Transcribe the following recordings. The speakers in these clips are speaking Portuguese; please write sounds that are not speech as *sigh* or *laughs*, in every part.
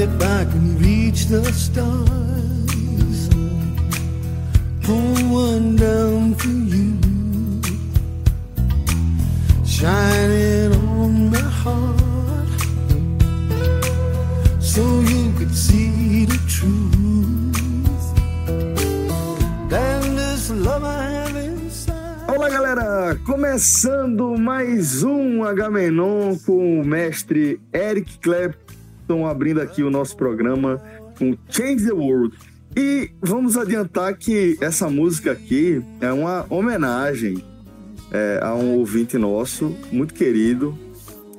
If I can reach the stars, pull one down for you, on my heart, so you could see the truth. Olá, galera! Começando mais um Agamenon com o mestre Eric Clapton estão abrindo aqui o nosso programa com Change the World. E vamos adiantar que essa música aqui é uma homenagem é, a um ouvinte nosso, muito querido,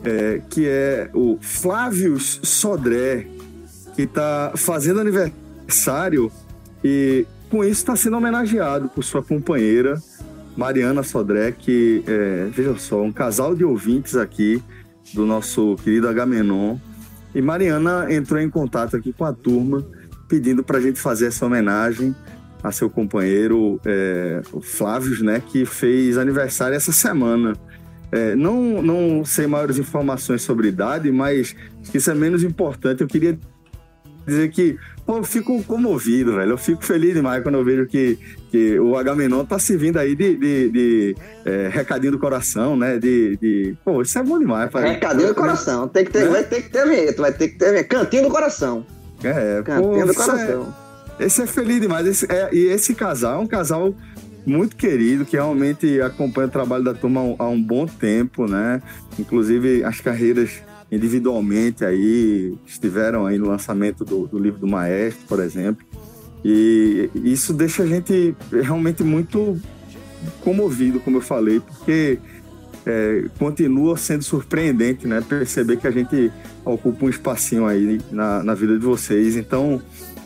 é, que é o Flávio Sodré, que está fazendo aniversário e com isso está sendo homenageado por sua companheira, Mariana Sodré, que, é, veja só, um casal de ouvintes aqui do nosso querido Agamenon e Mariana entrou em contato aqui com a turma, pedindo para a gente fazer essa homenagem a seu companheiro é, Flávio, né, que fez aniversário essa semana. É, não, não sei maiores informações sobre idade, mas isso é menos importante. Eu queria dizer que eu fico comovido, velho. Eu fico feliz demais quando eu vejo que, que o Agamenon tá servindo aí de, de, de é, recadinho do coração, né? De, de, Pô, isso é bom demais. Pai. Recadinho do coração. Tem que ter, é? Vai ter que ter vinheta, vai ter que ter vinheta. Cantinho do coração. É, Cantinho pô, do coração. É, esse é feliz demais. Esse, é, e esse casal é um casal muito querido, que realmente acompanha o trabalho da turma há um, há um bom tempo, né? Inclusive as carreiras individualmente aí, estiveram aí no lançamento do, do livro do Maestro, por exemplo. E isso deixa a gente realmente muito comovido, como eu falei, porque é, continua sendo surpreendente, né? Perceber que a gente ocupa um espacinho aí na, na vida de vocês. Então,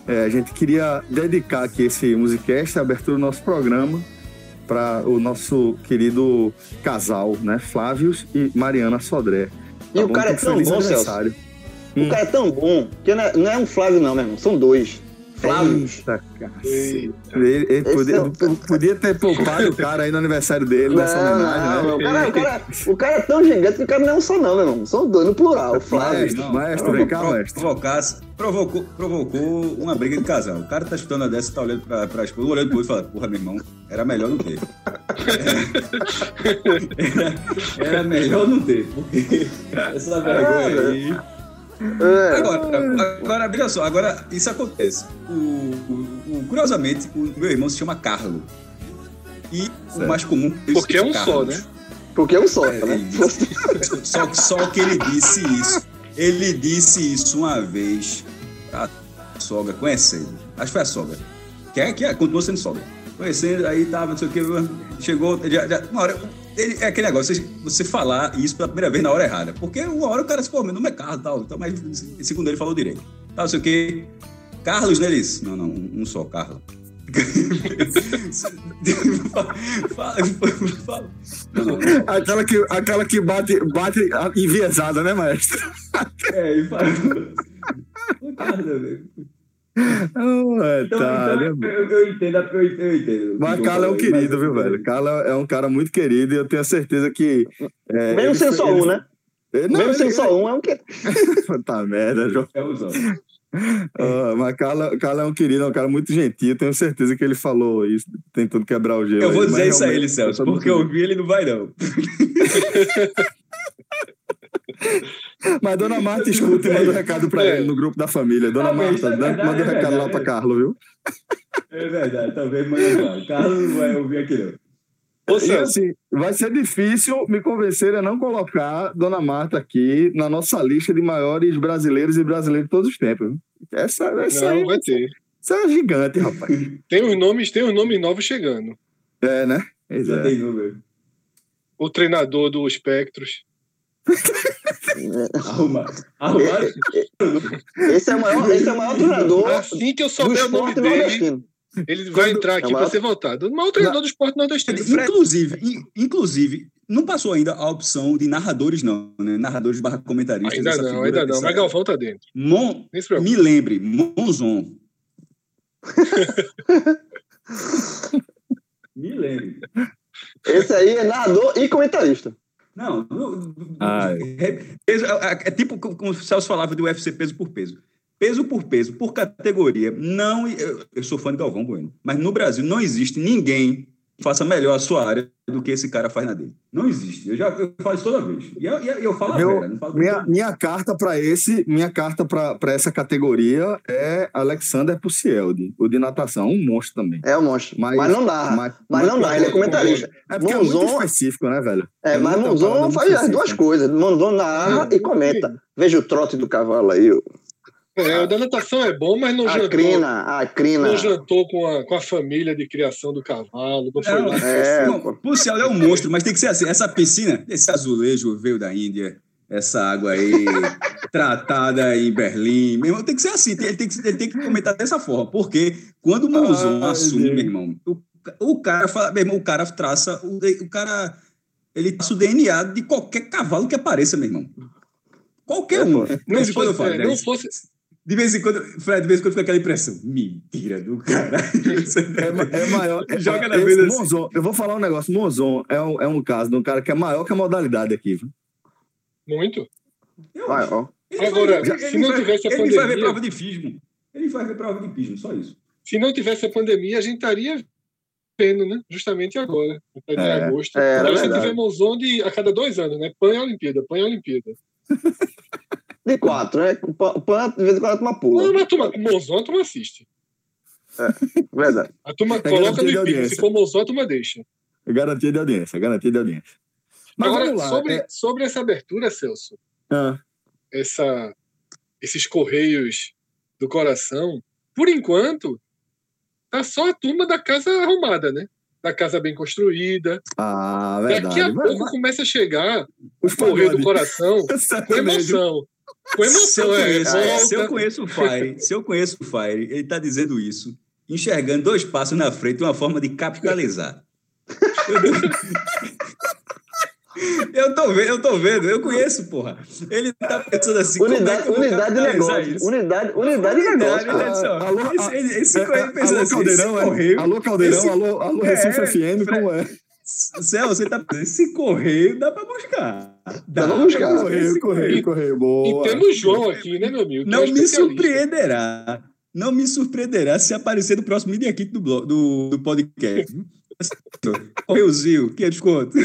é, a gente queria dedicar aqui esse Musicast, a abertura do nosso programa, para o nosso querido casal, né? Flávios e Mariana Sodré. E tá o cara é tão bom, Celso. Hum. O cara é tão bom que não é, não é um Flávio, não, meu irmão. São dois. Flávio. Eita, Ele, ele podia, é... podia, ter poupado o cara aí no aniversário dele, nessa homenagem, né? O cara, o, cara, *laughs* o cara é tão gigante que o cara não é um só, não, meu irmão. São dois no plural. Flávio. Maestro, maestro, vem cá, maestro. Provocasse, provocou, provocou uma briga de casal. O cara tá escutando a dessa, tá olhando pra, pra esposa, olhando pro outro e fala, porra, meu irmão, era melhor não ter. *laughs* Era, era melhor não ter, porque *laughs* essa vergonha aí. É. Agora, agora, veja só, agora isso acontece. O, o, o, curiosamente, o meu irmão se chama Carlo. E certo. o mais comum Porque é um Carlos. só, né? Porque é um só, é, né? Só, só que ele disse isso. Ele disse isso uma vez. A sogra, conhecendo. Acho que foi a sogra. Que é, que é, continuou sendo sogra. Conhecendo, aí tava, não sei o que, chegou. Já, já, uma hora, ele, é aquele negócio, você, você falar isso pela primeira vez na hora errada. Porque uma hora o cara se pô, meu nome é Carlos e tal. Então, mas segundo ele falou direito. Tal, não sei o quê. Carlos, né? Ele não, não, um só, Carlos. *laughs* fala, fala. Aquela que, aquela que bate, bate enviesada, né, maestro? É, e fala. velho. Oh, é, então, tá, então, né? eu, eu, entendo, eu, eu entendo. Mas Carla é um querido, viu, velho? Carla é um cara muito querido e eu tenho certeza que. É, Mesmo sendo só um, né? Não, Mesmo sendo só um, é um que. *laughs* tá merda, João. É um só. Uh, mas Carla, Carla é um querido, é um cara muito gentil. Tenho certeza que ele falou isso, tentando quebrar o gelo. Eu vou dizer isso a ele, Celso, porque eu vi ele não vai, não. *laughs* Mas Dona Marta escuta e manda um recado pra ele no grupo da família. Dona Marta, é verdade, manda um é recado lá pra Carlos, viu? É verdade, talvez manda Carlos não vai ouvir aqui não. E, assim, vai ser difícil me convencer a não colocar Dona Marta aqui na nossa lista de maiores brasileiros e brasileiros de todos os tempos. Essa, essa não, aí, vai ter. Essa é gigante, rapaz. tem os nomes, tem os nomes novos chegando. É, né? Exato. Tem número. o treinador do Espectros. *laughs* Arruma. *laughs* Esse é o maior, esse é o maior treinador. Assim que eu souber o nome dele, ele vai entrar aqui é para ser votado. O maior treinador do esporte nordestino. Inclusive, inclusive, não passou ainda a opção de narradores, não, né? Narradores barra comentaristas. Ainda não, ainda não. Mas Galvão tá dentro. Mon... Me lembre, Monzon. *laughs* Me lembre. Esse aí é narrador e comentarista. Não, é, peso, é, é, tipo como o Celso falava do UFC peso por peso. Peso por peso, por categoria, não. Eu, eu sou fã de Galvão Bueno, mas no Brasil não existe ninguém faça melhor a sua área do que esse cara faz na dele. Não existe. Eu já eu falo isso toda vez. E eu, eu falo Meu, a minha, minha carta para esse, minha carta para essa categoria é Alexander Pucieldi, o de natação, um monstro também. É um monstro. Mas, mas não dá. Mas, mas não dá, ele é comentarista. É porque Monzon, é muito específico, né, velho? É, é mas Monzon faz as duas coisas. Monzon narra e comenta. Veja o trote do cavalo aí. É, o da natação é bom, mas não a jantou. Crina, a crina. Não jantou com a, com a família de criação do cavalo. Não foi lá. É, o céu é um monstro, mas tem que ser assim. Essa piscina, esse azulejo veio da Índia, essa água aí *laughs* tratada em Berlim. Meu irmão, tem que ser assim. Ele tem que, ele tem que comentar dessa forma. Porque quando o Monzon assume, meu irmão, o, o cara fala, meu irmão, o cara traça, o, o cara. Ele traça o DNA de qualquer cavalo que apareça, meu irmão. Qualquer é, um. Não, se fosse, é, não fosse, de vez em quando, Fred, de vez em quando fica aquela impressão. Mentira do cara. *laughs* É, é *laughs* maior. Joga na mesa. Assim. Monzon, eu vou falar um negócio. Monzon é um, é um caso de um cara que é maior que a modalidade aqui. Viu? Muito. Maior. Agora, já, se não vai, tivesse a ele pandemia. Ele vai ver prova de fismo. Ele vai ver prova de fismo, só isso. Se não tivesse a pandemia, a gente estaria vendo, né? Justamente agora. Estaria é, em agosto. É, Agora você tiver Monzon de, a cada dois anos, né? Pan e Olimpíada, Pan e Olimpíada. *laughs* De quatro, né? O Pan, de vez em quando, a turma pula. Não, mas turma, Mozão, a turma assiste. É, verdade. A turma é coloca no IP, se for Mozão, a turma deixa. É garantia de audiência, é garantia de audiência. Mas Agora, sobre, é... sobre essa abertura, Celso, ah. essa, esses correios do coração, por enquanto, tá só a turma da casa arrumada, né? Da casa bem construída. Ah, verdade. Daqui a pouco começa a chegar o correio do coração *laughs* com emoção. Com emoção, se eu, conheço, é, se eu conheço o Fire, se eu conheço o Fire, ele está dizendo isso, enxergando dois passos na frente, uma forma de capitalizar. Eu tô *laughs* vendo, eu tô vendo, eu conheço, porra. Ele tá pensando assim, unidade, como é unidade de negócio. Isso? Unidade, unidade de negócio. Ah, alô, esse, esse, esse é, pensando alô, assim, Caldeirão, é, correio, alô, Caldeirão, esse, alô, alô, Recife é, FM, como é? Céu, você tá esse correio dá pra buscar. Dá, dá pra buscar. Correio, correio, correio, boa. E temos João aqui, né, meu amigo? Não é me surpreenderá. Não me surpreenderá se aparecer no próximo Media Kit do, blog, do, do podcast. *laughs* Correiozinho, que é desconto. *laughs*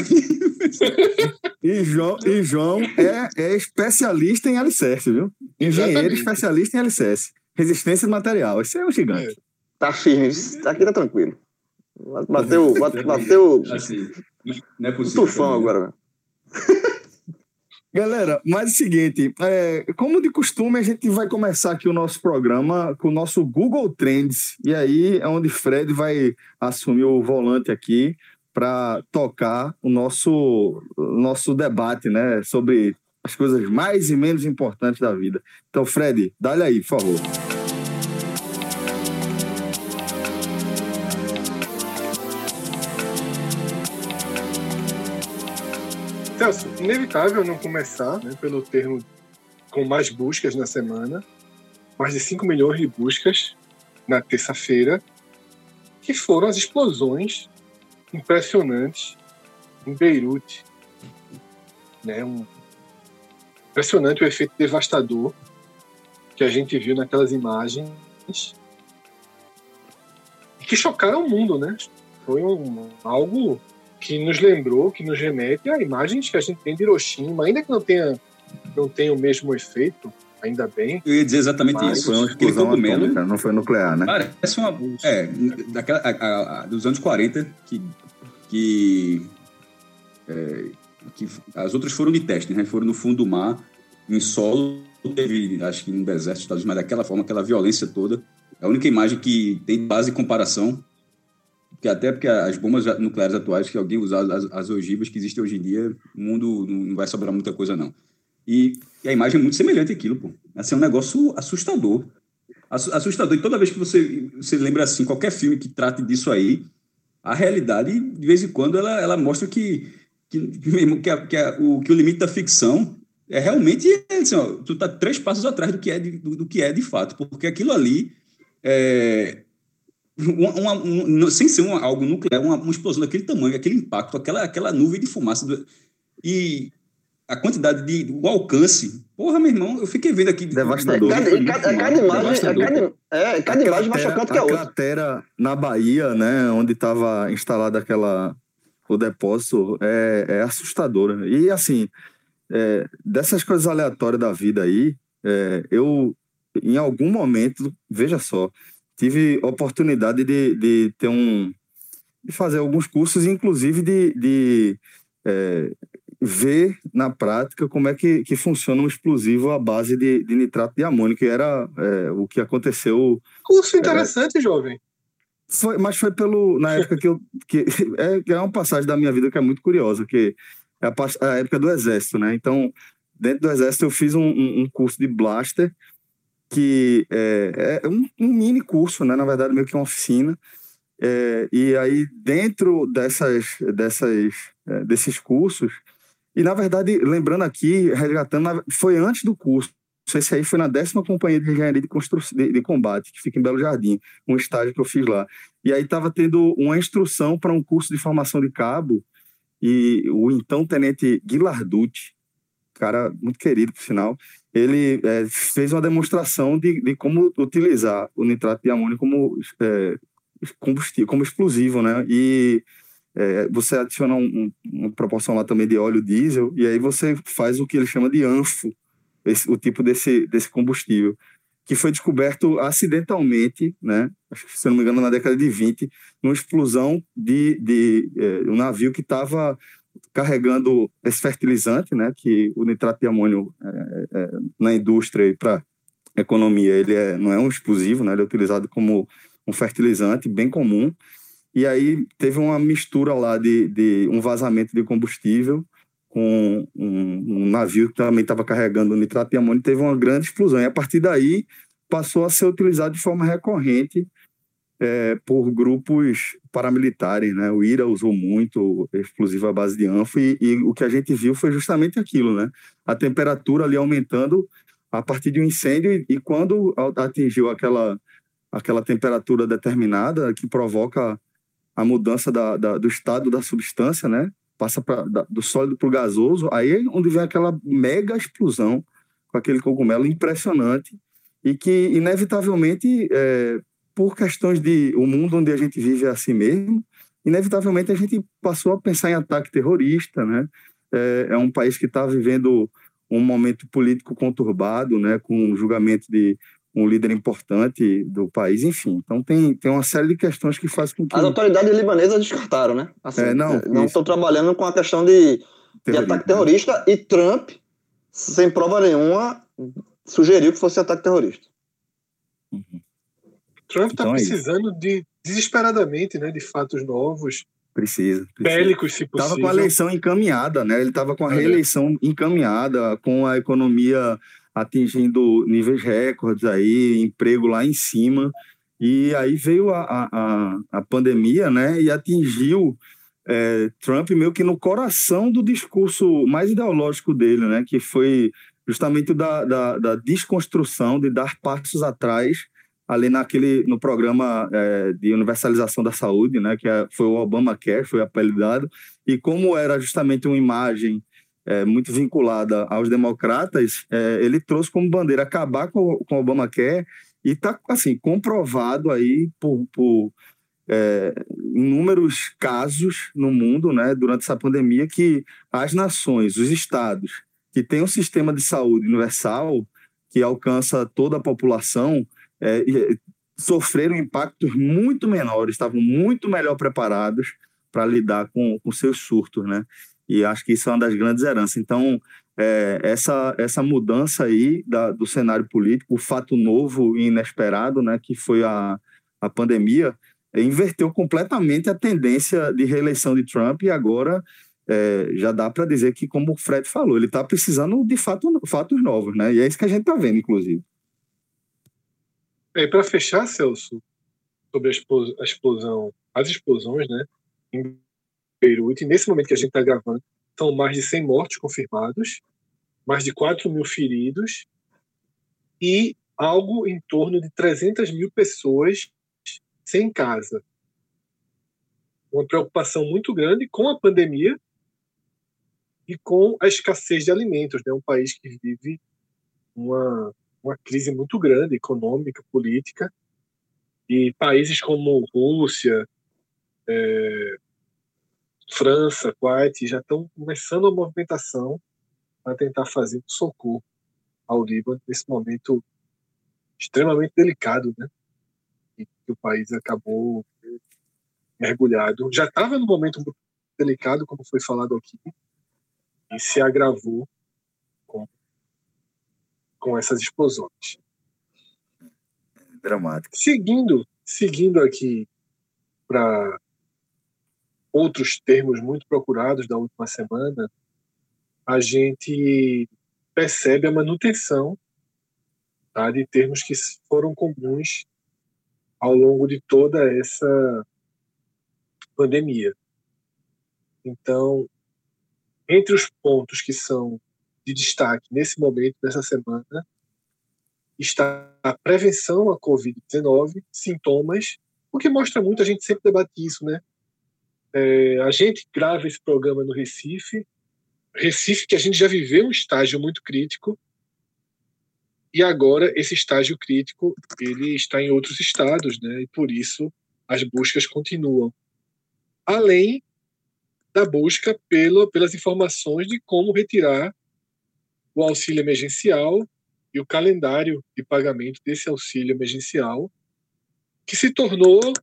E João, e João é, é especialista em alicerce, viu? Engenheiro Exatamente. especialista em alicerce. Resistência de material. Isso é um gigante. É. Tá firme. Aqui tá tranquilo. Bateu. *laughs* bateu assim, não é possível. Tufão agora. Galera, mas é o seguinte, é, como de costume, a gente vai começar aqui o nosso programa com o nosso Google Trends. E aí é onde Fred vai assumir o volante aqui para tocar o nosso, nosso debate né, sobre as coisas mais e menos importantes da vida. Então, Fred, dá-lhe aí, por favor. Celso, inevitável não começar né, pelo termo com mais buscas na semana, mais de 5 milhões de buscas na terça-feira, que foram as explosões impressionantes em Beirute. Né, um, impressionante o efeito devastador que a gente viu naquelas imagens que chocaram o mundo, né? Foi um, algo que nos lembrou, que nos remete a imagens que a gente tem de Hiroshima, ainda que não tenha, não tenha o mesmo efeito, ainda bem. Eu ia dizer exatamente isso. Foi uma explosão atômica, não foi nuclear, né? Parece uma... É, daquela, a, a, dos anos 40, que... que, é, que as outras foram de teste, né? Foram no fundo do mar, em solo, teve, acho que no deserto dos Estados Unidos, mas daquela forma, aquela violência toda. É a única imagem que tem base de comparação que até porque as bombas nucleares atuais, que alguém usar as, as ogivas que existem hoje em dia, o mundo não vai sobrar muita coisa, não. E, e a imagem é muito semelhante àquilo, pô. Assim, é um negócio assustador. Assustador. E toda vez que você, você lembra assim, qualquer filme que trate disso aí, a realidade, de vez em quando, ela, ela mostra que, que, que, a, que a, o, que o limite da ficção é realmente assim, ó, tu tá três passos atrás do que é de, do, do que é de fato, porque aquilo ali é, uma, uma, sem ser uma, algo nuclear, uma, uma, explosão daquele tamanho, aquele impacto, aquela, aquela nuvem de fumaça. Do, e a quantidade de. o alcance. Porra, meu irmão, eu fiquei vendo aqui. Devastador. Cada, cada, cada imagem, cada, é, cada imagem mais chocante que a, outra. A cratera na Bahia, né, onde estava instalada aquela. o depósito, é, é assustadora. E assim, é, dessas coisas aleatórias da vida aí, é, eu, em algum momento, veja só, tive oportunidade de, de ter um de fazer alguns cursos, inclusive de, de é, ver na prática como é que, que funciona um explosivo à base de, de nitrato de amônio, que era é, o que aconteceu. Curso interessante, é, jovem. Foi, mas foi pelo na época que eu que *laughs* é, é uma passagem da minha vida que é muito curiosa, que é a, a época do exército, né? Então dentro do exército eu fiz um, um, um curso de blaster que é, é um, um, mini curso, né? Na verdade, meio que uma oficina. É, e aí, dentro dessas, dessas, é, desses cursos, e na verdade, lembrando aqui, resgatando, foi antes do curso. Esse aí foi na décima companhia de engenharia de, constru... de, de combate, que fica em Belo Jardim, um estágio que eu fiz lá. E aí estava tendo uma instrução para um curso de formação de cabo, e o então tenente Guilarducci, cara muito querido, por sinal, ele é, fez uma demonstração de, de, como utilizar o nitrato de amônio como é, combustível, como explosivo, né? E é, você adiciona um, uma proporção lá também de óleo diesel e aí você faz o que ele chama de anfo, esse, o tipo desse, desse combustível, que foi descoberto acidentalmente, né? Se não me engano, na década de 20, numa explosão de, de é, um navio que estava carregando esse fertilizante, né, que o nitrato de amônio é, é, na indústria e para economia ele é, não é um explosivo, né, ele é utilizado como um fertilizante bem comum. E aí teve uma mistura lá de, de um vazamento de combustível com um, um navio que também estava carregando nitrato de amônio, teve uma grande explosão. E a partir daí passou a ser utilizado de forma recorrente é, por grupos paramilitares, né? O IRA usou muito explosivo à base de anfo e, e, o que a gente viu foi justamente aquilo, né? A temperatura ali aumentando a partir de um incêndio e, e quando atingiu aquela aquela temperatura determinada que provoca a mudança da, da, do estado da substância, né? Passa pra, da, do sólido para o gasoso, aí é onde vem aquela mega explosão com aquele cogumelo impressionante e que inevitavelmente é, por questões de o mundo onde a gente vive é assim mesmo, inevitavelmente a gente passou a pensar em ataque terrorista, né? É, é um país que está vivendo um momento político conturbado, né? Com o julgamento de um líder importante do país, enfim. Então tem, tem uma série de questões que fazem com que... As autoridades libanesas descartaram, né? Assim, é, não não estão trabalhando com a questão de, de ataque terrorista e Trump, sem prova nenhuma, sugeriu que fosse ataque terrorista. Uhum. Trump está então, é precisando é de desesperadamente, né, de fatos novos. Precisa. precisa. Bélicos, se possível. Estava com a eleição encaminhada, né? Ele estava com a reeleição encaminhada, com a economia atingindo níveis recordes aí, emprego lá em cima. E aí veio a, a, a pandemia, né? E atingiu é, Trump meio que no coração do discurso mais ideológico dele, né? Que foi justamente da, da, da desconstrução, de dar passos atrás ali naquele no programa é, de universalização da saúde, né, que é, foi o Obamacare, foi apelidado, e como era justamente uma imagem é, muito vinculada aos democratas, é, ele trouxe como bandeira acabar com, com o Obamacare e está assim comprovado aí por, por é, inúmeros casos no mundo, né, durante essa pandemia, que as nações, os estados que têm um sistema de saúde universal que alcança toda a população, é, sofreram impactos muito menores, estavam muito melhor preparados para lidar com, com seus surtos, né? E acho que isso é uma das grandes heranças. Então, é, essa, essa mudança aí da, do cenário político, o fato novo e inesperado, né, que foi a, a pandemia, inverteu completamente a tendência de reeleição de Trump e agora é, já dá para dizer que, como o Fred falou, ele está precisando de fato, fatos novos, né? E é isso que a gente está vendo, inclusive. É, para fechar, Celso, sobre a explosão, as explosões, né, em Beirute, nesse momento que a gente está gravando, são mais de 100 mortos confirmados, mais de 4 mil feridos e algo em torno de 300 mil pessoas sem casa. Uma preocupação muito grande com a pandemia e com a escassez de alimentos. Né? Um país que vive uma, uma crise muito grande, econômica, política, e países como Rússia, é, França, Kuwait já estão começando a movimentação para tentar fazer socorro ao Líbano nesse momento extremamente delicado, né? E que o país acabou mergulhado. Já estava no momento muito delicado, como foi falado aqui, e se agravou com essas explosões. Dramático. Seguindo, seguindo aqui para outros termos muito procurados da última semana, a gente percebe a manutenção tá, de termos que foram comuns ao longo de toda essa pandemia. Então, entre os pontos que são de destaque nesse momento, nessa semana, está a prevenção à Covid-19, sintomas, o que mostra muito, a gente sempre debate isso, né? É, a gente grava esse programa no Recife, Recife que a gente já viveu um estágio muito crítico, e agora esse estágio crítico ele está em outros estados, né? E por isso as buscas continuam. Além da busca pelo, pelas informações de como retirar o auxílio emergencial e o calendário de pagamento desse auxílio emergencial, que se tornou,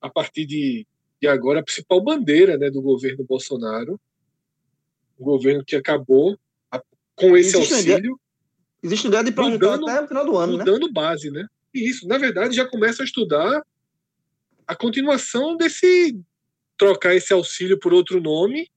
a partir de, de agora, a principal bandeira né, do governo Bolsonaro, um governo que acabou a, com esse existe auxílio. Ideia, existe ideia de perguntar até o final do ano, mudando né? Mudando base, né? E isso, na verdade, já começa a estudar a continuação desse trocar esse auxílio por outro nome.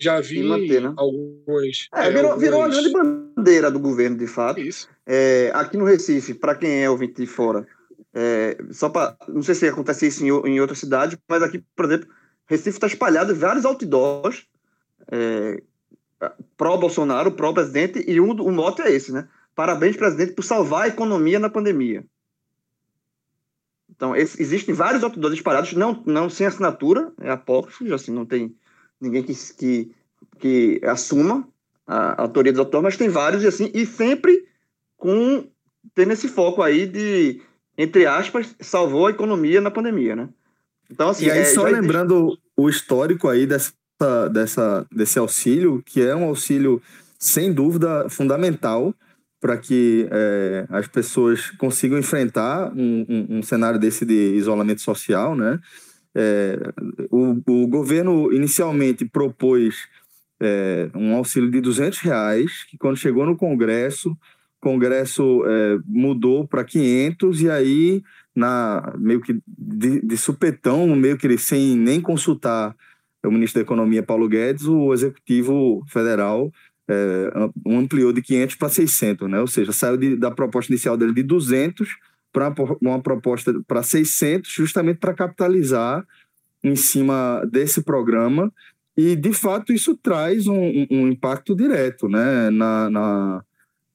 Já vi manter, né? algumas. É, é, virou, algumas... virou uma grande bandeira do governo, de fato. Isso. É, aqui no Recife, para quem é ouvinte de fora, é, só para. Não sei se acontece isso em, em outra cidade, mas aqui, por exemplo, Recife está espalhado em vários outdoors é, pró-Bolsonaro, pró-presidente, e um, o mote é esse, né? Parabéns, presidente, por salvar a economia na pandemia. Então, esse, existem vários outdoors espalhados, não, não sem assinatura, é apócrifo, assim, não tem ninguém que, que, que assuma a, a autoria dos autores, mas tem vários, e assim, e sempre com tendo esse foco aí de, entre aspas, salvou a economia na pandemia, né? Então, assim, e aí, é, só lembrando existe... o histórico aí dessa, dessa, desse auxílio, que é um auxílio, sem dúvida, fundamental para que é, as pessoas consigam enfrentar um, um, um, cenário desse de isolamento social, né? É, o, o, governo inicialmente propôs é, um auxílio de 200 reais, que quando chegou no Congresso, o Congresso é, mudou para 500 e aí na meio que de, de supetão, meio que sem nem consultar o ministro da Economia Paulo Guedes, o executivo federal é, ampliou de 500 para 600, né? Ou seja, saiu de, da proposta inicial dele de 200 para uma proposta para 600, justamente para capitalizar em cima desse programa. E, de fato, isso traz um, um impacto direto né? na, na,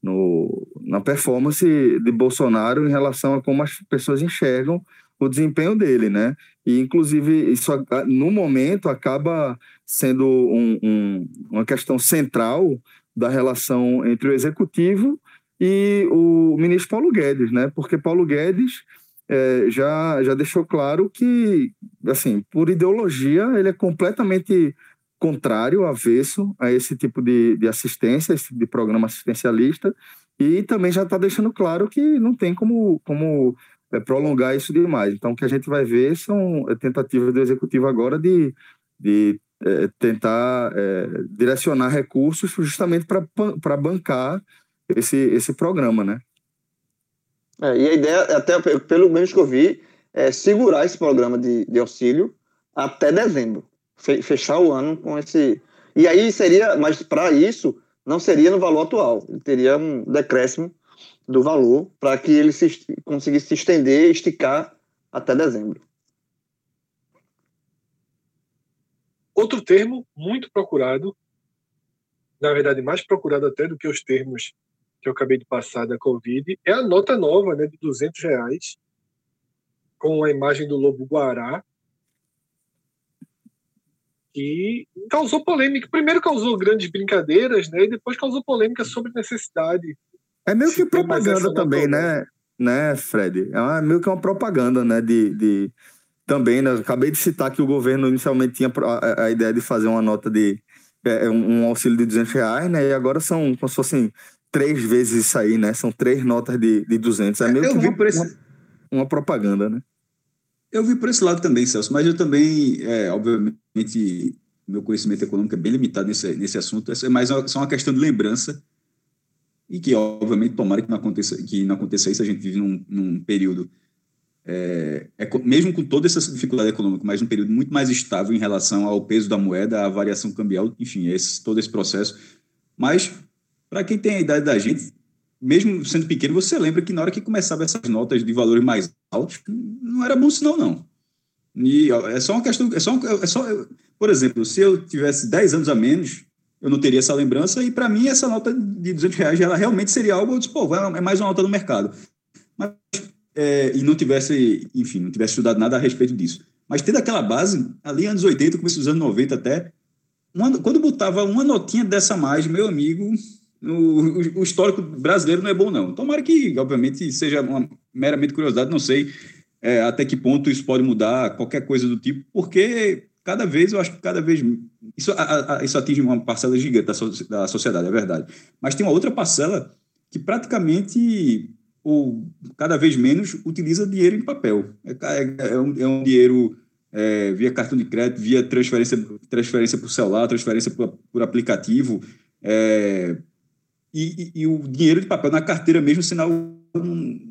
no, na performance de Bolsonaro em relação a como as pessoas enxergam o desempenho dele, né? E, inclusive, isso no momento acaba sendo um, um, uma questão central da relação entre o executivo e o ministro Paulo Guedes, né? Porque Paulo Guedes é, já, já deixou claro que, assim, por ideologia, ele é completamente contrário, avesso a esse tipo de, de assistência, esse tipo de programa assistencialista, e também já está deixando claro que não tem como, como é, prolongar isso demais. Então, o que a gente vai ver são tentativas do executivo agora de, de é, tentar é, direcionar recursos justamente para bancar esse, esse programa, né? É, e a ideia, até pelo menos que eu vi, é, segurar esse programa de, de auxílio até dezembro, fechar o ano com esse. E aí seria, mas para isso não seria no valor atual, ele teria um decréscimo do valor para que ele se, conseguisse se estender, esticar até dezembro. Outro termo muito procurado, na verdade mais procurado até do que os termos que eu acabei de passar da Covid, é a nota nova né, de 200 reais, com a imagem do lobo guará, que causou polêmica. Primeiro causou grandes brincadeiras, né, e depois causou polêmica sobre necessidade. É meio que propaganda também, né, né, Fred? É meio que uma propaganda, né, de, de... também, né, acabei de citar que o governo inicialmente tinha a, a ideia de fazer uma nota de é, um auxílio de 200 reais, né, e agora são como se fossem três vezes isso aí, né? São três notas de, de 200. É meio eu que vi uma, por esse... uma, uma, propaganda, né? Eu vi por esse lado também, Celso, mas eu também, é, obviamente, meu conhecimento econômico é bem limitado nesse, nesse assunto, é mais uma, só uma questão de lembrança e que, obviamente, tomara que não aconteça, que não aconteça isso, a gente vive num, num período, é, é, mesmo com toda essa dificuldade econômica, mas um período muito mais estável em relação ao peso da moeda, à variação cambial, enfim, esse, todo esse processo. Mas para quem tem a idade da gente, mesmo sendo pequeno, você lembra que na hora que começava essas notas de valores mais altos, não era bom sinal, não. E é só uma questão. É só, é só, por exemplo, se eu tivesse 10 anos a menos, eu não teria essa lembrança, e para mim, essa nota de 200 reais ela realmente seria algo. Eu disse, pô, é mais uma nota do mercado. Mas, é, e não tivesse, enfim, não tivesse estudado nada a respeito disso. Mas tendo aquela base, ali anos 80, começo dos anos 90 até, uma, quando botava uma notinha dessa mais, meu amigo, o, o, histórico brasileiro não é bom, não. Tomara que, obviamente, seja uma meramente curiosidade, não sei é, até que ponto isso pode mudar, qualquer coisa do tipo, porque cada vez, eu acho que cada vez. Isso, a, a, isso atinge uma parcela gigante da, so, da sociedade, é verdade. Mas tem uma outra parcela que praticamente, ou cada vez menos, utiliza dinheiro em papel. É, é, é, um, é um, dinheiro. É, via cartão de crédito, via transferência, transferência por celular, transferência por, por aplicativo, é, e, e, o dinheiro de papel na carteira mesmo sendo,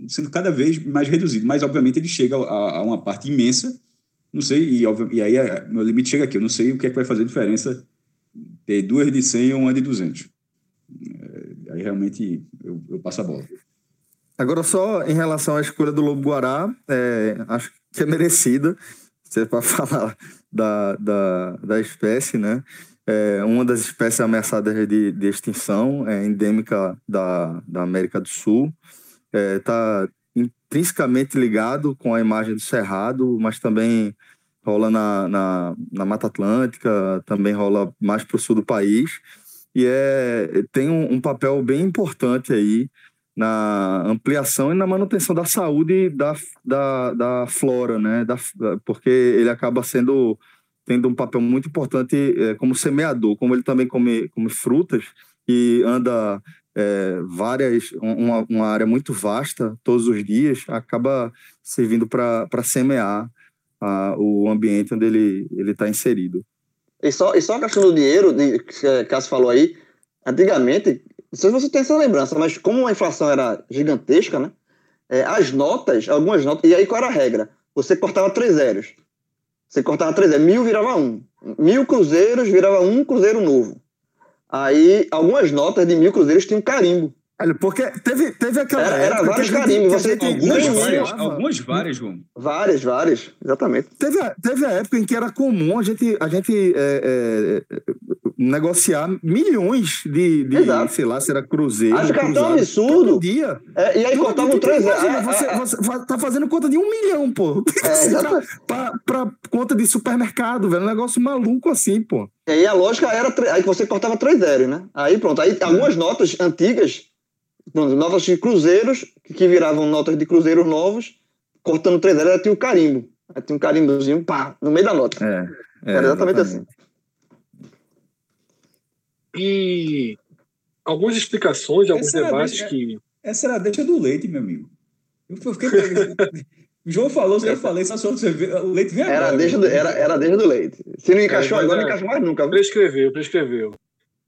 sendo cada vez mais reduzido. Mas, obviamente, ele chega a, a uma parte imensa, não sei, e, e aí é, meu limite chega aqui, eu não sei o que é que vai fazer diferença ter duas de 100 ou uma de 200. É, aí realmente eu, eu, passo a bola. Agora, só em relação à escolha do Lobo Guará, é, acho que é merecida, você é para *laughs* falar da, da, da espécie, né? É uma das espécies ameaçadas de, de extinção, é endêmica da, da América do Sul. Está é, intrinsecamente ligado com a imagem do Cerrado, mas também rola na, na, na Mata Atlântica, também rola mais para o sul do país. E é, tem um, um papel bem importante aí na ampliação e na manutenção da saúde da, da, da flora, né? Da, porque ele acaba sendo tendo um papel muito importante é, como semeador, como ele também come, come frutas e anda é, várias, uma, uma, área muito vasta todos os dias, acaba servindo para semear a, o ambiente onde ele está inserido. E só, e só a questão do dinheiro, de, que Cássio falou aí, antigamente, não sei se você tem essa lembrança, mas como a inflação era gigantesca, né? É, as notas, algumas notas, e aí qual era a regra? Você cortava três zeros. Você cortava três, é mil virava um. Mil cruzeiros virava um cruzeiro novo. Aí, algumas notas de mil cruzeiros tinham carimbo. Olha, porque teve, teve aquela. Era, era vários carimbos. Você algumas, várias, algumas várias, João. Várias, várias, exatamente. Teve, teve a época em que era comum a gente, a gente é, é, negociar milhões de, de sei lá, se era cruzeiro. Acho que é tão absurdo. dia. É, e aí cortavam três imagina, você, é, você tá fazendo conta de um milhão, pô. *laughs* É, pra, pra, pra, conta de supermercado, velho. Um negócio maluco assim, pô. E aí a lógica era. Aí você cortava três zeros, né? Aí pronto. Aí algumas notas antigas notas de cruzeiros, que viravam notas de cruzeiros novos, cortando três zeros, tinha o carimbo. Aí tinha um carimbozinho, pá, no meio da nota. É, é Era exatamente, exatamente, assim. E algumas explicações, alguns essa debates deixa, que. Essa era a deixa do leite, meu amigo. Eu fiquei. o *laughs* João falou, eu falei, só você vê, o leite vem era agora. Deixa do, era, era deixa do leite. Se não encaixou é, agora, não encaixou mais nunca. Prescreveu, prescreveu.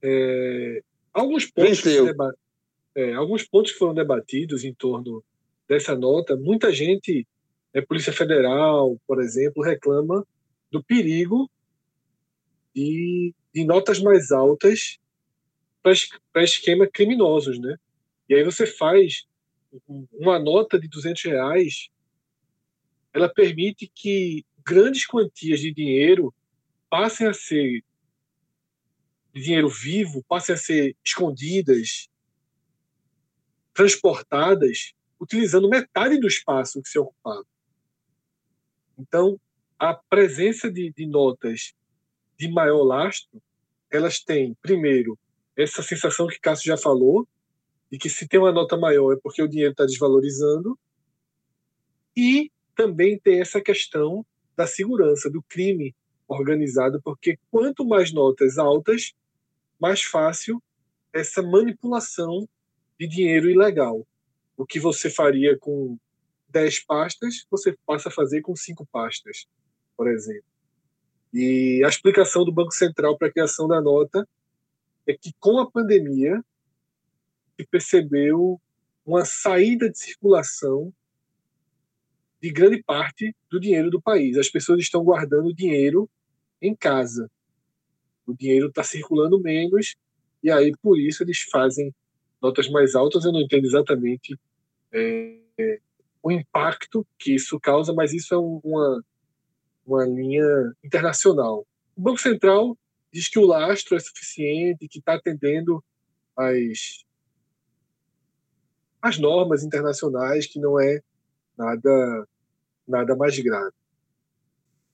É, alguns pontos se, é, alguns pontos foram debatidos em torno dessa nota, muita gente A Polícia Federal, por exemplo, reclama do perigo de, de notas mais altas para esquemas criminosos, né? E aí você faz uma nota de 200 reais, ela permite que grandes quantias de dinheiro passem a ser dinheiro vivo, passem a ser escondidas, transportadas, utilizando metade do espaço que se ocupava. Então, a presença de, de notas de maior lastro, elas têm, primeiro, essa sensação que Cássio já falou, de que se tem uma nota maior é porque o dinheiro está desvalorizando, e também tem essa questão da segurança, do crime organizado, porque quanto mais notas altas, mais fácil essa manipulação de dinheiro ilegal. O que você faria com 10 pastas, você passa a fazer com cinco pastas, por exemplo. E a explicação do Banco Central para a criação da nota é que com a pandemia se percebeu uma saída de circulação de grande parte do dinheiro do país. As pessoas estão guardando dinheiro em casa. O dinheiro está circulando menos e aí por isso eles fazem notas mais altas. Eu não entendo exatamente é, o impacto que isso causa, mas isso é uma, uma linha internacional. O Banco Central diz que o lastro é suficiente, que está atendendo às, às normas internacionais, que não é nada, nada mais grave.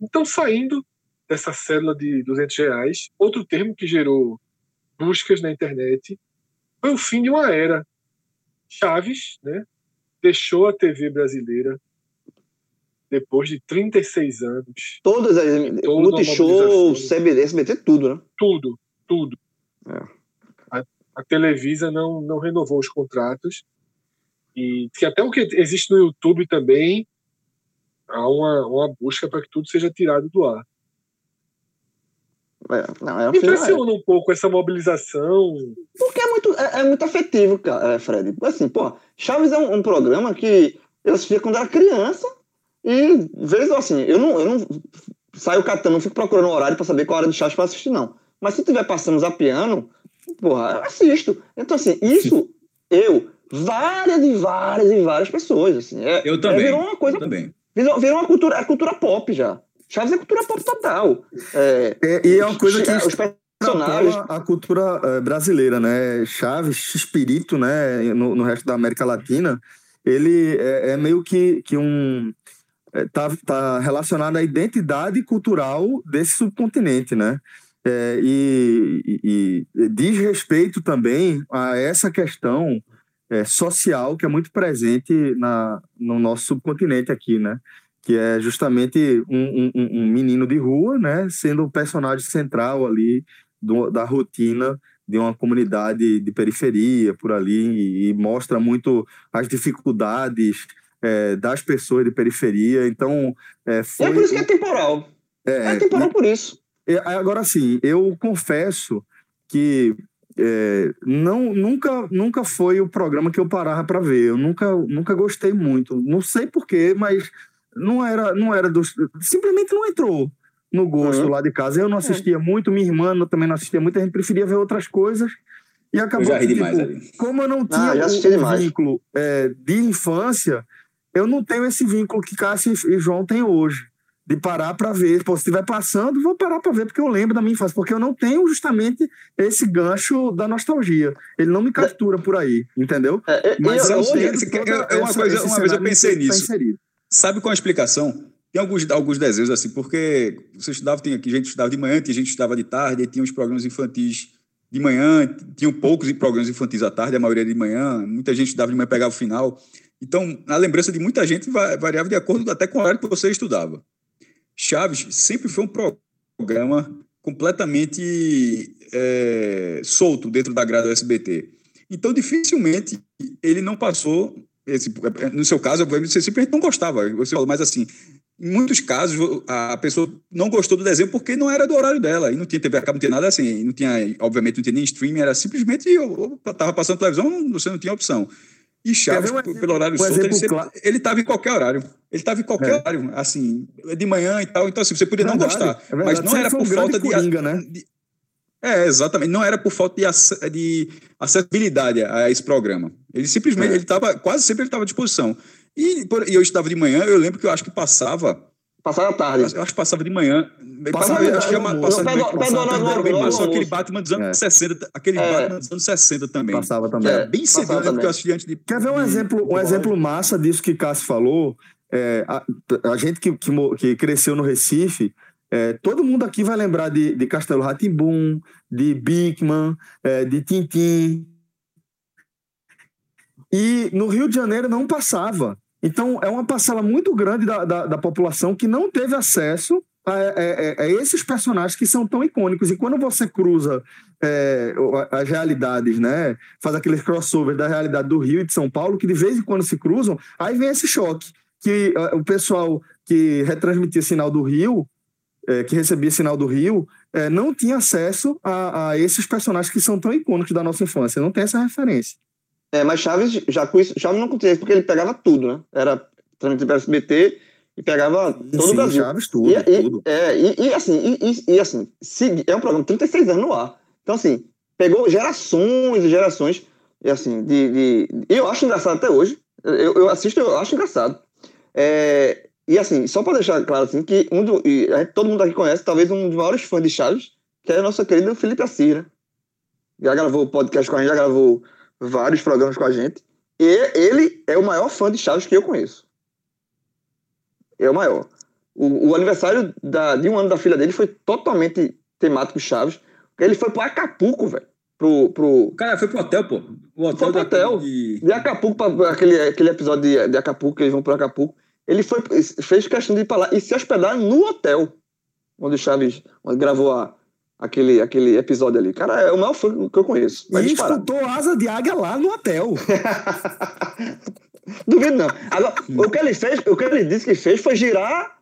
Então, saindo dessa célula de 200 reais, outro termo que gerou buscas na internet foi o fim de uma era. Chaves, né, deixou a TV brasileira depois de 36 anos. Todas as. Multishow, CBD, SBT, tudo, né? Tudo, tudo. É. A, a Televisa não, não renovou os contratos. E que até o que existe no YouTube também há uma, uma busca para que tudo seja tirado do ar. É, não, é Me impressiona um pouco essa mobilização. Porque é muito, é, é muito afetivo, cara, é, Fred. Assim, pô, Chaves é um, um, programa que eu assistia quando era criança e, vejo assim, eu não, eu não saio catando, não fico procurando horário para saber qual hora de Chaves para assistir, não. Mas se tiver passando zapiano, porra, eu assisto. Então, assim, isso, eu, várias e várias e várias pessoas, assim. É, eu também. É, virou uma coisa. também. Virou, virou uma cultura, é cultura pop já. Chaves é cultura pop total. É, é, e é uma coisa que os personagens a cultura eh, brasileira, né? Chaves, espírito, né? No, no, resto da América Latina, ele é, é meio que, que um está é, tá relacionado à identidade cultural desse subcontinente, né? É, e, e, e, diz respeito também a essa questão é, social que é muito presente na, no nosso subcontinente aqui, né? Que é justamente um, um, um, menino de rua, né, sendo o personagem central ali do, da rotina de uma comunidade de periferia por ali e, e mostra muito as dificuldades é, das pessoas de periferia. Então, é, foi... é por isso que é temporal. É, é temporal por isso. É, agora sim, eu confesso que é, não nunca nunca foi o programa que eu parava para ver. Eu nunca nunca gostei muito. Não sei porquê, mas não era, não era do, simplesmente não entrou no gosto uhum. lá de casa. Eu não assistia é. muito, minha irmã também não assistia muito, a gente preferia ver outras coisas. E acabou que, tipo, como eu não tinha ah, um vínculo é, de infância, eu não tenho esse vínculo que Cássio e João têm hoje. De parar para ver. Pô, se estiver passando, vou parar para ver, porque eu lembro da minha infância. Porque eu não tenho justamente esse gancho da nostalgia. Ele não me captura por aí, entendeu? É, é Mas eu, eu, eu, eu, uma, coisa, uma vez eu pensei nisso. Tá Sabe qual é a explicação? Tem alguns, alguns desenhos assim, porque você estudava, tem aqui gente estudava de manhã, tinha gente estudava de tarde, e tinha os programas infantis de manhã, tinham poucos programas infantis à tarde, a maioria de manhã, muita gente estudava de manhã pegava o final. Então, a lembrança de muita gente variava de acordo até com o horário que você estudava. Chaves sempre foi um programa completamente é, solto dentro da grade do SBT. Então, dificilmente ele não passou esse, no seu caso, você simplesmente não gostava. Você falou, mas assim, em muitos casos, a pessoa não gostou do desenho porque não era do horário dela. E não tinha TV a cabo, não tinha nada assim. Não tinha, obviamente, não tinha nem streaming, era simplesmente estava passando televisão, você não tinha opção. E Chaves, um pelo horário um solto, ele, sempre, ele tava em qualquer horário. Ele estava em qualquer é. horário, assim, de manhã e tal. Então, assim, você podia não gostar. É mas não era por falta de, coringa, né? de, É, exatamente. Não era por falta de, de acessibilidade a esse programa. Ele simplesmente, é. ele estava, quase sempre ele estava à disposição. E, por, e eu estava de manhã, eu lembro que eu acho que passava Passava à tarde. Eu acho que passava de manhã. Passava, passava, acho que passava, passava de manhã. Passava, só aquele Batman dos anos é. 60, aquele é. Batman dos anos 60 também. Passava também. É, bem cedo, né, eu assisti antes de... Quer ver um exemplo, um exemplo massa disso que Cássio falou? É, a, a, gente que, que, que, cresceu no Recife, é, todo mundo aqui vai lembrar de, de Castelo Ratimbum, de Bigman, é, de Tintim. E no Rio de Janeiro não passava. Então, é uma parcela muito grande da, da, da população que não teve acesso a, a, a, esses personagens que são tão icônicos. E quando você cruza é, as realidades, né, faz aqueles crossovers da realidade do Rio e de São Paulo, que de vez em quando se cruzam, aí vem esse choque. Que o pessoal que retransmitia sinal do Rio, é, que recebia sinal do Rio, é, não tinha acesso a, a esses personagens que são tão icônicos da nossa infância, não tem essa referência. É, mas Chaves, já com isso, Chaves não acontecia porque ele pegava tudo, né? Era transmitido pelo SBT e pegava todo Sim, o Brasil. Chaves, tudo, e, tudo. É, e, e assim, e, e, assim é um programa 36 anos no ar. Então, assim, pegou gerações e gerações, e assim, de, de, eu acho engraçado até hoje. Eu, eu assisto, eu acho engraçado. É, e assim, só para deixar claro assim, que um do, e todo mundo aqui conhece, talvez um dos maiores fãs de Chaves, que é o nosso querido Felipe Assir, né? Já gravou podcast com a gente, já gravou vários programas com a gente. E ele é o maior fã de Chaves que eu conheço. É o maior. O, o aniversário da, de um ano da filha dele foi totalmente temático Chaves. Ele foi pro Acapulco, velho. Pro, pro... Cara, foi pro hotel, pô. O hotel foi pro hotel. De... de Acapulco, pra, aquele, aquele episódio de, de Acapulco, que eles vão pro Acapulco. Ele foi, fez questão de ir pra lá e se hospedar no hotel onde Chaves onde gravou a, aquele, aquele episódio ali. Cara, é o maior fã que eu conheço. E escutou Asa de Águia lá no hotel. *laughs* Duvido não. Agora, o que ele fez, o que ele disse que fez foi girar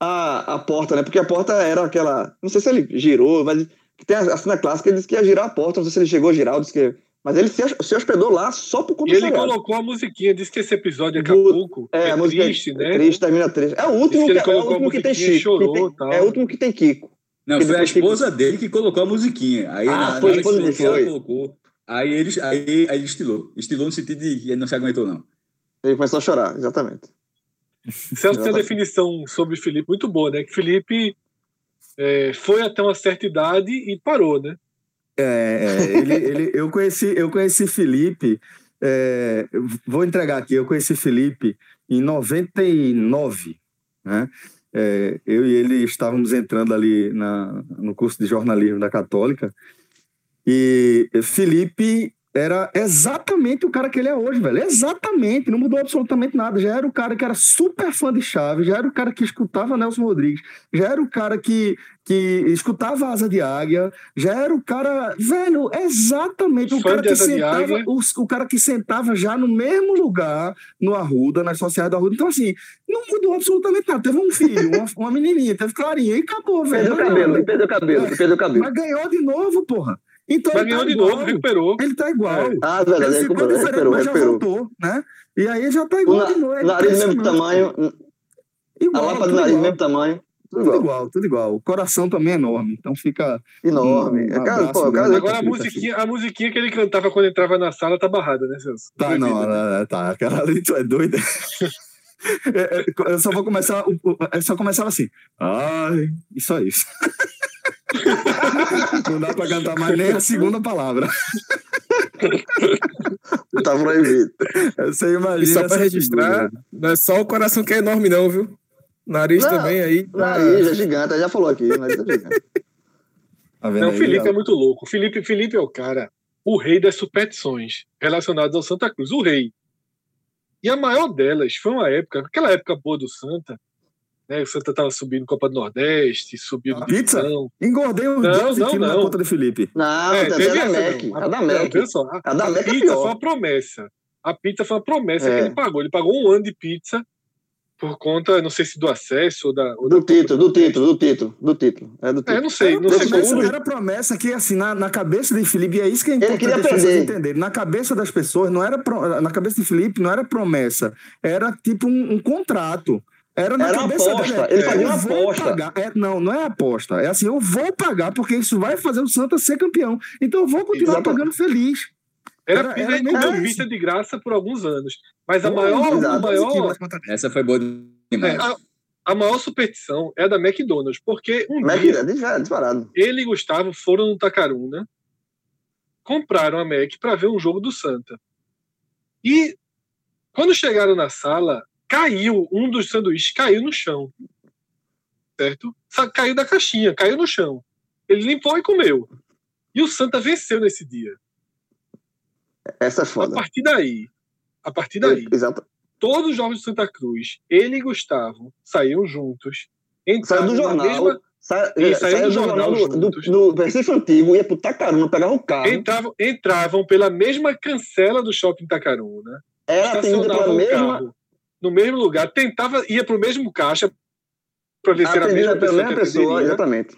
a, a porta, né? Porque a porta era aquela. Não sei se ele girou, mas que tem a, a cena clássica, ele disse que ia girar a porta, não sei se ele chegou a girar, disse que. Mas ele se, se hospedou lá só por conta E ele colocou a musiquinha, disse que esse episódio daqui a pouco é, é a música triste, é, né? Triste, termina triste. É o último que, que, é, o último que tem Chico. Chorou, tem, é o último que tem Kiko. Não, foi a esposa que... dele que colocou a musiquinha. Aí, ah, na, foi a esposa dele, colocou. Aí ele, aí, aí ele estilou. Estilou no sentido de que ele não se aguentou, não. Ele começou a chorar, exatamente. Celso tem uma definição sobre Felipe muito boa, né? Que Felipe é, foi até uma certa idade e parou, né? É, é ele, ele, eu, conheci, eu conheci Felipe, é, vou entregar aqui, eu conheci Felipe em 99, né? é, eu e ele estávamos entrando ali na, no curso de jornalismo da Católica e Felipe era exatamente o cara que ele é hoje, velho. Exatamente, não mudou absolutamente nada. Já era o cara que era super fã de Chaves, já era o cara que escutava Nelson Rodrigues, já era o cara que, que escutava Asa de Águia, já era o cara, velho, exatamente o cara que sentava, o, o, cara que sentava já no mesmo lugar no Arruda, nas sociais do Arruda. Então assim, não mudou absolutamente nada. Teve um filho, uma, uma menininha, teve clarinha e acabou, velho. Perdeu o cabelo, perdeu o cabelo, perdeu o cabelo. Mas ganhou de novo, porra. Então, mas ganhou tá de novo, recuperou. Ele tá igual. É. Ah, velho, ele ficou diferente, recuperou, mas já recuperou. voltou, né? E aí já tá igual de novo. É nariz mesmo tamanho. Igual, a lapa do nariz igual. mesmo tamanho. Tudo, tudo igual. igual. tudo igual. O coração também é enorme, então fica. Enorme. Um, um cara, pô, cara, agora a musiquinha, a musiquinha que ele cantava quando entrava na sala tá barrada, né, Celso? Tá, não, não, tá. Aquela ali, tu é doida. *laughs* É, é, eu só vou começar. Eu só começava assim. Ai, isso é isso. *laughs* *laughs* Não dá pra cantar mais nem a segunda palavra. *laughs* Tá proibido. Você imagina. E só pra registrar, não é só o coração que é enorme, não, viu? Nariz não, também aí. Tá... Nariz é gigante, já falou aqui. Nariz é gigante. Tá não, o Felipe é muito louco. Felipe, Felipe é o cara, o rei das superstições relacionadas ao Santa Cruz. O rei. E a maior delas foi uma época, aquela época boa do Santa, né? O Santa tava subindo Copa do Nordeste, subiu ah, Pizza? Engordei uns não, 12 não, quilos não. na conta do Felipe. Não, é, teve a da MEC. A, da MEC. A, a da MEC é pizza foi uma promessa. A pizza foi uma promessa é. que ele pagou. Ele pagou um ano de pizza por conta, não sei se do acesso ou da. Ou do, da título, do título, do título, do título, É do título. É, não sei, não era sei promessa, como. Era promessa que, assim, na, na cabeça de Felipe, e é isso que é importante queria as pessoas perder. entenderem. Na cabeça das pessoas, não era pro- na cabeça de Felipe, não era promessa, era tipo um, um contrato. Era na Era uma cabeça aposta, dele. ele eu fazia uma vou aposta. pagar. É, não, não é aposta. É assim, eu vou pagar porque isso vai fazer o Santa ser campeão. Então eu vou continuar Exato. pagando feliz. Era, Era- era, vista de graça por alguns anos. Mas a Pô, maior, exato. a maior, Essa foi boa é, demais. a, a maior superstição é a da McDonald's, porque um Mac, dia é disparado. ele e Gustavo foram no Tacaruna, compraram a Mac para ver um jogo do Santa. E quando chegaram na sala, caiu, um dos sanduíches caiu no chão. Certo? Caiu da caixinha, caiu no chão. Ele limpou e comeu. E o Santa venceu nesse dia. Essa é A foda. partir daí, a partir daí, Exato. todos os jogos de Santa Cruz, ele e Gustavo saíam juntos. Saiu do na jornal. mesma- Sa- é, saiu saiu do do jornal jornal do, do, do Recife Antigo, ia pro Tacaruna, pegava o carro. entravam, entravam pela mesma cancela do shopping Tacaruna, Era estacionavam pela mesma. carro no mesmo lugar, tentava ia para o mesmo caixa para ver se era a mesma pessoa, que pessoa, exatamente.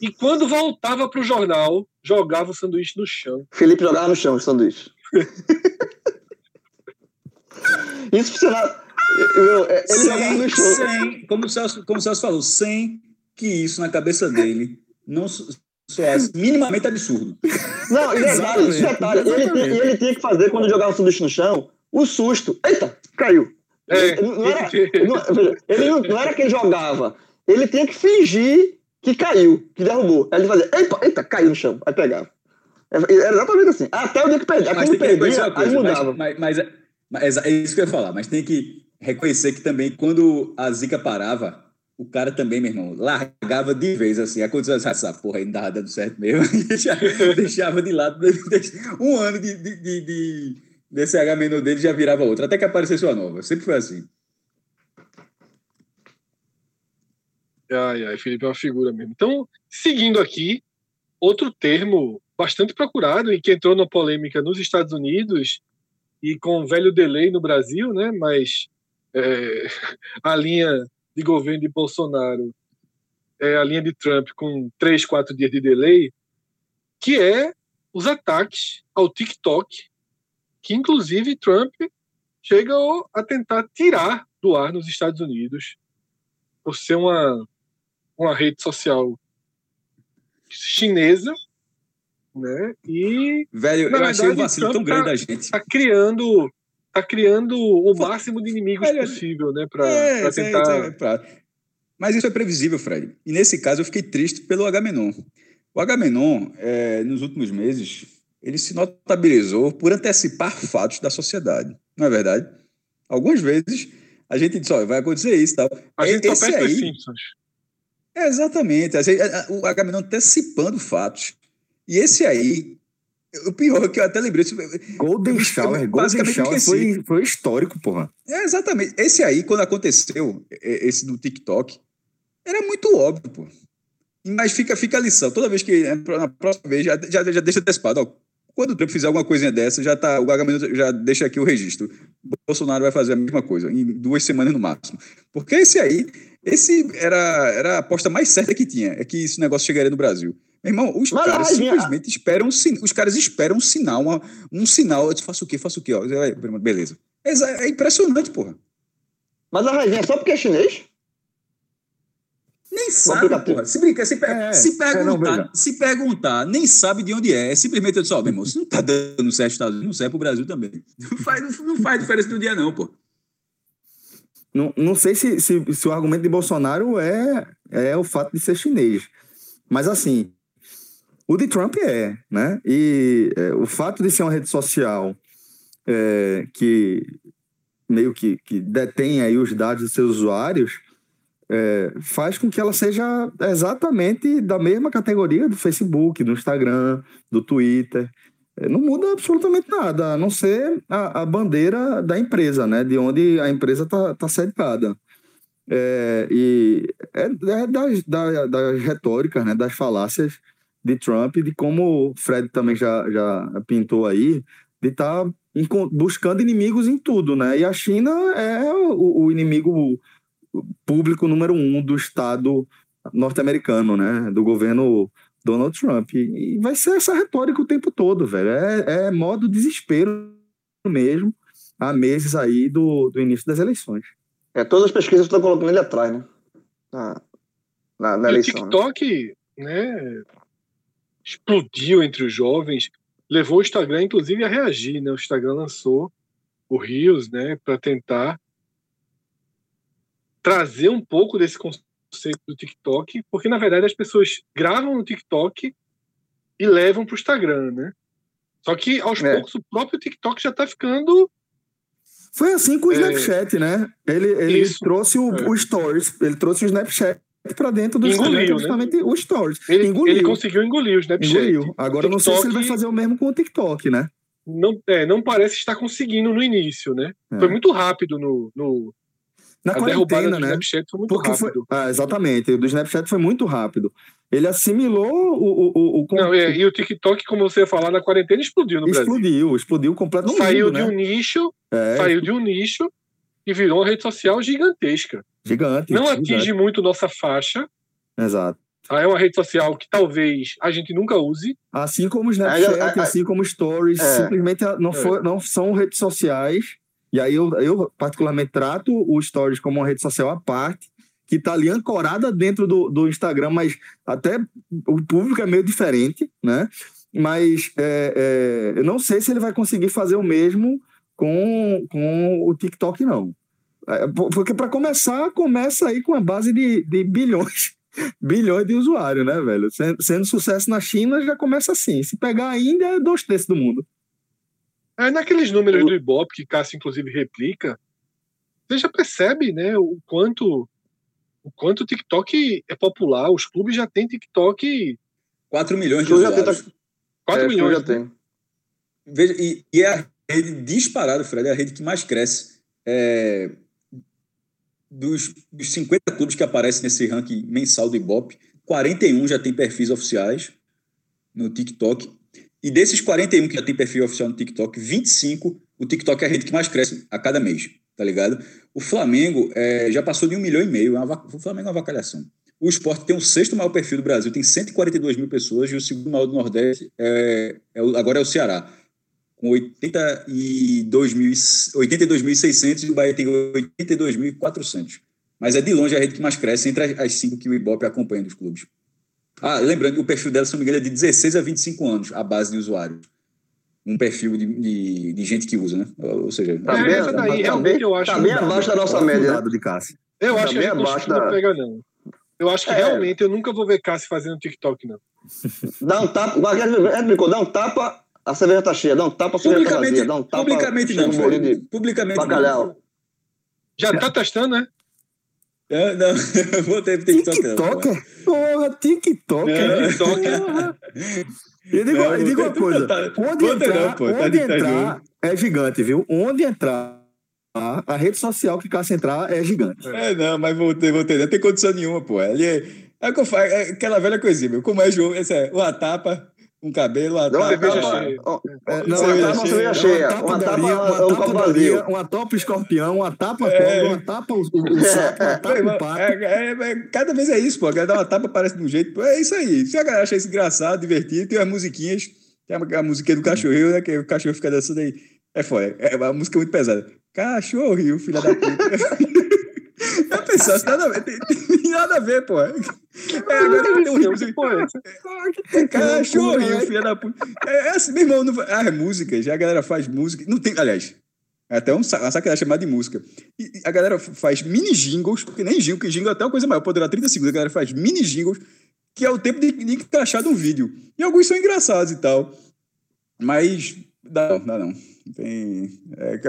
E quando voltava para o jornal, jogava o sanduíche no chão. Felipe jogava no chão o sanduíche. *laughs* Isso funcionava. é, Ele jogava Sem, no chão. sem, como o, Celso, como o Celso falou, sem que isso na cabeça dele não so- soasse minimamente absurdo. Não, e detalhe, Exatamente, detalhe ele, ele tinha que fazer quando jogava o sanduíche no chão, o susto. Eita, caiu. É, Não era, *laughs* não, ele não, não era quem jogava. Ele tinha que fingir que caiu, que derrubou. Aí ele fazia, eita, eita, caiu no chão. Aí pegava. Era exatamente assim. Até o dia que perdia. Aí Mas quando tem que perdia, aí coisa. mudava. Mas, mas, mas- mas é isso que eu ia falar. Mas tem que reconhecer que também, quando a zica parava, o cara também, meu irmão, largava de vez, assim. Aconteceu assim, essa porra aí não tava dando certo mesmo. *laughs* E deixava de lado. *laughs* Um ano de, de, de, de- desse H menor dele já virava outro. Até que aparecesse uma nova. Sempre foi assim. Ai, ai, Felipe é uma figura mesmo. Então, seguindo aqui, outro termo bastante procurado e que entrou na polêmica nos Estados Unidos e com velho delay no Brasil, né? Mas é, *laughs* a linha de governo de Bolsonaro é a linha de Trump com três, quatro dias de delay, que é os ataques ao TikTok, que inclusive Trump chegou a tentar tirar do ar nos Estados Unidos por ser uma uma rede social chinesa, né? E Velho, eu achei um vacilo tão grande tá- da gente. está criando tá criando o máximo de inimigos Olha, possível, né, para É, tentar é, é, pra- Mas isso é previsível, Fred. E nesse caso eu fiquei triste pelo Agamenon. O Agamenon, é, nos últimos meses, ele se notabilizou por antecipar fatos da sociedade. Não é verdade? Algumas vezes a gente diz, ó, vai acontecer isso e tal. a gente só Esse os aí- Simpsons. É, exatamente. O Agamenon antecipando fatos. E esse aí, o pior é que eu até lembrei, isso- Golden Eu Shower, Golden Shower foi, foi histórico, porra. É, exatamente. Esse aí, quando aconteceu, esse do TikTok, era muito óbvio, pô. Mas fica, fica a lição. Toda vez que, é, na próxima vez, já, já, já deixa antecipado. Ó, quando o Trump fizer alguma coisinha dessa, já tá, o Agamemnon já deixa aqui o registro. Bolsonaro vai fazer a mesma coisa, em duas semanas no máximo. Porque esse aí, esse era, era a aposta mais certa que tinha, é que esse negócio chegaria no Brasil. Meu irmão, os Mas, caras simplesmente esperam sin- os caras esperam um sinal, uma, um sinal, eu disse, faço o quê, faço o quê, ó, beleza. É, é impressionante, porra. Mas a raivinha é só porque é chinês? Nem sabe, porra. Se, brinca, se, per- É, se é, não, perguntar, veja. se perguntar, nem sabe de onde é. É simplesmente eu disse, ó, meu irmão, se não tá dando certo nos Estados Unidos, não serve pro Brasil também. Não faz, não faz diferença no dia, não, pô. Não, não sei se, se, se o argumento de Bolsonaro é, é o fato de ser chinês. Mas assim, o de Trump é, né? E é, o fato de ser uma rede social é, que meio que, que detém aí os dados dos seus usuários é, faz com que ela seja exatamente da mesma categoria do Facebook, do Instagram, do Twitter. É, Não muda absolutamente nada, a não ser a, a bandeira da empresa, né? De onde a empresa está tá sediada. É, e é, é das, da- das retóricas, né? Das falácias de Trump, de como o Fred também já, já pintou aí, de estar buscando inimigos em tudo, né? E a China é o, o inimigo público número um do Estado norte-americano, né? Do governo Donald Trump. E vai ser essa retórica o tempo todo, velho. É, é modo desespero mesmo, há meses aí do, do início das eleições. É, todas as pesquisas estão colocando ele atrás, né? Na, na, na eleição. O né? TikTok, né? né, explodiu entre os jovens, levou o Instagram, inclusive, a reagir, né? O Instagram lançou o Rios, né, para tentar trazer um pouco desse conceito do TikTok, porque na verdade as pessoas gravam no TikTok e levam para o Instagram, né? Só que aos é. poucos o próprio TikTok já está ficando. Foi assim com o é... Snapchat, né? Ele, ele trouxe o, é. o Stories, ele trouxe o Snapchat para dentro do engoliu, Instagram, justamente né? o Stories. Ele, engoliu. ele conseguiu engolir o Snapchat. Engoliu. Agora TikTok, não sei se ele vai fazer o mesmo com o TikTok, né? Não, é, não parece estar conseguindo no início, né? É. Foi muito rápido no, no, na a quarentena, né? Foi Porque rápido. Foi, ah, exatamente, o do Snapchat foi muito rápido. Ele assimilou o. o, o, Não, é, e o TikTok, como você ia falar, na quarentena explodiu no explodiu, Brasil. Explodiu, explodiu completamente. Saiu né? de um nicho, é. saiu de um nicho e virou uma rede social gigantesca. Gigante. Não gigante. atinge muito nossa faixa. Exato. É uma rede social que talvez a gente nunca use. Assim como o Snapchat, assim como Stories, é. simplesmente não, for, não são redes sociais e aí eu, eu particularmente trato o Stories como uma rede social à parte, que está ali ancorada dentro do, do Instagram, mas até o público é meio diferente, né? Mas é, é, eu não sei se ele vai conseguir fazer o mesmo com, com o TikTok, não. É, porque, para começar, começa aí com a base de, de bilhões *laughs* bilhões de usuários, né, velho? Sendo, sendo, sucesso na China, já começa assim. Se pegar a Índia, é dois terços do mundo. É, naqueles números do Ibope que Cássio inclusive replica, você já percebe, né, o quanto o quanto o TikTok é popular. Os clubes já têm TikTok. 4 milhões de usuários. 4 é, milhões. Já né? tem. Veja, e, e, é a rede disparada, Fred, é a rede que mais cresce. É, dos, dos 50 clubes que aparecem nesse ranking mensal do Ibope, 41 já tem perfis oficiais no TikTok. E desses 41 que já tem perfil oficial no TikTok, 25, o TikTok é a rede que mais cresce a cada mês, tá ligado? O Flamengo é, já passou de um milhão e meio, é o Flamengo é uma avacalhação. O esporte tem o sexto maior perfil do Brasil, tem 142 mil pessoas, e o segundo maior do Nordeste é, é agora é o Ceará, com 82.600 82 e o Bahia tem 82.400. Mas é de longe a rede que mais cresce entre as cinco que o Ibope acompanha dos clubes. Ah, lembrando que o perfil dela, se não me engano, é de 16 a 25 anos, a base de usuário. Um perfil de, de, de gente que usa, né? Ou seja, tá bem, essa daí, tá bem, eu acho tá bem abaixo da nossa média. De Cássio. Eu tá acho que a gente abaixo da... não pega, não. Eu acho que é. realmente eu nunca vou ver Cássio fazendo TikTok, não. Dá um tapa, é, brincou, dá um tapa, a cerveja tá cheia, dá um tapa, a cerveja tá vazia, dá um tapa. Publicamente não, de publicamente bacalhau. não. Já tá testando, né? É, não, *laughs* eu vou ter TikTok. TikTok? Porra, TikTok. É. TikTok. Eu digo, não, eu digo uma coisa. Onde entrar, não, pô, tá onde tá entrar é gigante, viu? Onde entrar, a rede social que Cássio entrar é gigante. É, não, mas vou ter. Não tem condição nenhuma, pô. Ali é, é, eu é aquela velha coisinha, meu. Como é jogo, essa é uma tapa, um cabelo, uma não, tapa. Não, uma tapa cerveja cheia. Uma tapa, uma tapa vazio. Uma tapa escorpião, uma tapa é. uma tapa o, o sapo, uma tapa o pato. É, é, é, cada vez é isso, pô. Cada uma tapa parece de um jeito. É isso aí. Se a galera acha isso engraçado, divertido, tem as musiquinhas. Tem a, a musiquinha do cachorrinho, né? Que o cachorro fica dançando aí. É foda. É uma música muito pesada. Cachorrinho, filha da puta. *laughs* Pensasse, nada a ver, tem, tem nada a ver, pô. É, agora tem um rio. É, cachorrinho, filha da puta. É, é assim, meu irmão, não, as músicas, a galera faz música. Não tem, aliás, é até um, uma sacanagem chamada de música. E a galera faz mini jingles, porque nem jingle, que jingle é até uma coisa maior, pode durar 30 segundos. A galera faz mini jingles, que é o tempo de, de encaixar de um vídeo. E alguns são engraçados e tal. Mas dá, dá não. Tem. É,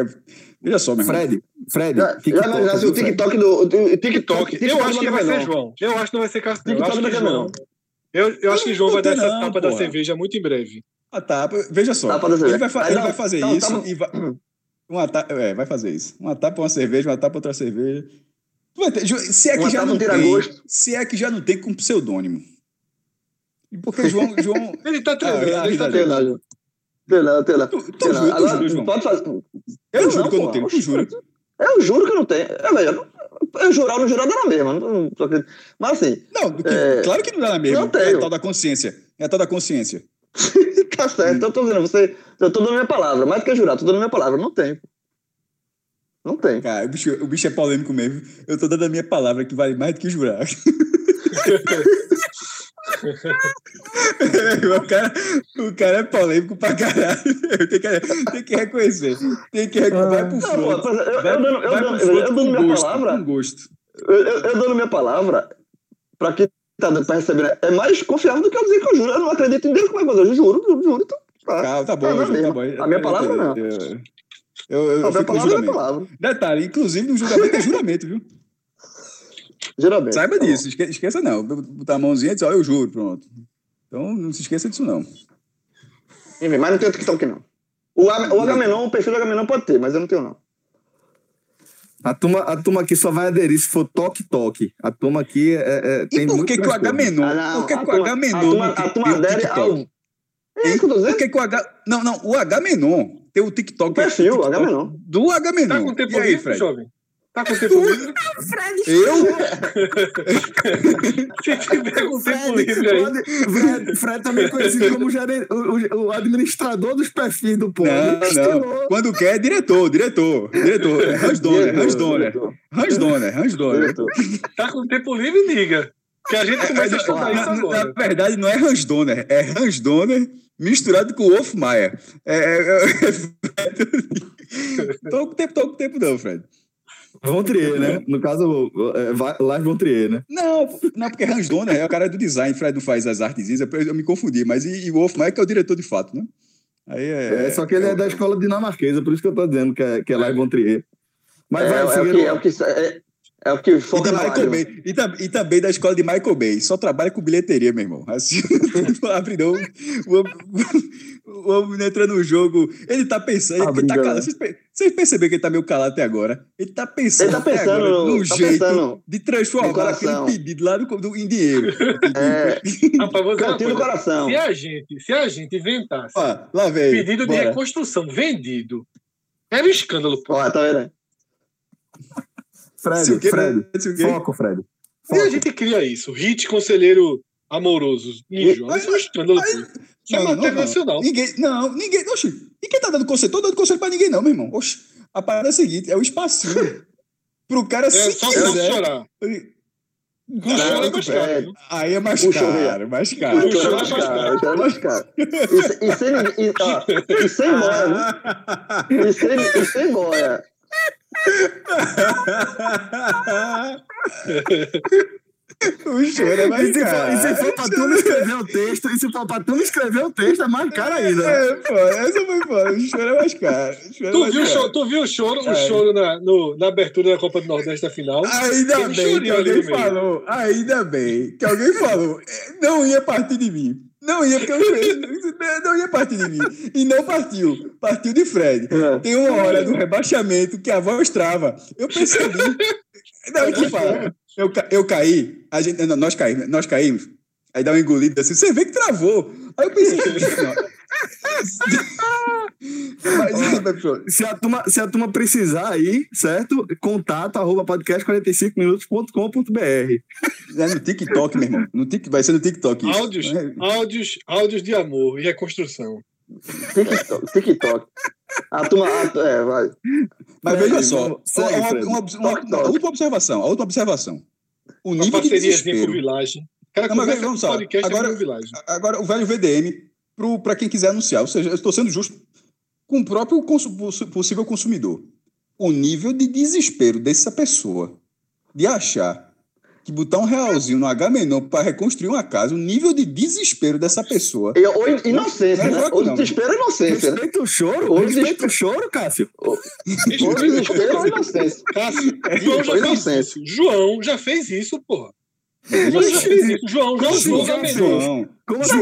veja só, meu Fred, Fred. Já, TikTok, já, já, o TikTok do. O TikTok. TikTok. Eu acho que vai ser João. Eu acho que não vai ser Castelo. Eu acho que João. Eu, eu acho que João vai dar essa tapa da cerveja muito em breve. A tapa, veja só. Tapa ele vai, fa ele vai fazer não, isso e vai. *clears throat* Uma tapa, é, vai fazer isso. Uma tapa, uma cerveja, uma tapa, outra cerveja. Ter, se é que já não tem, se é que já não tem com pseudônimo. Porque João, João *laughs* ele tá treinando, ah, ele tá treinando. Tem não, tem não. Tu, tu, tem não. Agora, João? Pode fazer. Eu, eu juro não, que eu não tenho, tu juro. Eu juro que não tenho. Eu, veja, Eu jurar ou não jurar dá na mesma. Não, não, mas assim. Não, é... claro que não dá na mesma. Não tenho. É a tal da consciência. É a tal da consciência. *laughs* tá certo, eu tô dizendo, você. Eu tô dando minha palavra, mais do que jurar, tô dando minha palavra. Não tem. Não tem. Cara, o bicho, o bicho é polêmico mesmo. Eu tô dando a minha palavra que vale mais do que jurar. *laughs* *laughs* o, cara, o cara é polêmico pra caralho. Tem que, tem que reconhecer. Tem que reconhecer. Vai pro front. Eu, eu, eu, dando, eu, dando, eu, eu dando minha gosto, palavra. Gosto. Eu, eu, eu dando minha palavra pra quem tá pra receber. É mais confiável do que eu dizer que eu juro. Eu não acredito em Deus, como é que eu juro? Eu juro, então. Tá, tá bom, tá, tá bom. A minha palavra não. Eu, eu, a minha palavra é palavra. Detalhe, inclusive no julgamento é juramento, viu? Juramento. Saiba tá disso, esque, esqueça não. Botar a mãozinha e dizer, ó, eu juro, pronto. Então não se esqueça disso, não. Enfim, mas não tem TikTok, não. O, o Agamenon, o perfil do Agamenon pode ter, mas eu não tenho, não. A turma, a turma aqui só vai aderir se for toque-toque. A turma aqui é, é, tem E por que, que o Agamenon? Ah, por que, que o Agamenon A turma adere ao... É isso que eu tô dizendo. Por que, que o H... Não, não, o Agamenon tem o TikTok. O perfil, o Agamenon. Do Agamenon. Tá com tempo aí, Fred? jovem? Tá com tempo livre? *laughs* Fred. Eu? *laughs* Se tiver com tempo livre aí. Fred, Fred também conhecido como gerente, o, o, administrador dos perfis do povo. Não, não. Quando quer, é diretor, diretor. Diretor. Hans Donner, Hans Donner. Hans Donner, Hans Donner. Tá com tempo livre, liga. Que a gente começa a estudar isso agora. Na verdade, não é Hans Donner, é Hans Donner misturado com o Wolf Maia. É, é, é... *laughs* tô com tempo, tô com tempo não, Fred. Von Trier, né? No caso, é, Lars Von Trier, né? Não, não, porque Hans Donner é o cara do design, Fred não faz as artezinhas, eu me confundi, mas e, e o Wolf Maia que é o diretor de fato, né? Aí é, é, só que ele é, é da escola dinamarquesa, por isso que eu tô dizendo que é, que é Lars Von Trier. Mas é, vai, é, o que, é, o que, é, é o que foca e, Michael Bay, e, tam, e, também da escola de Michael Bay. Só trabalha com bilheteria, meu irmão. Assim, *laughs* abre não. O homem entra no jogo. Ele tá pensando. Ah, ele tá calado. Vocês, vocês perceberam que ele tá meio calado até agora? Ele tá pensando, ele tá pensando agora, num tá jeito pensando de transformar *laughs* aquele pedido lá no, do, em dinheiro. É. Rapaz, Cantinho do coração. Se a gente, se a gente inventasse ah, lá vem, pedido bora. de reconstrução vendido, era um escândalo. Pô. Ó, tá vendo? Fred, Fred, foco, Fred. Foco. E a gente cria isso. Hit conselheiro amoroso. Isso é um escândalo. Isso é matéria nacional. Ninguém, não, ninguém. Oxi, ninguém tá dando conselho. Tô dando conselho pra ninguém, não, meu irmão. Oxi, a parada é a seguinte: é o espacinho. *laughs* Pro cara é, se só quiser. chorar. Não, não, é mais caro. Aí é mais caro, mais caro. É mais caro. É mais caro. E, sem, e, ó, e sem boia, E sem, e sem boia. *laughs* O choro é mais e se caro. For, e se for pra tu escrever o texto, e se for pra tu escrever o texto, é mais caro ainda. É, pô, essa foi foda. O choro é mais caro. É tu, mais viu caro. Choro, tu viu o choro, o choro na, no, na abertura da Copa do Nordeste da final? Ainda bem que alguém falou, ainda bem que alguém falou, é, não ia partir de mim. Não ia, porque eu não ia partir de mim. E não partiu. Partiu de Fred. É. Tem uma hora do rebaixamento que a voz trava. Eu percebi. Não, que fala. Eu, eu caí, a gente, nós caímos, nós caímos. Aí dá uma engolida assim, você vê que travou. Aí eu pensei, *laughs* Mas, se, a turma, se a turma precisar aí, certo? Contato arroba podcast45minutos.com.br. É no TikTok, meu irmão. No tic, vai ser no TikTok. Isso. Áudios, é. áudios, áudios de amor e reconstrução. TikTok. TikTok. A turma. A, é, vai. Mas veja só, segue, uma, uma, uma, uma, última observação. A última observação. O nível de desespero. Village. Cara, Não, mas vamos só. Agora, agora, o velho VDM, para quem quiser anunciar. Ou seja, eu estou sendo justo com o próprio possível consumidor. O nível de desespero dessa pessoa de achar que botar um realzinho no H-Menor para reconstruir uma casa, o nível de desespero dessa pessoa. E, ou inocência, não, né? Ou desespero é inocência. Respeita o choro, ou respeita o choro, Cássio. Ou desespero ou inocência. Cássio, João já fez isso. João já fez isso, porra. João já fez isso. João usou João. Como assim?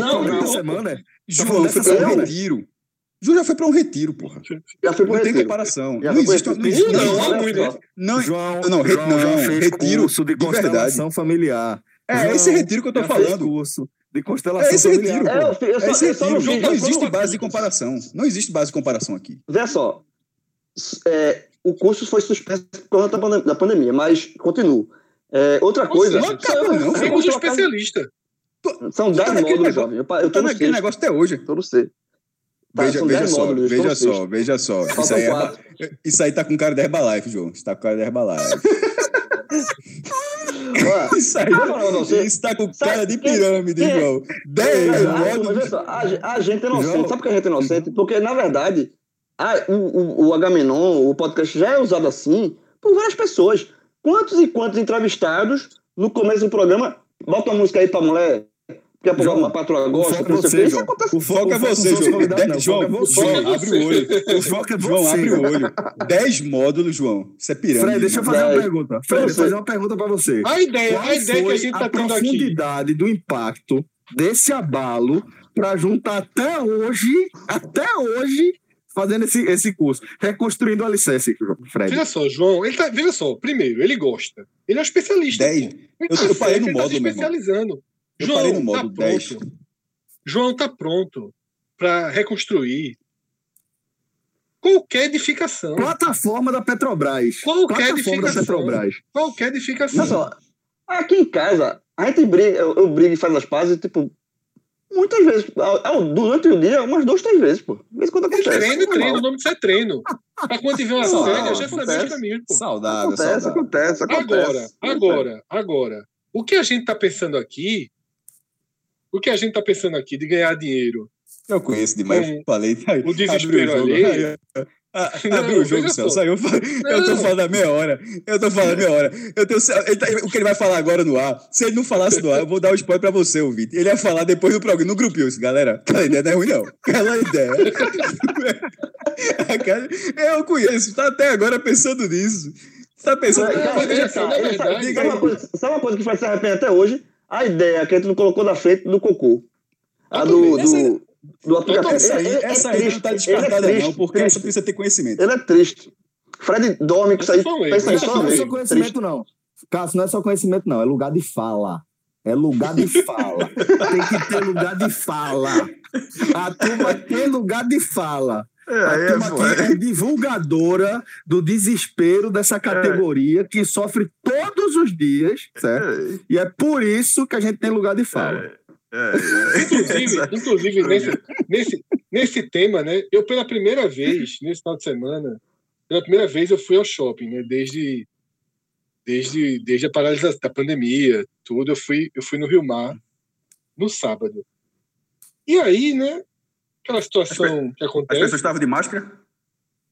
Não, não, semana? João foi para um retiro. João já foi para um retiro, porra. Já foi Não tem comparação. Não existe. Não, existe, não, não, João, não, João não, já fez retiro curso de constelação familiar. É João esse retiro que eu tô falando. Curso de constelação é esse familiar. retiro. É, eu, eu, é esse retiro. Não, não existe base de comparação. Não existe base de comparação aqui. Vê só. É, o curso foi suspenso por causa da pandemia, mas continuo. É, outra coisa. Não acabou, não. Somos um especialista. São 10 módulos, negócio, jovem. Eu, eu tô tá naquele negócio até hoje. Tô no C. Tá, veja, veja só, módulos, veja só, veja só. Isso aí, é, isso aí tá com cara de Herbalife, João. Isso tá com cara de Herbalife. *laughs* isso aí não, isso tá com cara de pirâmide, quem, João. 10 módulos. A, a gente é inocente. João. Sabe por que a gente é inocente? Porque, na verdade, a, o, o, o Agamenon, o podcast já é usado assim por várias pessoas. Quantos e quantos entrevistados no começo do programa bota uma música aí pra mulher Quer pegar uma patroa gosta? O foco é você, João. O foco é você, João. João, abre o olho. O foco é você. João, abre o olho. Dez módulos, João. Isso é pirâmide. Fred, deixa eu fazer uma pergunta. Fred, deixa eu fazer uma pergunta para você. A ideia, a ideia que a gente tá tendo aqui. A profundidade do impacto desse abalo para juntar até hoje, até hoje, fazendo esse, esse curso, reconstruindo o alicerce, Fred. Veja só, João, ele tá, veja só, primeiro, ele gosta. Ele é um especialista. Dez. Eu, eu parei no módulo, tá especializando. Eu João, parei no modo tá 10. Pronto. João está pronto para reconstruir qualquer edificação. Plataforma da Petrobras. Qualquer edificação. Da Petrobras. Qualquer edificação. Olha só, aqui em casa, a gente briga, eu, eu brigo e faz as pazes, tipo, muitas vezes, durante o dia, umas duas, três vezes, pô. Vez quando acontece. É treino, treino, o nome disso é treino. Pra quando tiver uma série, já sabia os caminhos, pô. Saudável, acontece, saudável. Acontece, acontece. Agora, agora, agora, o que a gente tá pensando aqui o que a gente está pensando aqui de ganhar dinheiro? Eu conheço demais, com falei. Tá, o desespero ali. Abriu o jogo, Celso. Eu, eu tô falando a meia hora. Eu tô falando a meia hora. Eu tenho, ele tá, o que ele vai falar agora no ar, se ele não falasse no ar, eu vou dar um spoiler pra você, ouvinte. Ele ia falar depois do programa, no grupinho. Galera, aquela ideia não é ruim, não. Aquela ideia. eu conheço, tá até agora pensando nisso. Tá pensando. Sabe uma coisa que faz se arrepender até hoje? A ideia que a gente não colocou na frente do cocô. A do, do, do aplicativo. Essa aí, é, essa aí não está descartada, é não, porque triste. essa precisa ter conhecimento. Ele é triste. Fred dorme com isso aí. Pensa nisso Não é só conhecimento, não. Cássio, não é só conhecimento, não. É lugar de fala. É lugar de fala. tem que ter lugar de fala. A turma tem lugar de fala. É, a turma é, é divulgadora do desespero dessa categoria é. que sofre todos os dias, certo? É. E é por isso que a gente tem lugar de fala. É, é, *laughs* inclusive, inclusive nesse, nesse, nesse tema, né? Eu pela primeira vez, nesse final de semana, pela primeira vez eu fui ao shopping, né? Desde, desde, desde a paralisação da pandemia, tudo, eu fui, eu fui no Rio Mar no sábado. E aí, né? Aquela situação que acontece. As pessoas estavam de máscara?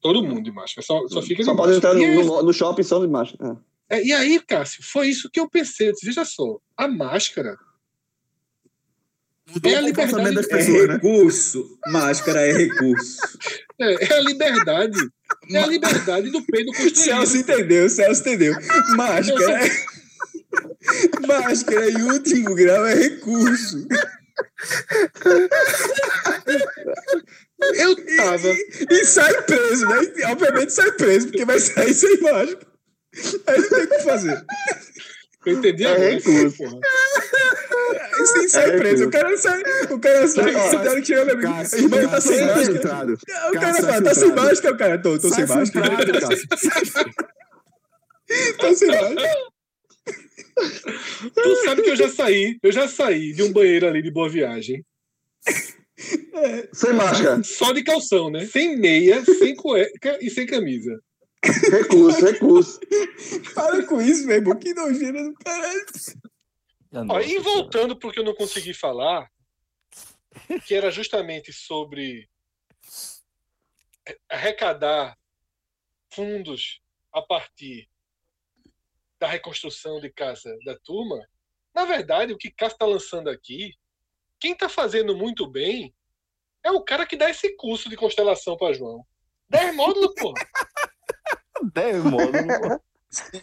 Todo mundo de máscara, só, só fica Só pode entrar no, no, no, shopping só de máscara. É. É, e aí, Cássio, foi isso que eu pensei. Eu disse, veja só, a máscara Mudou é a liberdade das pessoas, é recurso. Né? Máscara é recurso. *laughs* É, é, a liberdade. É a liberdade do peido construído. Celso entendeu, Celso entendeu. Máscara é... *laughs* Máscara em último grau é recurso. Eu tava. E, e, sai preso, né? E, obviamente sai preso, porque vai sair sem mágica. Aí não tem o que fazer. Eu entendi é recurso. Porra. Sim, sai é preso. O cara sai. O cara sai. Você tem que chegar amigo. Irmão, tá sem máscara. O cara fala, tá sem máscara, o cara. Tô, tô sem máscara. *laughs* Tô sem máscara. *laughs* Tu sabe que eu já saí, eu já saí de um banheiro ali de boa viagem. É, sem máscara. Só de calção, né? Sem meia, sem cueca e sem camisa. Recurso, recurso. Para com isso, meu irmão. Que nojeira do caralho. Ó, e voltando porque eu não consegui falar, que era justamente sobre arrecadar fundos a partir da reconstrução de casa da turma, na verdade, o que Cássio está lançando aqui, quem está fazendo muito bem é o cara que dá esse curso de constelação para João. 10 módulos, pô. *laughs* 10 módulos,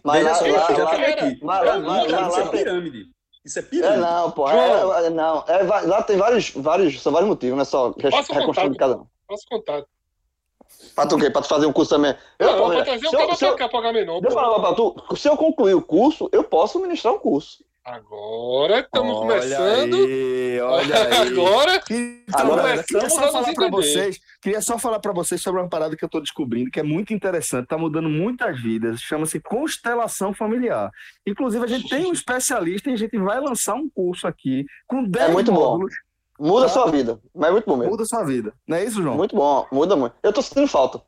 Mas lá, lá, já lá, lá, lá, lá, isso é pirâmide. Isso é pirâmide. É, não, pô. É, não, é, lá tem vários, vários, são vários motivos, não é só reconstrução de casa. Posso contar. Pra tu quê? Pra tu fazer um curso também? Eu, não, pra trazer o cara pra cá, pagar menor. Deixa eu falar pra tu. Se eu concluir o curso, eu posso ministrar um curso. Agora estamos começando. Aí, olha *laughs* aí. Agora, então, agora queria só falar para vocês, queria só falar para vocês sobre uma parada que eu estou descobrindo, que é muito interessante, está mudando muitas vidas, chama-se constelação familiar. Inclusive, a gente tem um *laughs* especialista e a gente vai lançar um curso aqui com 10 É muito bom. Muda a Tá. sua vida. Mas é muito bom mesmo. muda a sua vida. Não é isso, João? Muito bom, muda muito. Eu tô sentindo falta.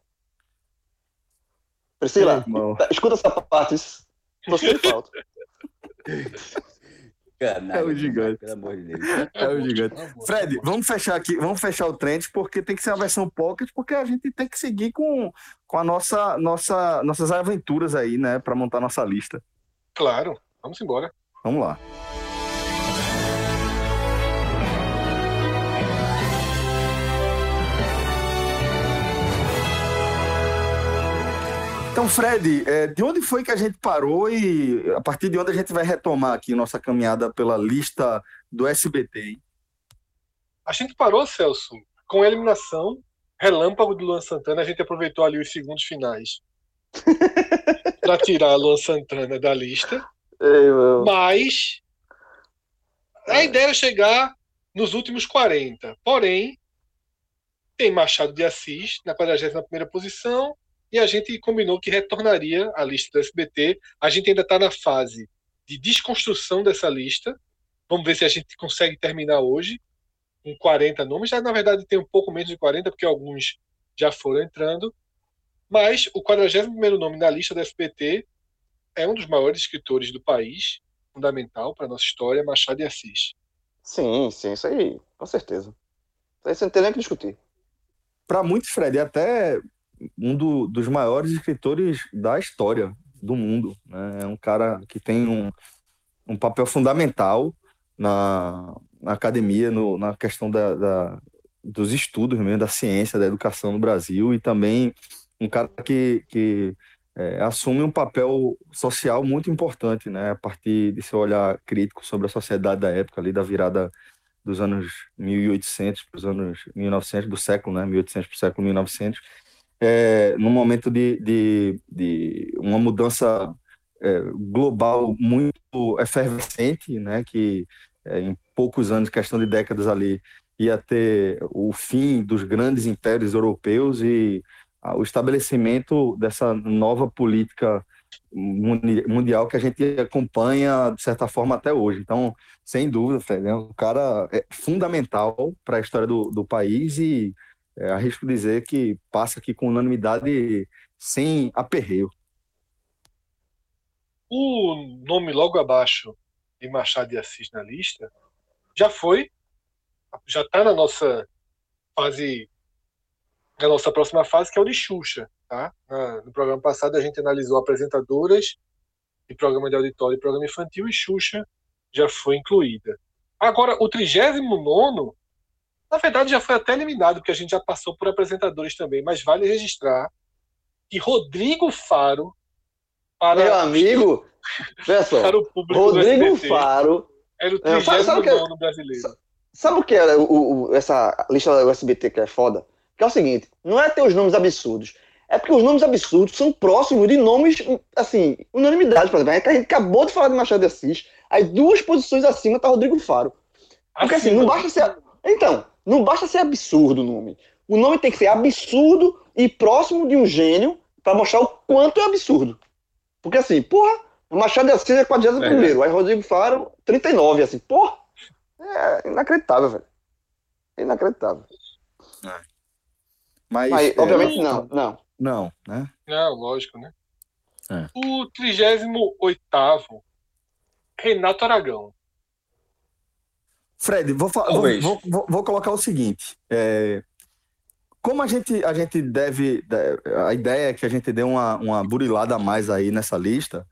Priscila, Irmão. tá, escuta essa parte. Tô sentindo falta. *laughs* Canalha, É o gigante. Pelo amor de Deus. É o gigante. Fred, vamos fechar aqui, vamos fechar o trend, porque tem que ser uma versão pocket, porque a gente tem que seguir com, com a nossa, nossa, nossas aventuras aí, né, para montar nossa lista. Claro, vamos embora. Vamos lá. Então, Fred, é, de onde foi que a gente parou e a partir de onde a gente vai retomar aqui nossa caminhada pela lista do SBT? hein? A gente parou, Celso, com a eliminação relâmpago do Luan Santana. A gente aproveitou ali os segundos finais *laughs* para tirar Luan Santana da lista. Ei. Mas a ideia era chegar nos últimos 40. Porém, tem Machado de Assis na 41ª posição e a gente combinou que retornaria à lista do SBT. A gente ainda está na fase de desconstrução dessa lista. Vamos ver se a gente consegue terminar hoje com 40 nomes. Já, na verdade, tem um pouco menos de 40, porque alguns já foram entrando. Mas o 41º nome na lista do SBT é um dos maiores escritores do país, fundamental para a nossa história, Machado de Assis. Sim, sim, isso aí, com certeza. Isso aí você não tem nem o que discutir. Para muitos, Fred, é até um do- dos maiores escritores da história do mundo. né? É um cara que tem um, um papel fundamental na, na academia, no- na questão da, da- dos estudos mesmo, da ciência, da educação no Brasil, e também um cara que, que é, assume um papel social muito importante, né? A partir de seu olhar crítico sobre a sociedade da época, ali da virada dos anos 1800 para os anos 1900, do século, né? 1800 para o século 1900, é, num momento de, de, de uma mudança é, global muito efervescente, né? Que é, em poucos anos, questão de décadas ali, ia ter o fim dos grandes impérios europeus e o estabelecimento dessa nova política mundial que a gente acompanha, de certa forma, até hoje. Então, sem dúvida, Fred, é um cara é, fundamental para a história do, do país e é, arrisco dizer que passa aqui com unanimidade sem aperreio. O nome logo abaixo de Machado de Assis na lista já foi, já está na nossa fase, na nossa próxima fase, que é o de Xuxa. Tá? No programa passado a gente analisou apresentadoras de programa de auditório e programa infantil e Xuxa já foi incluída. Agora, o 39 na verdade já foi até eliminado, porque a gente já passou por apresentadores também, mas vale registrar que Rodrigo Faro para Meu amigo, *laughs* público Rodrigo Faro. era o É, sabe- sabe o que é- 39 brasileiro. Sabe o que é o, o- essa lista da USBT que é foda? Que é o seguinte, não é ter os nomes absurdos. É porque os nomes absurdos são próximos de nomes, assim, unanimidade, por exemplo. É que A gente acabou de falar de Machado de Assis, aí duas posições acima tá Rodrigo Faro. Porque assim, não basta ser. Então, não basta ser absurdo o nome. O nome tem que ser absurdo e próximo de um gênio pra mostrar o quanto é absurdo. Porque assim, porra, Machado de Assis é 41 aí Rodrigo Faro, 39, assim, porra. É inacreditável, velho. É inacreditável. Mas, Mas, é, obviamente, não, não. não, né? Não, lógico, né? É. O 38 Renato Aragão. Fred, vou, vou, vou, vou- colocar o seguinte: é, como a gente, a gente deve. de- A ideia é que a gente dê uma, uma burilada a mais aí nessa lista.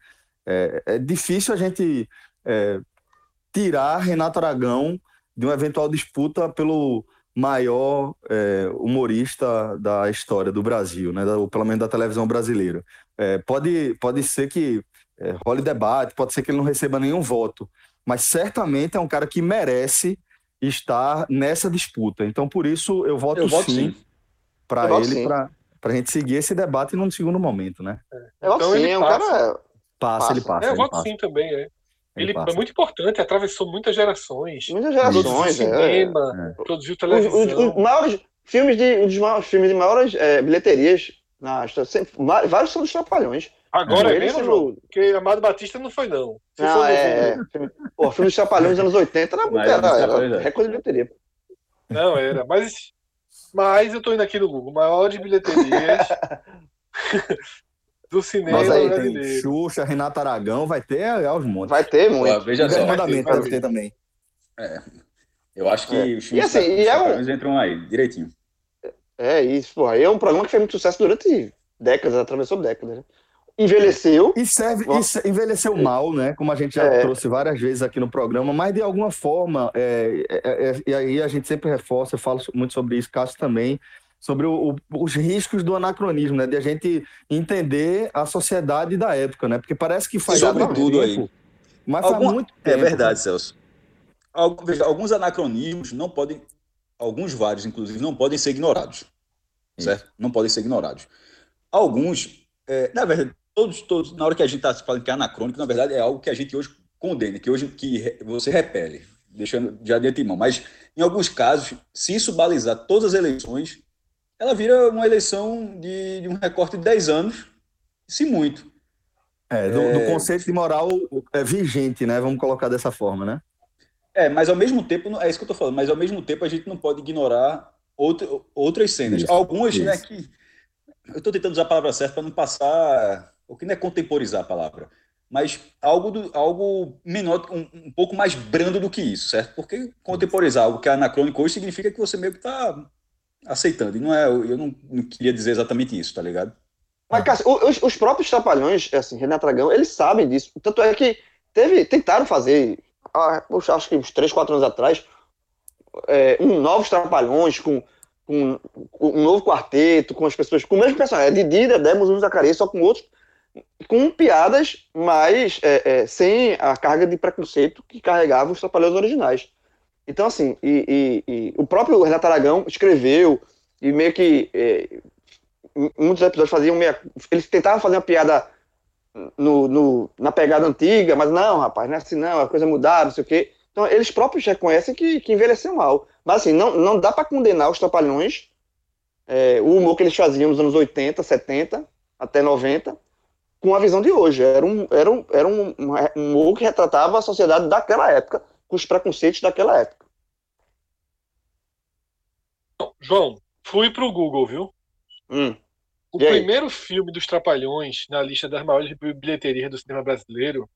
É, é difícil a gente é, tirar Renato Aragão de uma eventual disputa pelo maior é, humorista da história do Brasil, né? ou pelo menos da televisão brasileira. É, pode, pode ser que é, role debate, pode ser que ele não receba nenhum voto mas certamente é um cara que merece estar nessa disputa. Então, por isso, eu voto, Eu voto sim, sim. para ele, sim. para a gente seguir esse debate num segundo momento, né? Eu Então assim, ele é um passa. cara. Passa, Passa. ele passa. É, eu ele voto passa. sim também, é. Ele, ele é muito importante, atravessou muitas gerações. Muitas gerações, produziu é. cinema, é. produziu televisão. Os, os, os, maiores filmes de, os maiores filmes de maiores é, bilheterias na sempre, vários são dos Trapalhões. Agora é mesmo, João? Porque Amado Batista não foi, não. Se ah, é. é. Pô, filme Trapalhões dos anos 80 era, era, era, era recorde de bilheteria. Não, era. Mas, mas eu tô indo aqui no Google. Maiores bilheterias do cinema Mas aí brasileiro. tem Xuxa, Renata Aragão, vai ter é, aos montes. Vai ter muito. Pô, veja só. Mandamento vai ter, ter também. É. Eu acho que é. os filmes e assim, e é um... entram aí, direitinho. É isso, pô. Aí é um programa que fez muito sucesso durante décadas, atravessou décadas. Né? Envelheceu. E serve, e envelheceu mal, né? Como a gente já é. trouxe várias vezes aqui no programa, mas de alguma forma, é, é, é e aí a gente sempre reforça, eu falo muito sobre isso, Cássio também, sobre o, o, os riscos do anacronismo, né? De a gente entender a sociedade da época, né? Porque parece que faz sobre tudo aí. Mas Algum... faz muito é tempo. É verdade, Celso. Alguns anacronismos não podem, alguns vários, inclusive, não podem ser ignorados. Certo? Não podem ser ignorados. Alguns, é, na verdade, todos, todos, na hora que a gente está falando que é anacrônico, na verdade é algo que a gente hoje condena, que hoje que você repele, deixando já de antemão. Mas, em alguns casos, se isso balizar todas as eleições, ela vira uma eleição de, de um recorte de 10 anos, se muito. É, do, é... do conceito de moral é, vigente, né? Vamos colocar dessa forma, né? É, mas ao mesmo tempo, é isso que eu tô falando, mas ao mesmo tempo a gente não pode ignorar outra, outras cenas. Isso, Algumas, né, isso. né, que. Eu estou tentando usar a palavra certa para não passar. O que não é contemporizar a palavra, mas algo, do, algo menor, um, um, pouco mais brando do que isso, certo? Porque contemporizar algo que é anacrônico hoje significa que você meio que está aceitando. E não é, eu não, não, queria dizer exatamente isso, tá ligado? Mas, Cássio, os, os, próprios Trapalhões, assim, Renato Dragão, eles sabem disso. Tanto é que teve, tentaram fazer, ah, acho que uns 3, 4 anos atrás, é, um novos Trapalhões com, com, com, um novo quarteto, com as pessoas, com o mesmo personagem, é Didi, Dedé, Muzinho Zacarias, só com outros, com piadas, mas é, é, sem a carga de preconceito que carregavam os Trapalhões originais. Então, assim, e, e, e, o próprio Renato Aragão escreveu e meio que é, muitos episódios faziam meio, eles tentavam fazer uma piada no, no, na pegada antiga, mas não, rapaz, não é assim não, a coisa mudaram, não sei o quê. Então, eles próprios reconhecem que, que envelheceu mal. Mas, assim, não, não dá para condenar os Trapalhões, é, o humor que eles faziam nos anos 80, 70, até 90, com a visão de hoje. Era um, era um, era um, um humor que retratava a sociedade daquela época, com os preconceitos daquela época. João, fui pro Google, viu? Hum. O e primeiro aí? filme dos Trapalhões na lista das maiores bilheterias do cinema brasileiro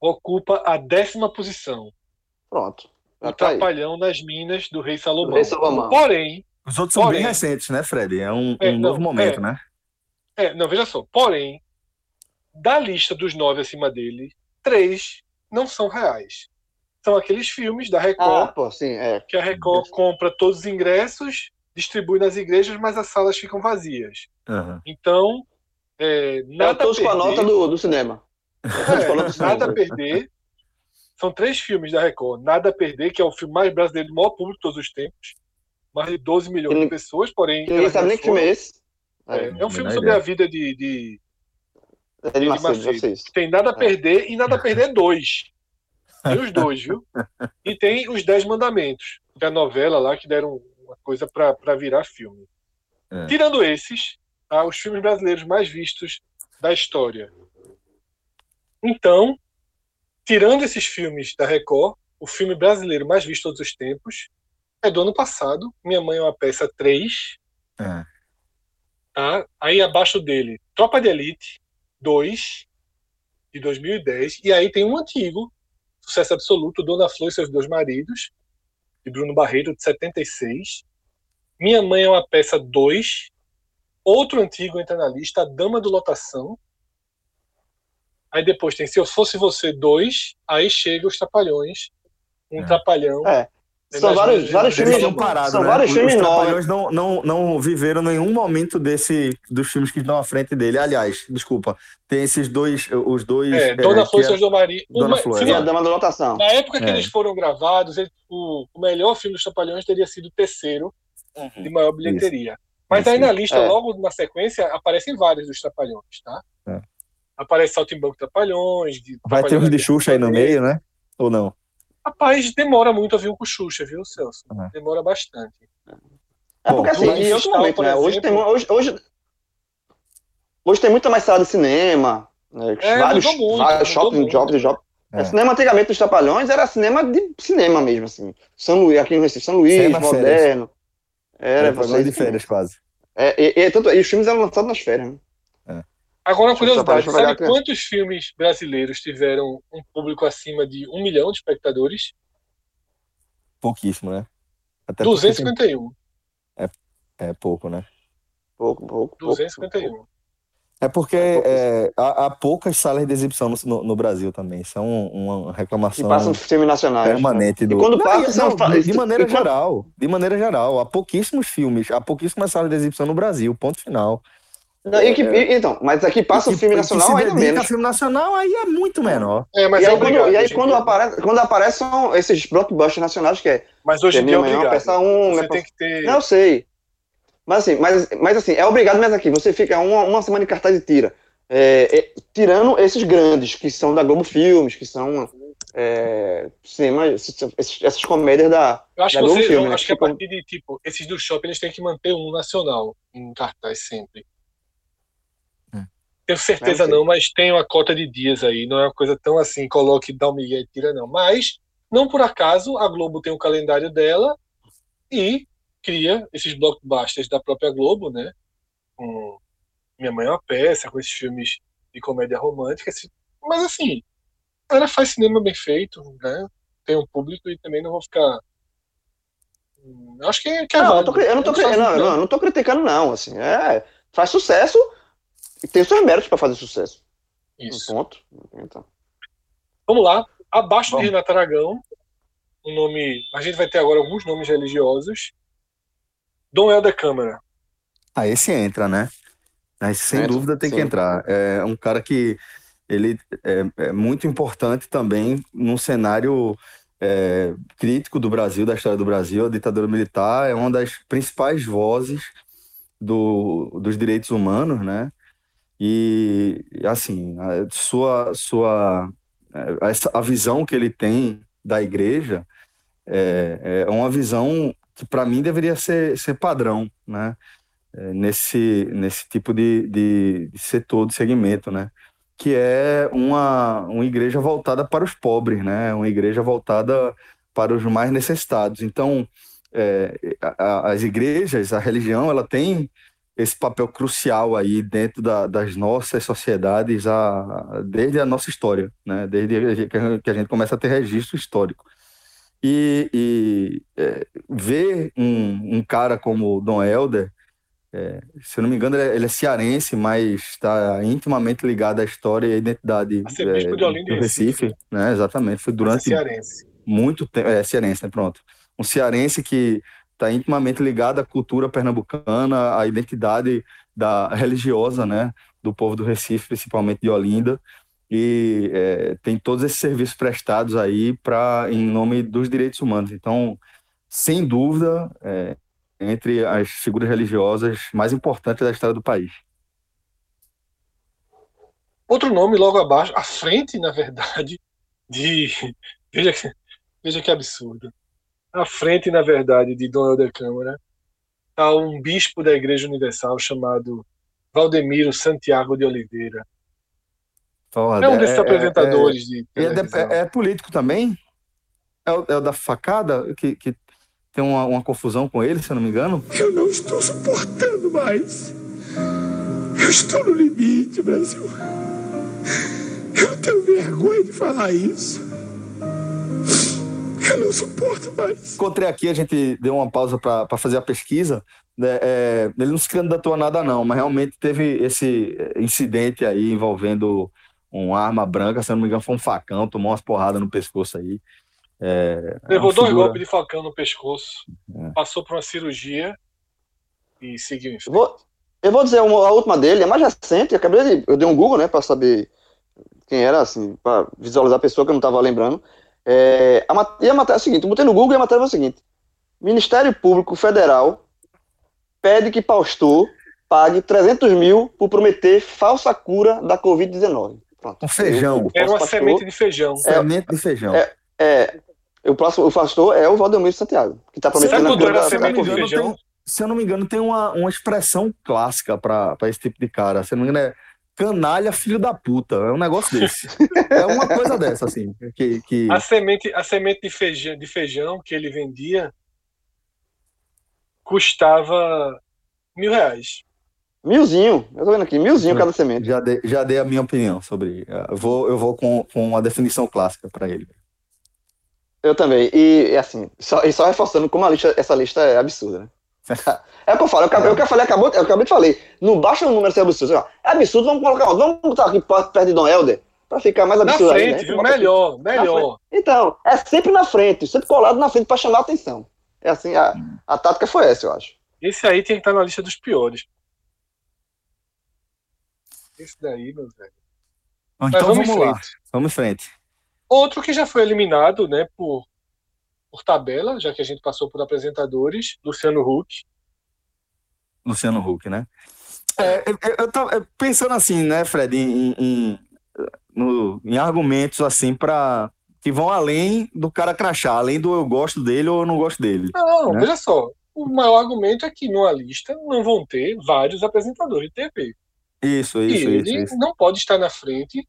ocupa a décima posição. Pronto. O tá Trapalhão aí. nas Minas do Rei Salomão. Rei Salomão. Porém. Os outros são porém, bem recentes, né, Fred? É um, é, um não, novo momento, é, né? É, não, veja só. Porém, da lista dos nove acima dele, três não são reais são aqueles filmes da Record, ah, pô, sim, é. que a Record compra todos os ingressos, distribui nas igrejas, mas as salas ficam vazias. Uhum. Então, é, nada todos perder, com a nota do, do cinema. É, nada a perder. São três filmes da Record. Nada a perder, que é o filme mais brasileiro do maior público de todos os tempos. Mais de 12 milhões de pessoas, porém. Ninguém sabe nem que filme é esse. É, é um filme sobre a vida de, de, de Macedo, Tem nada a perder e nada a perder *laughs* dois. Tem os dois, viu? E tem os Dez Mandamentos, que é novela lá que deram uma coisa para virar filme. É. Tirando esses, tá, os filmes brasileiros mais vistos da história. Então, tirando esses filmes da Record, o filme brasileiro mais visto todos os tempos é do ano passado. Minha Mãe é uma peça 3. É. Tá? Aí abaixo dele, Tropa de Elite 2, de 2010. E aí tem um antigo, sucesso absoluto, Dona Flor e seus dois maridos, de Bruno Barreto, de 76. Minha Mãe é uma peça 2. Outro antigo entra na lista, A Dama do Lotação. Aí depois tem Se Eu Fosse Você 2. Aí chega Os Trapalhões. Um é. trapalhão. É. São vários, vários filmes parados. São né? vários filmes Os Trapalhões não, não, não viveram nenhum momento desse dos filmes que estão à frente dele. Aliás, desculpa, tem esses dois, os dois. É, Dona é, Flor e seus do Maria. Dona Flor. E a Dama da Lotação. Na época que é. eles foram gravados, ele, o, o, melhor filme dos Trapalhões teria sido o terceiro uhum. de maior bilheteria. Isso. Mas Isso. aí na lista, é. logo na sequência, aparecem vários dos Trapalhões, tá? É. aparece Saltimbanco Trapalhões. Vai ter uns de Xuxa aí no meio, né? Ou não? Rapaz, demora muito a vir um com Xuxa, viu, Celso? Uhum. Demora bastante. É porque assim, em outro momento, né? Hoje tem, hoje, hoje, hoje tem muita mais sala de cinema, né? é, vários, muito, vários shopping, shopping, shopping. É. Cinema antigamente dos Trapalhões era cinema de cinema mesmo, assim. São Luís, aqui no Recife, São Luís, cinema moderno. Férias. Era, é, você, de férias, quase. É, e, e, tanto, e os filmes eram lançados nas férias, né? É. Agora, uma curiosidade, sabe quantos filmes brasileiros tiveram um público acima de um milhão de espectadores? Pouquíssimo, né? Até 251. É, é pouco, né? Pouco, pouco. 251. Pouco. É porque é, há, há, poucas salas de exibição no, no Brasil também. Isso é um, uma reclamação. E passam filmes nacionais. Né? Permanente. Do... E quando passa, não, não, de, de maneira geral. De maneira geral. Há pouquíssimos filmes, há pouquíssimas salas de exibição no Brasil. Ponto final. Não, e que, é, então, mas aqui passa o filme nacional ainda menos. filme nacional aí é muito menor. É, mas e, é aí, obrigado, quando, e aí quando, aparece, quando aparece são esses blockbusters nacionais que é. Mas hoje em dia é obrigado. Peça um, você tem que ter... Não, eu sei. Mas assim, mas, mas assim, é obrigado, mas aqui, você fica uma, uma semana de cartaz e tira. É, é, tirando esses grandes, que são da Globo Filmes, que são é, cinema, esses, essas comédias da, eu acho da que Globo você, Filmes. Eu né? acho que a partir de, tipo, esses do shopping, eles têm que manter um nacional em cartaz sempre. Tenho certeza não, mas tem uma cota de dias aí, não é uma coisa tão assim, coloque, dá um migué e tira não. Mas, não por acaso, a Globo tem o um calendário dela e cria esses blockbusters da própria Globo, né? Com minha Mãe é uma Peça, com esses filmes de comédia romântica. Mas assim, ela faz cinema bem feito, né? Tem um público e também não vou ficar. Hum, acho que, que é não, eu, tô, eu, não tô, não, não, não, não tô criticando, não. Assim, é, faz sucesso e tem seus méritos para fazer sucesso. Isso. Um ponto. Então. Vamos lá. Abaixo Vamos. de Renato Aragão, um nome. A gente vai ter agora alguns nomes religiosos. Dom Helder Câmara. Ah, esse entra, né? Mas sem dúvida tem sim. que entrar. É um cara que ele é, é muito importante também num cenário é, crítico do Brasil, da história do Brasil. A ditadura militar é uma das principais vozes do, dos direitos humanos, né? E assim, a sua sua a, a visão que ele tem da igreja é, é uma visão que para mim deveria ser, ser padrão, né? é, nesse, nesse tipo de, de, de, setor, de segmento, né? Que é uma, uma igreja voltada para os pobres, né? Uma igreja voltada para os mais necessitados. Então, é, a, as igrejas, a religião, ela tem esse papel crucial aí dentro da, das nossas sociedades a, desde a nossa história, né? Desde que a gente começa a ter registro histórico. E, e é, ver um, um cara como Dom Helder, é, se eu não me engano, ele é, ele é cearense, mas está intimamente ligado à história e à identidade a é, de Olinda do Recife, Recife, né? Exatamente. Foi durante muito tempo. É, cearense, né? Pronto. Um cearense que está intimamente ligado à cultura pernambucana, à identidade da religiosa, né? Do povo do Recife, principalmente de Olinda. E é, tem todos esses serviços prestados aí para em nome dos direitos humanos. Então, sem dúvida, é, entre as figuras religiosas mais importantes da história do país. Outro nome logo abaixo, à frente, na verdade, de. *laughs* Veja que, veja que absurdo. À frente, na verdade, de Dom Helder Câmara, está um bispo da Igreja Universal chamado Valdemiro Santiago de Oliveira. é um desses é, é apresentadores é, de. É, é, político também? É o, é o da facada que, que tem uma, uma confusão com ele, se eu não me engano. Eu não estou suportando mais. Eu estou no limite, Brasil. Eu tenho vergonha de falar isso. Eu não suporto mais. Encontrei aqui, a gente deu uma pausa para fazer a pesquisa. Né, é, ele não se candidatou a nada, não, mas realmente teve esse incidente aí envolvendo uma arma branca, se eu não me engano, foi um facão, tomou umas porradas no pescoço aí. É, é Levou dois figura... golpes de facão no pescoço, é. passou por uma cirurgia e seguiu em frente. Vou, eu vou dizer uma, a última dele, é mais recente, eu acabei de, eu dei um Google, né, para saber quem era, assim, para visualizar a pessoa que eu não estava lembrando. É, a, e a matéria é a seguinte, eu botei no Google e a matéria é o seguinte, Ministério Público Federal pede que pastor pague 300 mil por prometer falsa cura da Covid-19. Um feijão. Era uma pastor, semente de feijão. É, semente de feijão. É, é, o próximo o pastor é o Valdemir Santiago, que está prometendo a cura da, semente de feijão? Tem, se eu não me engano, tem uma, uma expressão clássica para esse tipo de cara. Se eu não me engano, é canalha, filho da puta. É um negócio desse. *laughs* é uma coisa dessa, assim. Que, que... A, semente, a semente de feijão, de feijão que ele vendia custava mil reais. Milzinho, eu tô vendo aqui, milzinho cada semente. Já dei, já dei a minha opinião sobre. Eu vou, eu vou com, com uma definição clássica para ele. Eu também. E assim, só, e só reforçando como a lista, essa lista é absurda, né? *laughs* É o que eu falo, eu, acabei, eu, falei, acabou, eu acabei de falar. Não baixa o número ser absurdo. É absurdo, vamos colocar, vamos botar aqui perto de Dom Helder, pra ficar mais absurdo. Na frente, aí, né? viu? Melhor, melhor. Então, é sempre na frente, sempre colado na frente pra chamar a atenção. É assim, a, a tática foi essa, eu acho. Esse aí tem que estar na lista dos piores. Esse daí, meu velho. Então vamos, vamos lá, vamos em frente. Outro que já foi eliminado, né, por, por tabela, já que a gente passou por apresentadores, Luciano Huck. Luciano Huck, né? É, eu, tava pensando assim, né, Fred, em, em, no, em argumentos assim para que vão além do cara crachar, além do eu gosto dele ou eu não gosto dele. Não, né? veja só. O maior argumento é que numa lista não vão ter vários apresentadores de TV. Isso, isso, e ele isso, não pode estar na frente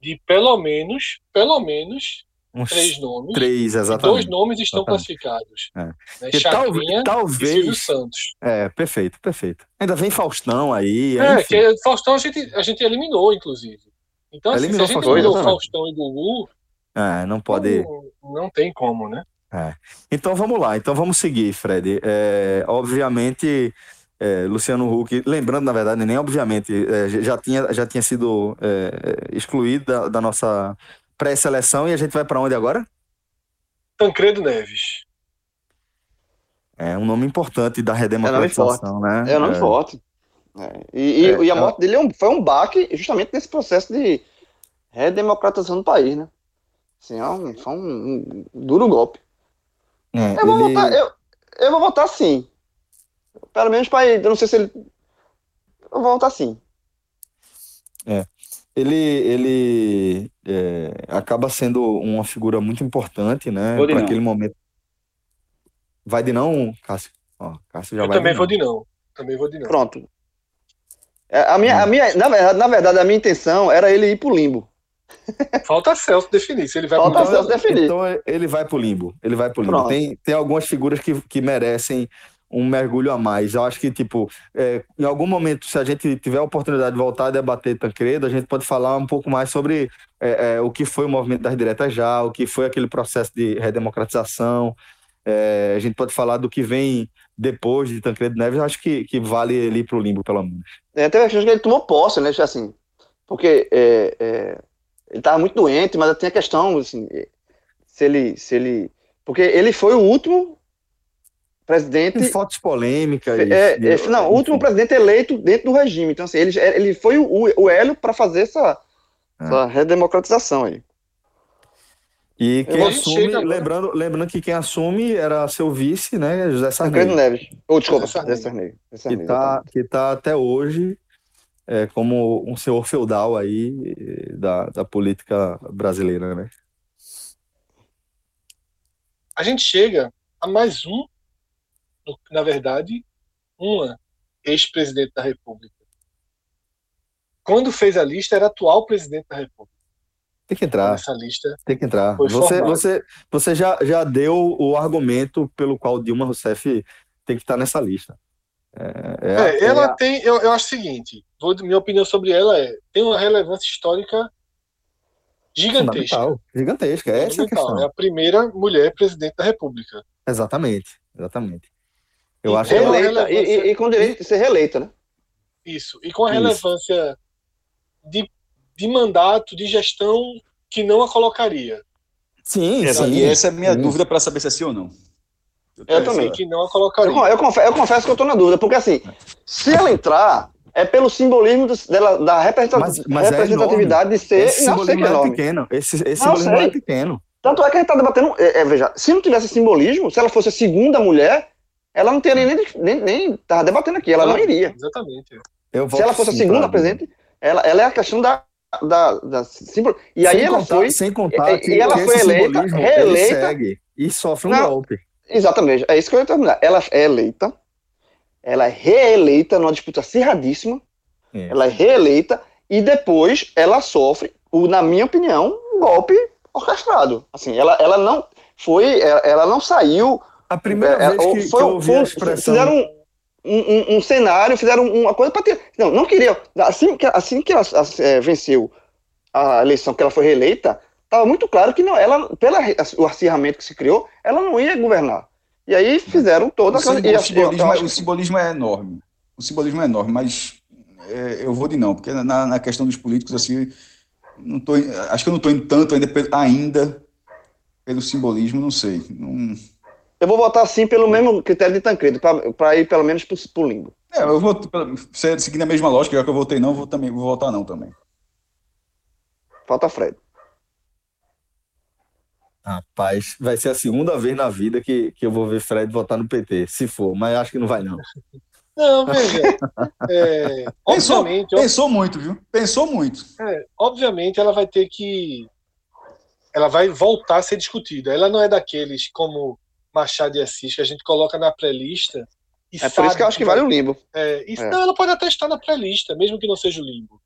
de pelo menos, pelo menos Uns três nomes. Três, exatamente. Dois nomes estão exatamente. classificados. É. Né? Chacrinha talvez, e Santos. É, perfeito, perfeito. Ainda vem Faustão aí. É, enfim. que Faustão a gente, a gente eliminou, inclusive. Então, assim, se a gente Faustão, eliminou Faustão e Gugu. É, não pode. Não, não tem como, né? É. Então vamos lá, então vamos seguir, Fred. É, obviamente é, Luciano Huck, lembrando, na verdade, nem obviamente, é, já, tinha, já tinha sido é, excluído da, da nossa pré-seleção e a gente vai para onde agora? Tancredo Neves. É um nome importante da redemocratização, né? É um nome forte. É. E, e, é, e, a morte dele é foi um baque justamente nesse processo de redemocratização do país, né? Assim, é um, foi um, um duro golpe. eu, vou ele... votar, eu, eu vou votar sim. Pelo menos para ele. Eu não sei se ele. Eu vou voltar sim. É. Ele, ele é, acaba sendo uma figura muito importante, né? Para aquele momento. Vai de não, Cássio? Ó, Cássio já eu vai também vou de não. Também vou de não. Pronto. É, a minha, a minha, na, verdade, na verdade, a minha intenção era ele ir pro limbo. Falta Celso definir. Se ele vai Falta pro Celso definir. Então ele vai pro limbo. Ele vai pro limbo. Tem, tem algumas figuras que, que merecem um mergulho a mais. Eu acho que, tipo, é, em algum momento, se a gente tiver a oportunidade de voltar a debater Tancredo, a gente pode falar um pouco mais sobre é, é, o que foi o movimento das diretas já, o que foi aquele processo de redemocratização. É, a gente pode falar do que vem depois de Tancredo Neves, eu acho que, que vale ele para o limbo, pelo menos. É, até acho que ele tomou posse, né? Assim, porque é, é, ele estava muito doente, mas tem a questão, assim, se ele, se ele. Porque ele foi o último presidente. Tem fotos polêmicas. É, é, não, o último presidente eleito dentro do regime. Então, assim, ele, ele foi o, o Hélio para fazer essa, é. essa redemocratização aí. E quem assume, lembrando, lembrando que quem assume era seu vice, né, José Sarney. Tancredo Neves. Ou, oh, desculpa, José Sarney. Que está que tá até hoje é, como um senhor feudal aí da, da política brasileira, né? A gente chega a mais um na verdade, uma ex-presidente da República. Quando fez a lista, era atual presidente da República. Tem que entrar. Nessa lista. Tem que entrar. Você, você, você já, já deu o argumento pelo qual Dilma Rousseff tem que estar nessa lista. É, é, é, ela é tem, eu, eu acho o seguinte, vou, minha opinião sobre ela é, tem uma relevância histórica gigantesca. Gigantesca, é essa a questão. É a primeira mulher presidente da República. Exatamente, exatamente. Eu e acho que... e, e, com direito de ser reeleita, né? Isso. E com a relevância de, de mandato, de gestão, que não a colocaria. Sim, sim. E essa é a minha sim. dúvida para saber se é sim ou não. Eu, eu também. Que não a colocaria. Eu, eu, confesso, eu confesso que eu estou na dúvida, porque assim, se ela entrar, é pelo simbolismo dela, da representatividade, mas, mas é representatividade é de ser. Esse não, simbolismo é pequeno. Esse, esse não, simbolismo é pequeno. Tanto é que a gente está debatendo. É, é, veja, se não tivesse simbolismo, se ela fosse a segunda mulher, ela não teria nem, nem, nem tava debatendo aqui, ela não, não iria. Exatamente. Se ela fosse a segunda presidente, ela, ela é a questão da. da, da simbol... E aí sem ela contar, foi. Sem contar que, e ela foi eleita, reeleita. E sofre um não, golpe. Exatamente, é isso que eu ia terminar. Ela é eleita, ela é reeleita numa disputa acirradíssima, é. ela é reeleita, e depois ela sofre, o, na minha opinião, um golpe orquestrado. Assim, ela, ela não foi, ela, ela não saiu. A primeira ela, vez que, foi, que eu ouvi foi, a expressão... Fizeram um, um, um, cenário, fizeram uma coisa para ter. Não, não queria. Assim que, assim que ela é, venceu a eleição, que ela foi reeleita, estava muito claro que não, ela, pelo acirramento que se criou, ela não ia governar. E aí fizeram toda o, o, simbolismo, é, o simbolismo é enorme. O simbolismo é enorme, mas é, eu vou de não, porque na, na questão dos políticos, assim, não tô, acho que eu não estou indo tanto ainda, ainda pelo simbolismo, não sei. Não... Eu vou votar sim pelo mesmo critério de Tancredo, para ir pelo menos para o limbo. É, eu vou seguindo a mesma lógica, já que eu votei não, vou, também, vou votar não também. Falta Fred. Rapaz, vai ser a segunda vez na vida que, que eu vou ver Fred votar no PT, se for, mas acho que não vai não. *laughs* Não, veja. É, *laughs* pensou, obviamente, pensou muito, viu? Pensou muito. É, obviamente, ela vai ter que. Ela vai voltar a ser discutida. Ela não é daqueles como Machado de Assis, que a gente coloca na pré-lista. É por isso que eu acho que, vale o limbo. É, isso, é. Não, ela pode até estar na pré-lista, mesmo que não seja o limbo.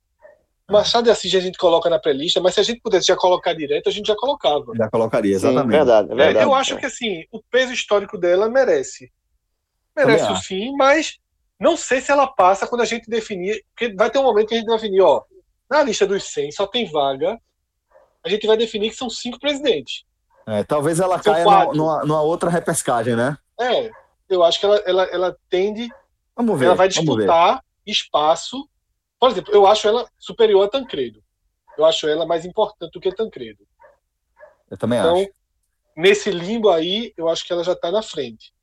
Machado de Assis a gente coloca na pré-lista, mas se a gente pudesse já colocar direto, a gente já colocava. Já colocaria, exatamente. Sim, verdade, é verdade. eu acho que assim, o peso histórico dela merece. Merece o sim, mas não sei se ela passa quando a gente definir, porque vai ter um momento que a gente vai definir, ó, na lista dos 100 só tem vaga, a gente vai definir que são cinco presidentes. É, talvez ela caia numa, numa, outra repescagem, né? É, eu acho que ela, ela, ela tende. Vamos ver. Ela vai disputar espaço. Por exemplo, eu acho ela superior a Tancredo. Eu acho ela mais importante do que Tancredo. Eu também então, acho. Nesse limbo aí, eu acho que ela já está na frente.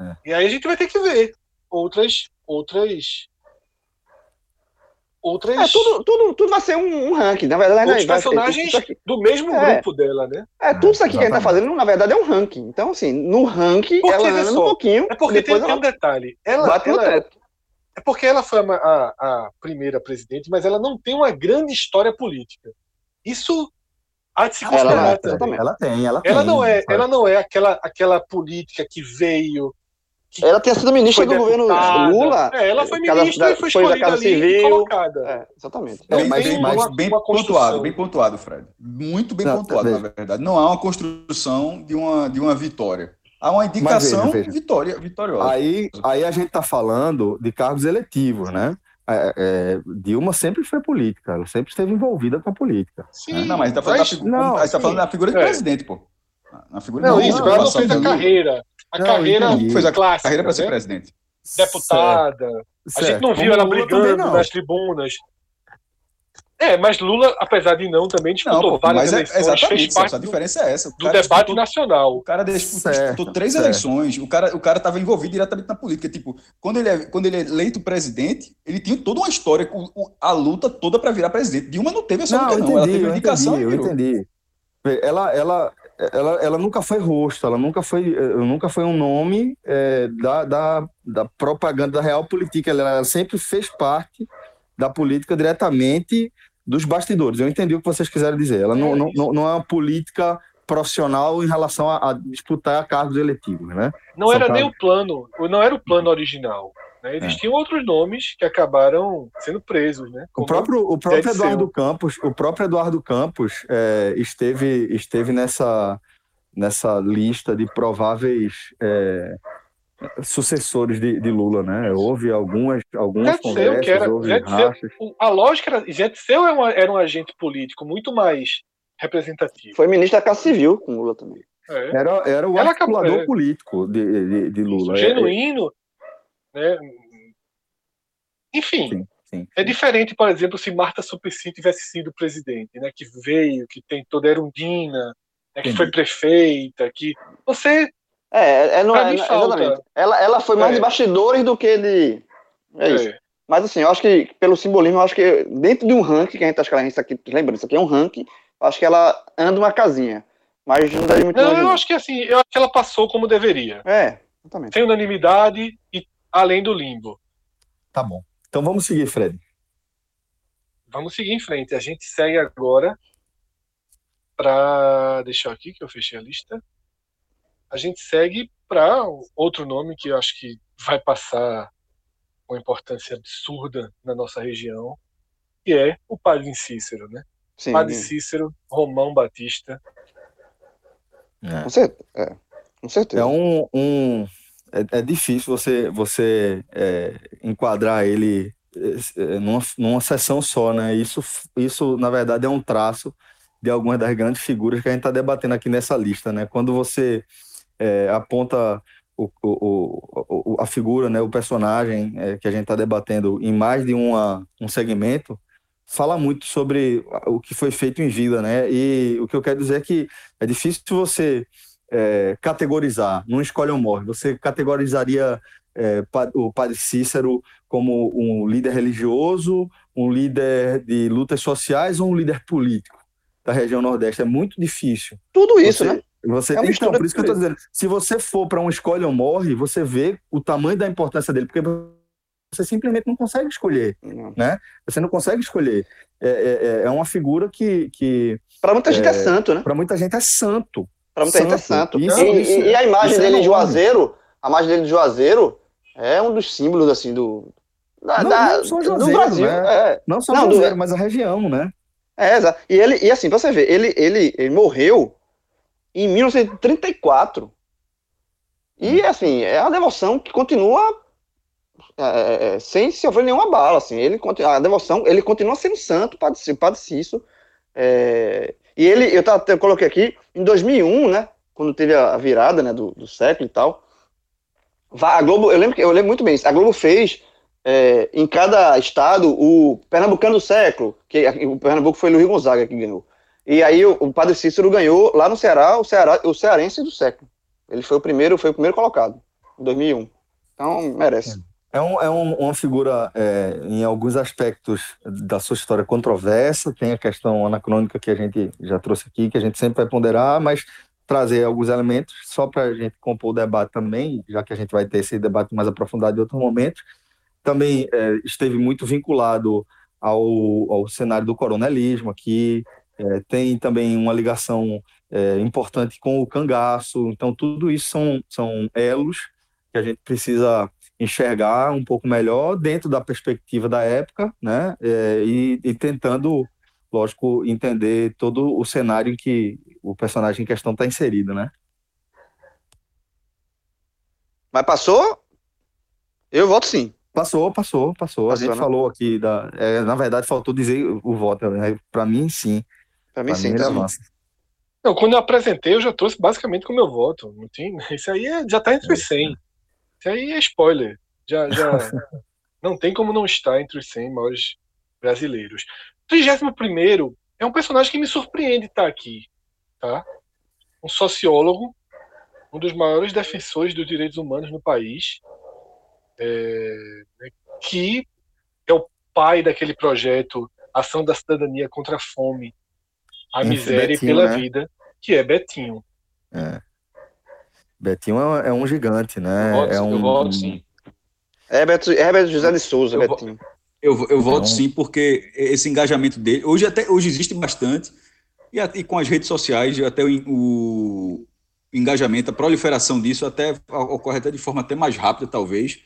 É. E aí a gente vai ter que ver outras outras outras é, tudo, tudo, tudo vai ser um, um ranking na verdade outros vai, personagens vai, do mesmo é, grupo dela né? É tudo isso aqui que a gente tá fazendo na verdade é um ranking. Então assim no ranking porque, ela anda um pouquinho é porque tem, tem um detalhe. Ela, bate ela, no teto. é porque ela foi a, a, a primeira presidente mas ela não tem uma grande história política. Isso há de se considerar ela, ela tem ela tem ela não é ela não é aquela aquela política que veio ela tinha sido ministra do governo Lula. É, ela foi ministra da, e foi escolhida da Casa ali Civil. e colocada. É, exatamente. É, mas, bem, mas uma, bem uma pontuado, bem pontuado, Fred. Muito bem Não, pontuado, na verdade. Não há uma construção de uma, de uma vitória. Há uma indicação veja, veja. Vitória, vitoriosa. Aí, aí a gente está falando de cargos eletivos, né? É, é, Dilma sempre foi política, ela sempre esteve envolvida com a política. Sim, né? Não, mas está falando, da, tá falando da figura de é. presidente, pô. Na figura não, isso, ela não fez a carreira. A não, carreira fez a clássica, carreira para ser né? presidente. Deputada. Certo. A gente não viu Como ela brigando nas tribunas. É, mas Lula, apesar de não, também disputou não, várias mas é, eleições. Exatamente, fez a diferença é essa. do debate disputou, nacional. O cara disputou, certo, disputou três certo. eleições, o cara o cara estava envolvido diretamente na política. Tipo, quando ele, é, quando ele é eleito presidente, ele tinha toda uma história, a luta toda para virar presidente. Dilma não teve essa não, luta, não. Entendi, ela teve indicação. Eu entendi. Eu entendi. Ela, ela, ela, ela nunca foi rosto, ela nunca foi, eh, nunca foi um nome é, da, da, da propaganda da real política. Ela, ela sempre fez parte da política diretamente dos bastidores. Eu entendi o que vocês quiseram dizer. Ela não, não, não, não é uma política profissional em relação a, a disputar cargos eletivos, né? Não Só era nem o plano, não era o plano original. Né? Existiam é. outros nomes que acabaram sendo presos, né? o próprio, o próprio Eduardo Campos, o próprio Eduardo Campos é, esteve, esteve nessa, nessa lista de prováveis é, sucessores de, de, Lula, né? Houve algumas, algumas conversas, que era, houve. A lógica era, Getseu era, uma, era um agente político muito mais representativo. Foi ministro da Casa Civil com Lula também. É. Era, era o articulador é. político de, de, de Lula. Isso, genuíno, né? Enfim, sim, sim, é diferente, por exemplo, se Marta Suplicy tivesse sido presidente, né? Que veio, que tem toda a erundina, né, que foi prefeita, que você é, é, não, é, exatamente. Ela, ela foi mais é. de bastidores do que de. É, é, isso. Mas assim, eu acho que, pelo simbolismo, eu acho que dentro de um ranking, que a gente tá escrevendo isso aqui, lembrando, isso aqui é um ranking, acho que ela anda uma casinha. Mas não dá muito Não, eu acho que assim, eu acho que ela passou como deveria. É, Exatamente. sem unanimidade e além do limbo. Tá bom. Então vamos seguir, Fred. Vamos seguir em frente. A gente segue agora para deixar aqui que eu fechei a lista. A gente segue para outro nome que eu acho que vai passar uma importância absurda na nossa região, que é o Padre Cícero, né? Sim. Padre Cícero, Romão Batista. É. Com, certeza. É. Com certeza. É um, um é, é, difícil você você é, enquadrar ele é, numa, numa sessão só, né? Isso isso na verdade é um traço de algumas das grandes figuras que a gente está debatendo aqui nessa lista, né? Quando você é, aponta o, o, o, a figura, né, o personagem é, que a gente está debatendo em mais de uma, um segmento, fala muito sobre o que foi feito em vida, né? E o que eu quero dizer é que é difícil você é, categorizar, não escolhe ou morre. Você categorizaria é, o Padre Cícero como um líder religioso, um líder de lutas sociais ou um líder político da região Nordeste? É muito difícil. Tudo isso, você, né? Você é então, por isso que eu estou dizendo, se você for para um escolhe ou morre, você vê o tamanho da importância dele, porque você simplesmente não consegue escolher, não. né? Você não consegue escolher. É, é, é, é uma figura que... que para muita gente é, é santo, né? Para muita gente é santo. Para muita santo. gente é santo. Isso, e, isso, e, a imagem dele de Juazeiro, a imagem dele de Juazeiro é um dos símbolos, assim, do... Da, não, da, não só Juazeiro, do Brasil. Né? É. Não só não, Juazeiro, do... mas a região, né? É, exato. E, ele, e assim, pra você ver, ele, ele, ele morreu em 1934. E, hum. assim, é a devoção que continua é, é, é, sem sofrer nenhuma bala, assim. Ele, a devoção, ele continua sendo santo, Padre, Padre Cício. É, e ele, eu, tava, eu coloquei aqui, em 2001, né, quando teve a virada, né, do, do século e tal, a Globo, eu lembro, eu lembro muito bem, a Globo fez é, em cada estado o Pernambucano do século, que o Pernambuco foi Luiz Gonzaga que ganhou. E aí o, o, Padre Cícero ganhou lá no Ceará o, Ceará, o cearense do século. Ele foi o primeiro, foi o primeiro colocado, em 2001. Então, merece. É, um, é um, uma figura, é, em alguns aspectos da sua história, controversa. Tem a questão anacrônica que a gente já trouxe aqui, que a gente sempre vai ponderar, mas trazer alguns elementos só para a gente compor o debate também, já que a gente vai ter esse debate mais aprofundado em outro momento. Também é, esteve muito vinculado ao, ao cenário do coronelismo aqui, é, tem também uma ligação é, importante com o cangaço, então tudo isso são, são elos que a gente precisa enxergar um pouco melhor dentro da perspectiva da época, né, é, e, e, tentando, lógico, entender todo o cenário em que o personagem em questão está inserido, né. Mas passou? Eu voto sim. Passou, passou, passou. passou a gente né? falou aqui da. É, na verdade, faltou dizer o voto. Né? Para mim, sim. Para mim, sim, tá Não, quando eu apresentei, eu já trouxe basicamente com o meu voto. Não tem, isso aí é, já está entre os 100. Isso aí é spoiler. Já, já *laughs* não tem como não estar entre os 100 maiores brasileiros. 31 é um personagem que me surpreende estar aqui. Tá? Um sociólogo, um dos maiores defensores dos direitos humanos no país, é, né, que é o pai daquele projeto Ação da Cidadania contra a Fome, a miséria Betinho, pela né? vida, que é Betinho. É. Betinho é, é um gigante, né? Eu voto, é um... eu voto sim. Herbert, Herbert José de Souza, eu Betinho. Eu, eu voto sim, porque esse engajamento dele, hoje até hoje existe bastante, e, e com as redes sociais, até o, o, engajamento, a proliferação disso até ocorre até de forma até mais rápida, talvez.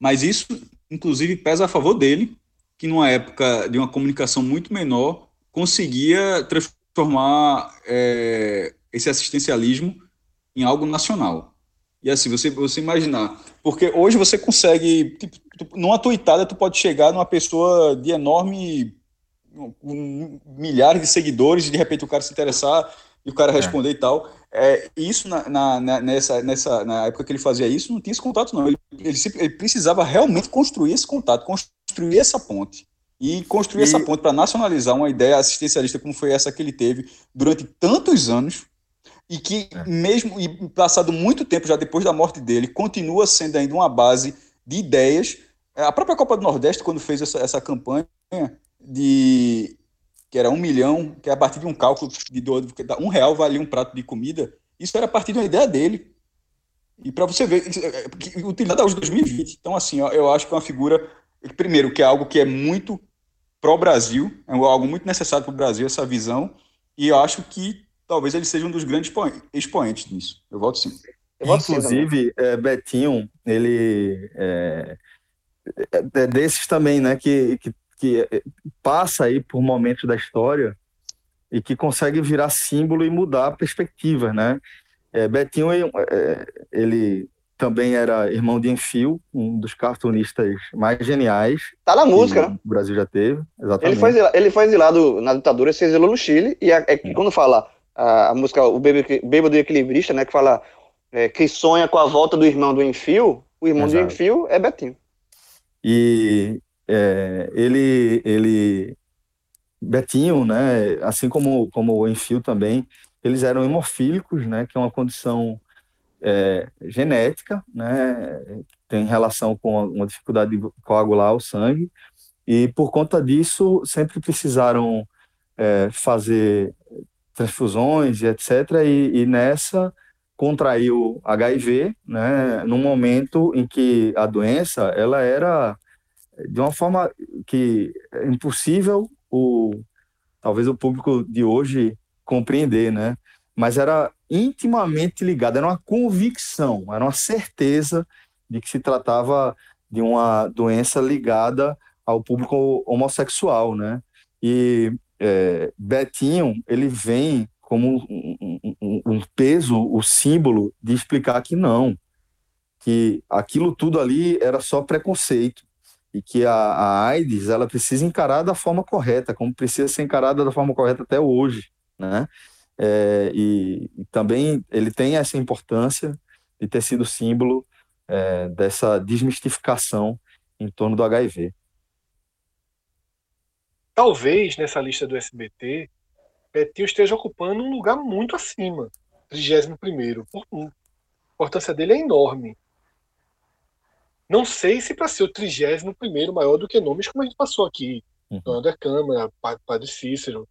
Mas isso, inclusive, pesa a favor dele, que numa época de uma comunicação muito menor, conseguia transformar transformar é, esse assistencialismo em algo nacional. E assim, você, você imaginar. Porque hoje você consegue, tipo, numa tuitada, tu pode chegar numa pessoa de enorme. Um, milhares de seguidores, e de repente o cara se interessar e o cara é. responder é. e tal. É, isso na, na, nessa, nessa, na época que ele fazia isso, não tinha esse contato, não. Ele, ele, ele precisava realmente construir esse contato, construir essa ponte e construir e... essa ponte para nacionalizar uma ideia assistencialista como foi essa que ele teve durante tantos anos e que é. mesmo e passado muito tempo já depois da morte dele continua sendo ainda uma base de ideias a própria Copa do Nordeste quando fez essa, essa campanha de que era um milhão que é a partir de um cálculo de um real valia um prato de comida isso era a partir de uma ideia dele E para você ver, é, utilizado aos 2020. Então, assim, eu acho que é uma figura, primeiro, que é algo que é muito pró-Brasil, é algo muito necessário para o Brasil, essa visão, e eu acho que talvez ele seja um dos grandes expoentes disso. Eu volto sim. Eu volto Inclusive, sim, é, Betinho, ele é, é, é, desses também, né, que, que, que passa aí por momentos da história e que consegue virar símbolo e mudar a perspectiva, né? É, Betinho, é, ele também era irmão de Enfio, um dos cartunistas mais geniais. Tá na música, né? O Brasil já teve, exatamente. Ele foi, ele foi exilado na ditadura, se exilou no Chile, e é, é quando fala a, a, música O Bêbado Equilibrista, né, que fala é, que sonha com a volta do irmão do Enfio, o irmão Exato. do Enfio é Betinho. E é, ele, ele, Betinho, né, assim como, como o Enfio também, eles eram hemofílicos, né, que é uma condição é, genética, né, tem relação com uma dificuldade de coagular o sangue, e por conta disso sempre precisaram é, fazer transfusões e etc. E, e, nessa contraiu HIV, né, num momento em que a doença ela era de uma forma que é impossível o talvez o público de hoje compreender, né? Mas era intimamente ligado, era uma convicção, era uma certeza de que se tratava de uma doença ligada ao público homossexual, né? E é, Betinho, ele vem como um, um, um, peso, o símbolo de explicar que não, que aquilo tudo ali era só preconceito e que a, a AIDS ela precisa encarar da forma correta, como precisa ser encarada da forma correta até hoje, né? É, e, e, também ele tem essa importância de ter sido símbolo é, dessa desmistificação em torno do HIV. Talvez nessa lista do SBT, Betinho esteja ocupando um lugar muito acima, 31 A importância dele é enorme. Não sei se para ser o 31 maior do que nomes como a gente passou aqui. Uhum. Dona Câmara, Padre Cícero,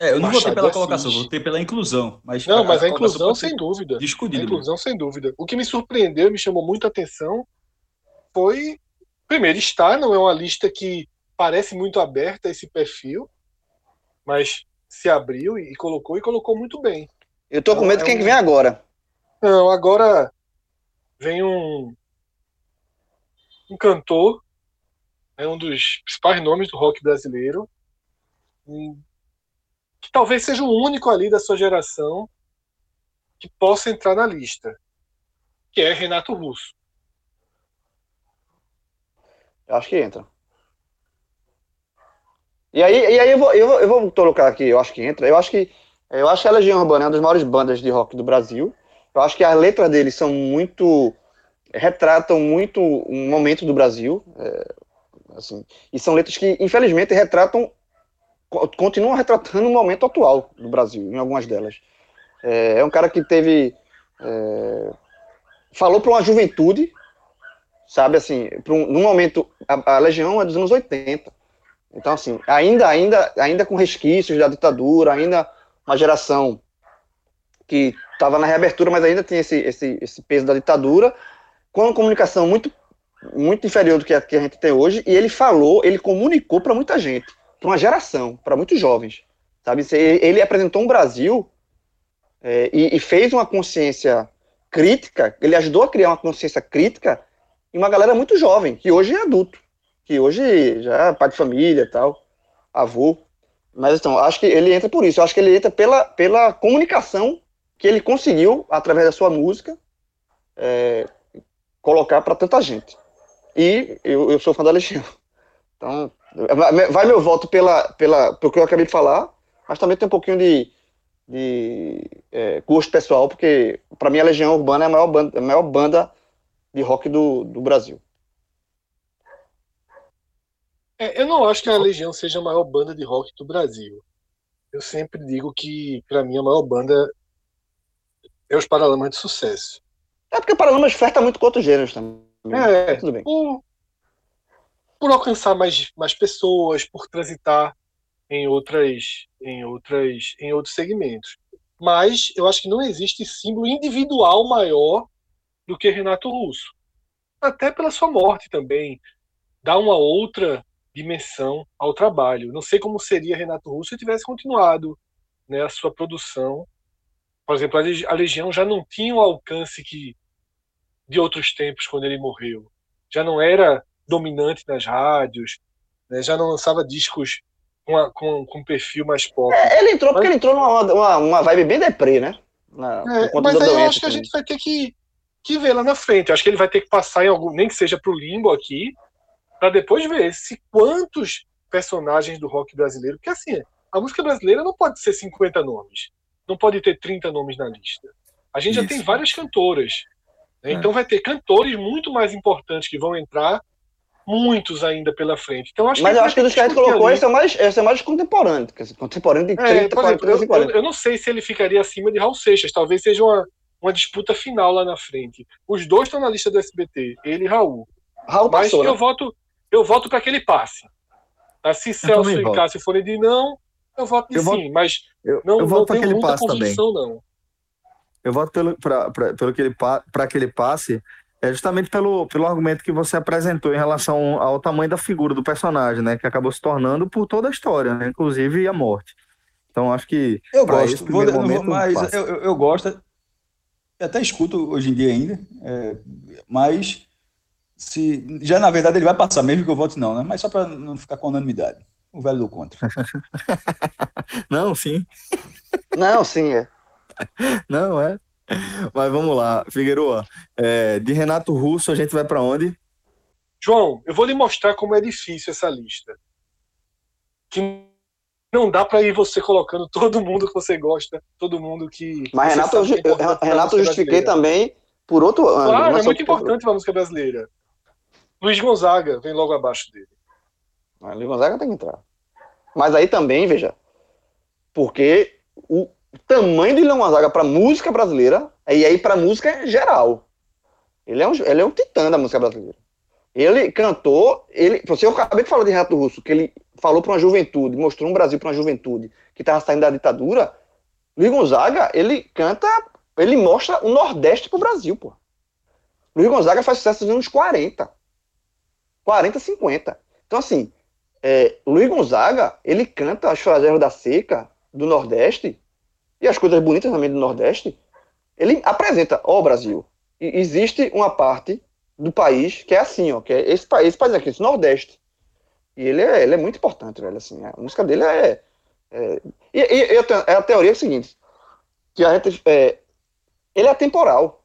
é, eu não votei pela colocação, votei pela inclusão. Mas não, mas a, a inclusão sem dúvida. Discutido. A inclusão sem dúvida. O que me surpreendeu, me chamou muita atenção, foi primeiro estar não é uma lista que parece muito aberta esse perfil, mas se abriu e colocou e colocou muito bem. Eu tô com medo de quem é um... vem agora. Não, agora vem um um cantor, é um dos principais nomes do rock brasileiro, que talvez seja o único ali da sua geração que possa entrar na lista, que é Renato Russo. Eu acho que entra. E aí, e aí eu, vou, eu, vou, eu vou colocar aqui, eu acho que entra. Eu acho que eu acho que a Legião Urbana é uma das maiores bandas de rock do Brasil. Eu acho que as letras deles são muito. retratam muito um momento do Brasil. É, assim, e são letras que, infelizmente, retratam continuam retratando o momento atual do Brasil, em algumas delas. É, é um cara que teve. É, falou para uma juventude, sabe, assim, um, momento. A, a, Legião é dos anos 80. Então, assim, ainda, ainda, ainda com resquícios da ditadura, ainda uma geração que estava na reabertura, mas ainda tem esse, esse, esse peso da ditadura, com uma comunicação muito, muito inferior do que a, que a gente tem hoje, e ele falou, ele comunicou para muita gente para uma geração, para muitos jovens. Sabe? Ele apresentou um Brasil é, e, e, fez uma consciência crítica, ele ajudou a criar uma consciência crítica em uma galera muito jovem, que hoje é adulto, que hoje já é pai de família tal, avô. Mas então, acho que ele entra por isso, acho que ele entra pela, pela comunicação que ele conseguiu, através da sua música, é, colocar para tanta gente. E eu, eu sou fã da Legião. Então, Vai meu voto pela, pela, pelo que eu acabei de falar, mas também tem um pouquinho de, de é, gosto pessoal, porque para mim a Legião Urbana é a maior banda, a maior banda de rock do, do Brasil. É, eu não acho que a Legião seja a maior banda de rock do Brasil. Eu sempre digo que, para mim, a maior banda é os Paralamas de Sucesso. É porque o Paralamas flerta muito com outros gêneros também. É, tudo bem. O, por alcançar mais, mais pessoas, por transitar em outras em outras em outros segmentos. Mas eu acho que não existe símbolo individual maior do que Renato Russo. Até pela sua morte também. Dá uma outra dimensão ao trabalho. Não sei como seria Renato Russo se tivesse continuado né, a sua produção. Por exemplo, a Legião já não tinha o alcance que de outros tempos quando ele morreu. Já não era dominante nas rádios, né, já não lançava discos com, com, com um perfil mais pop. É, ele entrou mas... porque ele entrou numa uma, uma vibe bem deprê, né? Na, é, mas aí eu acho que a gente vai ter que, que ver lá na frente. Eu acho que ele vai ter que passar em algum, nem que seja para o limbo aqui, para depois ver se quantos personagens do rock brasileiro, porque assim, a música brasileira não pode ser 50 nomes, não pode ter 30 nomes na lista. A gente Isso. já tem várias cantoras. Né? É. Então vai ter cantores muito mais importantes que vão entrar, muitos ainda pela frente. Então, acho Mas eu acho que dos que a gente colocou, esse é mais, esse é mais contemporâneo. Contemporâneo de 30, é, 40, exemplo, 40. Eu, eu, não sei se ele ficaria acima de Raul Seixas. Talvez seja uma, uma disputa final lá na frente. Os dois estão na lista do SBT, ele e Raul. Raul Mas passou, eu né? voto eu voto para que ele passe. Tá? Se Celso e Cássio forem de não, eu voto de eu sim, voto, mas eu, não, eu voto não tenho muita convicção, também. não. Eu voto pelo, pra, pra, pelo que ele para que ele passe, é justamente pelo, pelo argumento que você apresentou em relação ao tamanho da figura do personagem, né? Que acabou se tornando por toda a história, né? Inclusive a morte. Então acho que. Eu gosto, vou, momento, mas eu, eu, eu, gosto, até escuto hoje em dia ainda, é, mas se já na verdade ele vai passar, mesmo que eu vote não, né? Mas só para não ficar com unanimidade. O velho do contra. *laughs* não, sim. Não, sim, é. *laughs* Não, é. Mas vamos lá, Figueroa. É, de Renato Russo, a gente vai para onde? João, eu vou lhe mostrar como é difícil essa lista. Que não dá para ir você colocando todo mundo que você gosta, todo mundo que. Mas Renato, eu, Renato justifiquei também por outro ano. Claro, é muito importante para a música brasileira. Luiz Gonzaga vem logo abaixo dele. Ah, Luiz Gonzaga tem que entrar. Mas aí também, veja, porque o tamanho de Luiz Gonzaga para música brasileira e aí para música geral. Ele é, um, ele é um titã da música brasileira. Ele cantou, ele, você eu acabei de falar de Renato Russo, que ele falou para uma juventude, mostrou um Brasil para uma juventude que estava saindo da ditadura. Luiz Gonzaga, ele canta, ele mostra o Nordeste pro Brasil, pô. Luiz Gonzaga faz sucesso nos anos 40. 40, 50. Então, assim, é, Luiz Gonzaga, ele canta as frases da seca do Nordeste e as coisas bonitas também do Nordeste. Ele apresenta, ó, Brasil, existe uma parte do país que é assim, ó, que é esse país, esse país aqui, esse Nordeste. E ele é, ele é muito importante, velho, assim, a música dele é... é e, e, e a teoria é a seguinte, que a gente, é, ele é atemporal.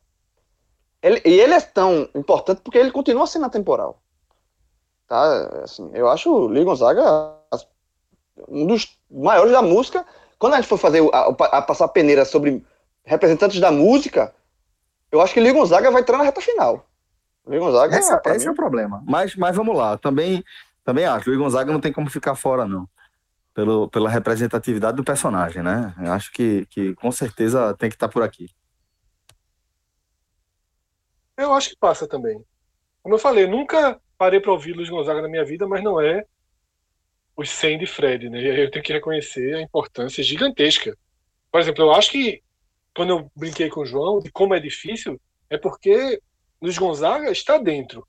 Ele, e ele é tão importante porque ele continua sendo atemporal. Tá? Assim, eu acho o Lee Gonzaga um dos maiores da música. Quando a gente for fazer a, a passar a peneira sobre representantes da música, eu acho que Lee Gonzaga vai entrar na reta final. Lee Gonzaga, Essa, esse mim... é o problema. Mas, mas vamos lá, também, também acho. Lee Gonzaga não tem como ficar fora, não. Pelo, pela representatividade do personagem, né? Eu acho que, que com certeza tem que estar por aqui. Eu acho que passa também. Como eu falei, nunca parei para ouvir Luiz Gonzaga na minha vida, mas não é os 100 de Fred, né? E aí eu tenho que reconhecer a importância gigantesca. Por exemplo, eu acho que quando eu brinquei com o João de como é difícil, é porque Luiz Gonzaga está dentro.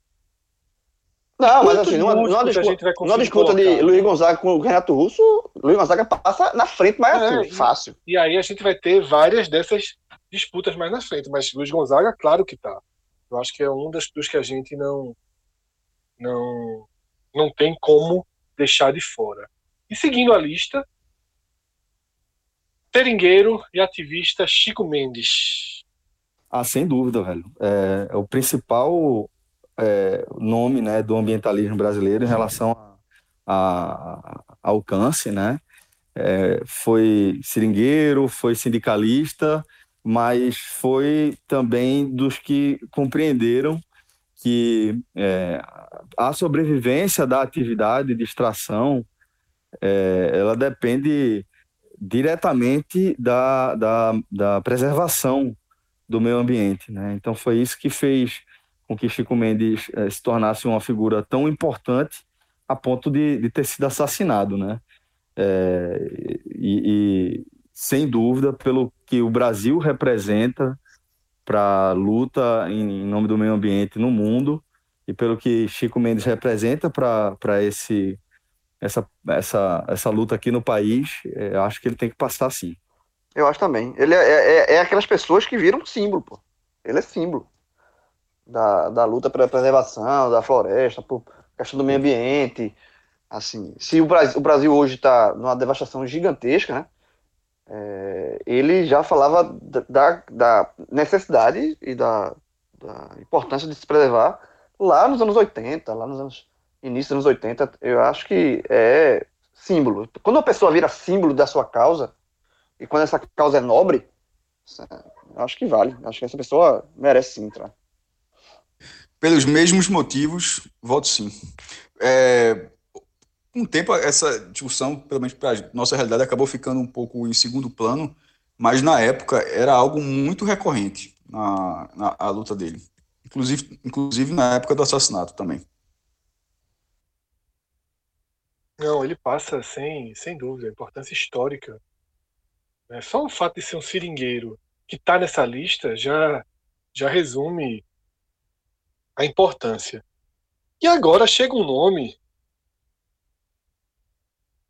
Não, mas assim, numa, numa disputa, numa disputa de Luiz Gonzaga com o Renato Russo, Luiz Gonzaga passa na frente mais é, assim, fácil. E aí a gente vai ter várias dessas disputas mais na frente, mas Luiz Gonzaga, claro que tá. Eu acho que é um dos, dos que a gente não não, não tem como deixar de fora. E seguindo a lista, seringueiro e ativista Chico Mendes. Ah, sem dúvida, velho. É, é o principal é, nome né, do ambientalismo brasileiro em relação a, a, alcance, né? É, foi seringueiro, foi sindicalista, mas foi também dos que compreenderam que é, a sobrevivência da atividade de extração é, ela depende diretamente da, da, da, preservação do meio ambiente. Né? Então foi isso que fez com que Chico Mendes é, se tornasse uma figura tão importante a ponto de, de ter sido assassinado. Né? É, e, e, sem dúvida, pelo que o Brasil representa para luta em, nome do meio ambiente no mundo e pelo que Chico Mendes representa para esse essa, essa, essa luta aqui no país, é, acho que ele tem que passar sim. Eu acho também. Ele é, é, é aquelas pessoas que viram símbolo, pô. Ele é símbolo da, da luta pela preservação da floresta, por questão do meio ambiente. Assim, se o Brasil, o Brasil hoje está numa devastação gigantesca, né? É, ele já falava da, da necessidade e da, da, importância de se preservar lá nos anos 80, lá nos anos início dos anos 80. Eu acho que é símbolo. Quando a pessoa vira símbolo da sua causa, e quando essa causa é nobre, eu acho que vale. Acho que essa pessoa merece sim entrar. Pelos mesmos motivos, voto sim. É, o tempo, essa discussão, pelo menos para a nossa realidade, acabou ficando um pouco em segundo plano, mas na época era algo muito recorrente na, na a luta dele. Inclusive, inclusive na época do assassinato também. Não, ele passa sem, sem dúvida, importância histórica. É, só o fato de ser um seringueiro que está nessa lista já, já resume a importância. E agora chega um nome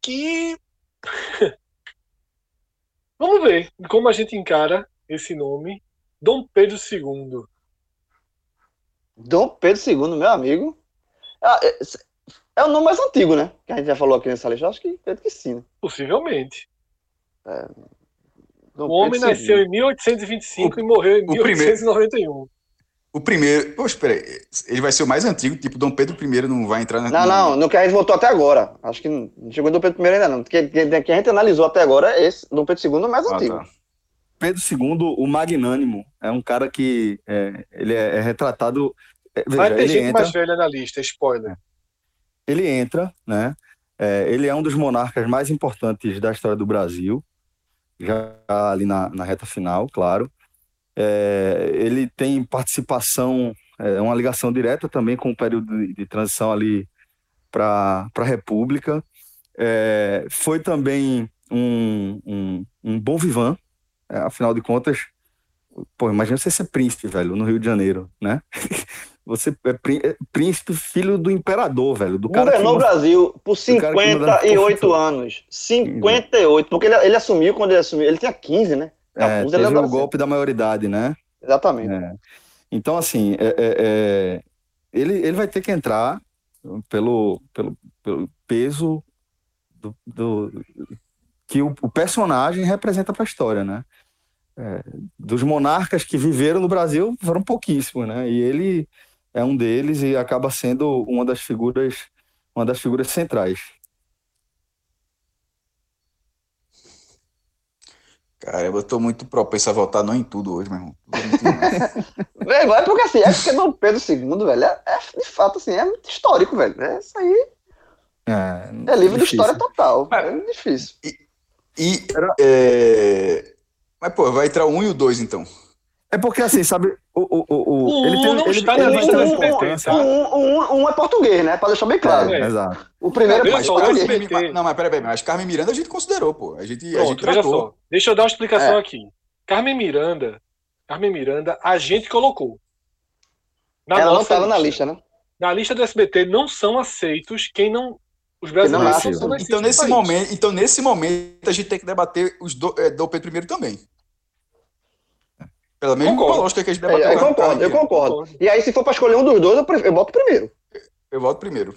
que. *laughs* Vamos ver como a gente encara esse nome. Dom Pedro II. Dom Pedro II, meu amigo. Ah, é, é, o nome mais antigo, né? Que a gente já falou aqui nessa lista. Acho que acredito que sim. Né? Possivelmente. É, o homem Pedro nasceu II. em 1825 o, e morreu em 1891. Primeiro... O primeiro. Poxa, peraí. Ele vai ser o mais antigo, tipo, Dom Pedro I não vai entrar na. Não, não, no que a gente votou até agora. Acho que não chegou em Dom Pedro I ainda não. Que, que, que a gente analisou até agora é esse. Dom Pedro II é o mais ah, antigo. Tá. Pedro II, o magnânimo, é um cara que é, ele é, é retratado. É, veja, vai ter gente entra, mais velha na lista, spoiler. Ele entra, né? É, ele é um dos monarcas mais importantes da história do Brasil, já ali na, na reta final, claro. É, ele tem participação, é uma ligação direta também com o período de, de transição ali para a República. É, foi também um, um, um bom vivan, é, afinal de contas, pô, imagina você ser príncipe, velho, no Rio de Janeiro, né? *laughs* Você é, é príncipe, filho do imperador, velho. Do cara Governou o Brasil por 58 anos. 58, porque ele, ele assumiu quando ele assumiu. Ele tinha 15, né? É, teve o golpe da maioridade, né? Exatamente. É. Então, assim, é, é, é, ele, ele vai ter que entrar pelo, pelo, pelo peso do, do que o, o, personagem representa para a história, né? É, dos monarcas que viveram no Brasil foram pouquíssimos, né? E ele é um deles e acaba sendo uma das figuras, uma das figuras centrais. Cara, eu tô muito propenso a votar não em tudo hoje, meu irmão. *laughs* velho, é porque assim, é porque Dom Pedro II, velho, é, é, de fato assim, é muito histórico, velho. É isso aí. É, é livro de história total. Mas, é difícil. E. e é... Mas, pô, vai entrar o 1 e o 2, então. É porque assim, sabe, o, o, o, o ele tem, não ele, está ele, na lista das competências. Um, um, um, é português, né? Para deixar bem claro. É, exato. O primeiro é português. Não, mas peraí, peraí, mas Carmen Miranda a gente considerou, pô. A gente, Pronto, a gente tratou. Só. Deixa eu dar uma explicação é. aqui. Carmen Miranda, Carmen Miranda, a gente colocou. Ela não estava na lista, né? Na lista do SBT não são aceitos quem não os brasileiros não, são então nesse momento, então nesse momento a gente tem que debater os do, é, do Pedro I também. Pelo menos concordo. com lógica que a gente debateu. É, eu, concordo, eu concordo. E aí, se for para escolher um dos dois, eu, eu voto primeiro. Eu voto primeiro.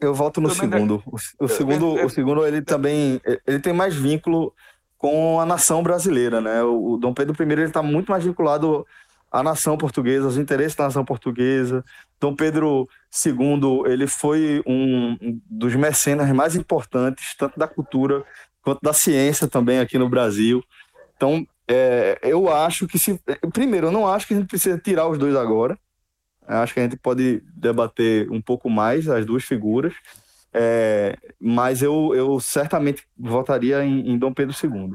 Eu voto no segundo. O, o segundo, o segundo, ele também ele tem mais vínculo com a nação brasileira, né? O, o Dom Pedro I ele está muito mais vinculado à nação portuguesa, aos interesses da nação portuguesa. Dom Pedro II ele foi um dos mecenas mais importantes, tanto da cultura quanto da ciência também aqui no Brasil. Então, é, eu acho que se. Primeiro, eu não acho que a gente precisa tirar os dois agora. Eu acho que a gente pode debater um pouco mais as duas figuras. É, mas eu, eu certamente votaria em, em Dom Pedro II.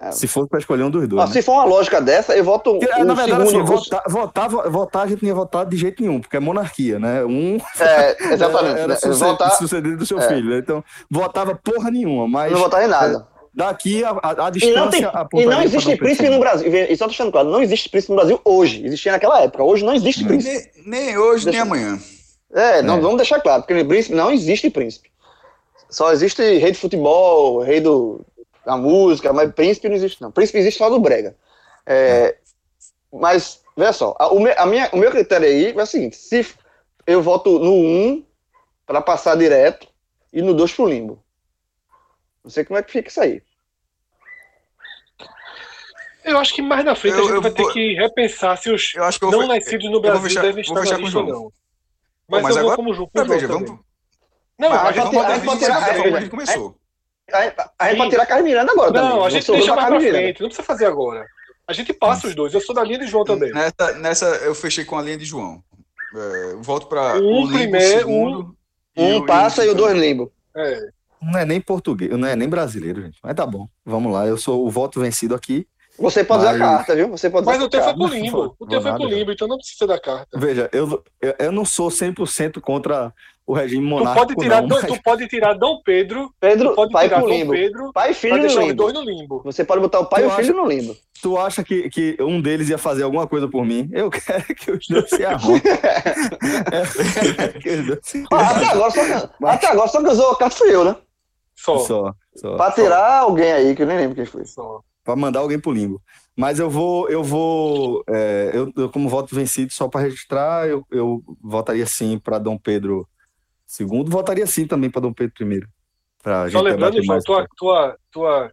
É. Se fosse para escolher um dos dois. Ah, né? Se for uma lógica dessa, eu voto. Porque, um na verdade, assim, votar, votar, votar, a gente não ia votar de jeito nenhum, porque é monarquia, né? Um. É, exatamente. *laughs* era né? sucedido, votar... sucedido do seu é. filho. Né? Então, votava porra nenhuma. Mas, não votava em nada. Daqui a, a, a E distância. não, tem, a e não existe príncipe no Brasil. E só deixando claro, não existe príncipe no Brasil hoje. Existia naquela época. Hoje não existe príncipe. Nem, nem hoje, Deixa- nem amanhã. É, não, É. vamos deixar claro, porque príncipe não existe príncipe. Só existe rei de futebol, rei do, da música, mas príncipe não existe, não. Príncipe existe só do Brega. É, Mas, veja só, a, o, me- a minha, o meu critério aí é o seguinte: se eu voto no 1 para passar direto e no 2 pro limbo. Não sei como é que fica isso aí. Eu acho que mais na frente Eu- a gente eu vai ter vou- que repensar se os Eu acho que eu vou não fe- nascidos no eu vou Brasil fechar- devem vou estar na fechar com o lista, João. não. Mas, mas eu vou agora- como João. com veja, também. vamos. Não, Mas a gente a pode tirar- a a gente começou. A, a gente pode tirar Carlos Miranda agora também. Não, a Não gente deixa eu, mais pra frente. Não precisa fazer agora. A gente passa os dois. Eu sou da linha de João também. Nessa, nessa eu fechei com a linha de João. É, eu volto para Um o Limbo, primeiro, segundo. e Um o- passa e o dois limbo. É. Não é nem português, não é nem brasileiro, gente. Mas tá bom. Vamos lá. Eu sou o voto vencido aqui. Você pode usar a Mas- carta, viu? Você pode Mas o teu foi pro limbo. O teu foi pro limbo, então não precisa da carta. Veja, eu, eu, eu não sou 100% contra o regime Tu monárquico, pode, tirar não, Dom, mas- tu pode tirar Dom Pedro, Pedro, tu pode pai tirar pro Dom limbo. Pedro Pai e filho no deixar os limbo. dois no limbo. Você pode botar o pai Tu e o filho acha- no limbo. Tu acha que, que um deles ia fazer alguma coisa por mim? Eu *laughs* quero que os dois se arrumem. *laughs* Até agora só, Mas- até agora só que usou a carta fui eu, né? Só. Só, só. Pra tirar alguém aí, que eu nem lembro quem foi. Só. Pra mandar alguém pro limbo. Mas eu vou, eu vou, é, eu, eu como voto vencido só para registrar, eu, eu votaria sim para Dom Pedro II, votaria sim também para Dom Pedro I. Pra Só gente lembrando, João, tua, tua, tua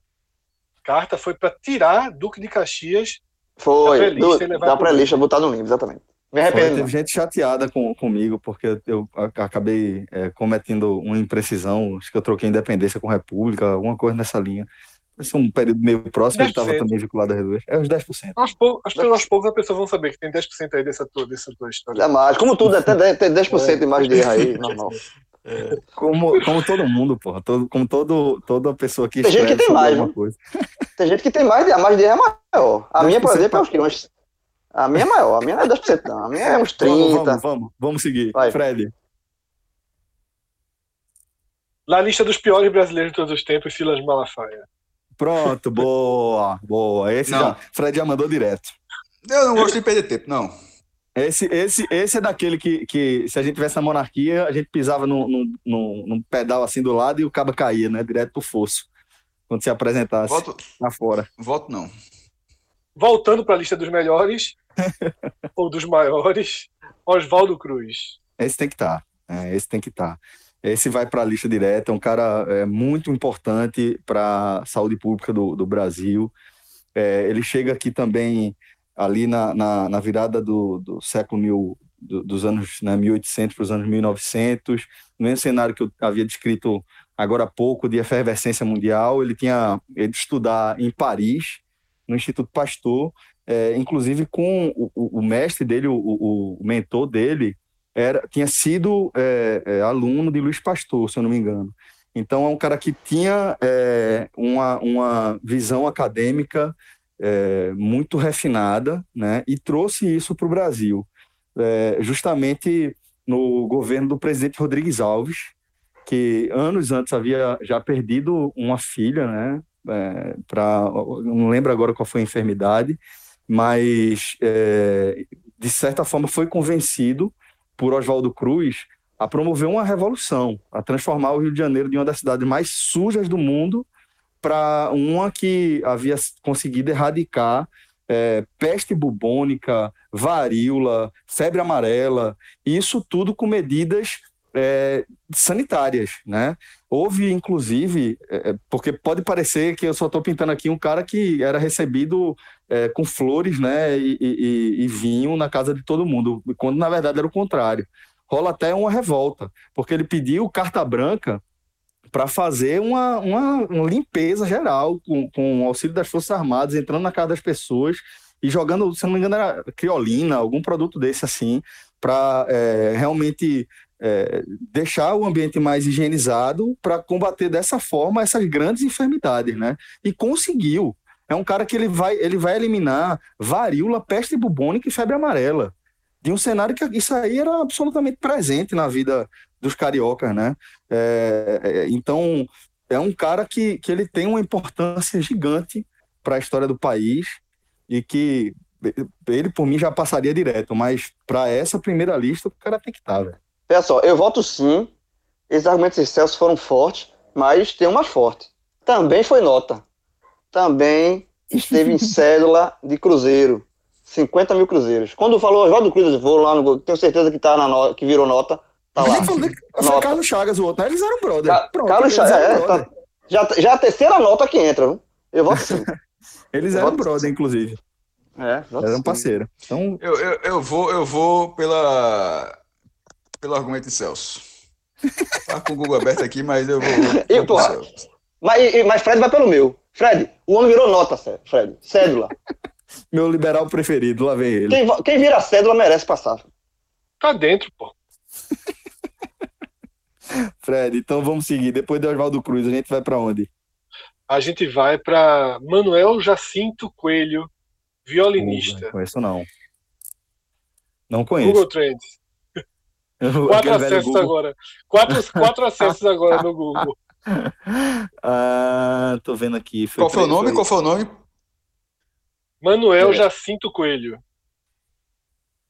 carta foi pra tirar Duque de Caxias. Foi, Da pré-lista do- e da pré-lista, botar no limbo, exatamente. Me Foi, arrependo. teve não. gente chateada com, comigo, porque eu acabei é, cometendo uma imprecisão, acho que eu troquei independência com república, alguma coisa nessa linha. Esse é um período meio próximo, ele estava 10%. também vinculado a R2. É uns 10%. Aos poucos, aos poucos, aos poucos as pessoas vão saber que tem 10% aí dessa tua, dessa tua história. Jamais. Como tudo, até 10%, tem 10% de mais de erro aí, normal. Como, como todo mundo, porra. Todo, como todo, toda pessoa que Tem gente que tem mais, coisa. Tem gente que tem mais de, a mais de erro é maior. A minha, por 10% exemplo, é que uns- A minha é maior. A minha não é 10%, não. A minha é uns 30%. Vamos, vamos, vamos, vamos seguir. Vai. Fred. Na lista dos piores brasileiros de todos os tempos, Silas Malafaia. Pronto, boa, boa. Esse Não. já, Fred já mandou direto. Eu não gosto de perder tempo, não. Esse, esse, esse é daquele que, que, se a gente tivesse na monarquia, a gente pisava num, num, num, num pedal assim do lado e o cabo caía, né? Direto pro fosso. Quando se apresentasse Voto, lá fora. voto não. Voltando para a lista dos melhores, ou *laughs* dos maiores, Oswaldo Cruz. Esse tem que estar. esse tem que estar. Esse vai para a lista direta, é um cara é, muito importante para a saúde pública do, do Brasil. É, ele chega aqui também ali na, na, na virada do, do século mil, do- dos anos né, 1800 para os anos 1900, no mesmo cenário que eu havia descrito agora há pouco, de efervescência mundial. Ele tinha ele estudar em Paris, no Instituto Pasteur, é, inclusive com o, o- mestre dele, o, o- mentor dele, era, tinha sido é, é, aluno de Luiz Pastor, se eu não me engano. Então, é um cara que tinha é, uma, uma visão acadêmica é, muito refinada, né, e trouxe isso para o Brasil, justamente no governo do presidente Rodrigues Alves, que anos antes havia já perdido uma filha, né, é, para não lembro agora qual foi a enfermidade, mas é, de certa forma foi convencido por Oswaldo Cruz a promover uma revolução, a transformar o Rio de Janeiro de uma das cidades mais sujas do mundo para uma que havia conseguido erradicar é, peste bubônica, varíola, febre amarela, isso tudo com medidas é, sanitárias, né? Houve, inclusive, é, porque pode parecer que eu só estou pintando aqui um cara que era recebido é, com flores, né, e, e- e vinho na casa de todo mundo, quando na verdade era o contrário. Rola até uma revolta, porque ele pediu carta branca para fazer uma, uma, uma limpeza geral com, com o auxílio das Forças Armadas, entrando na casa das pessoas e jogando, se não me engano, era criolina, algum produto desse assim, para realmente é, deixar o ambiente mais higienizado para combater dessa forma essas grandes enfermidades, né? E conseguiu. É um cara que ele vai, ele vai eliminar varíola, peste bubônica e febre amarela. De um cenário que isso aí era absolutamente presente na vida dos cariocas, né? É, é, então, é um cara que, que ele tem uma importância gigante para a história do país e que ele, por mim, já passaria direto, mas para essa primeira lista, o cara tem que estar, tá, velho. Olha só, eu voto sim. Esses argumentos de Celso foram fortes, mas tem um mais forte. Também foi nota. Também esteve em *laughs* cédula de Cruzeiro. 50 mil cruzeiros. Quando falou Oswaldo Cruz, eu vou lá no. Tenho certeza que, tá na no, que virou nota. Tá lá. Foi Carlos Chagas, o outro. Eles eram brother. Ca Pronto, Carlos Chagas, é, tá, já, já a terceira nota que entra, viu? Eu voto sim. *laughs* eles eram brother, inclusive. É, eram parceiro. Então... Eu, eu, eu, vou, eu vou pela, pelo argumento de Celso. Tá com o Google aberto aqui, mas eu vou. eu, tô. Mas, mas Fred vai pelo meu. Fred, o homem virou nota, Fred. Cédula. Meu liberal preferido, lá vem ele. Quem, quem vira cédula merece passar. Tá dentro, pô. *laughs* Fred, então vamos seguir. Depois do Oswaldo Cruz, a gente vai para onde? A gente vai para Manuel Jacinto Coelho, violinista. Não conheço não. Não conheço. Google Trends. Quatro acessos agora. Quatro, quatro acessos agora no Google. *laughs* Ah, tô vendo aqui. Foi Qual foi o nome? Qual foi o nome? Manuel é. Jacinto Coelho.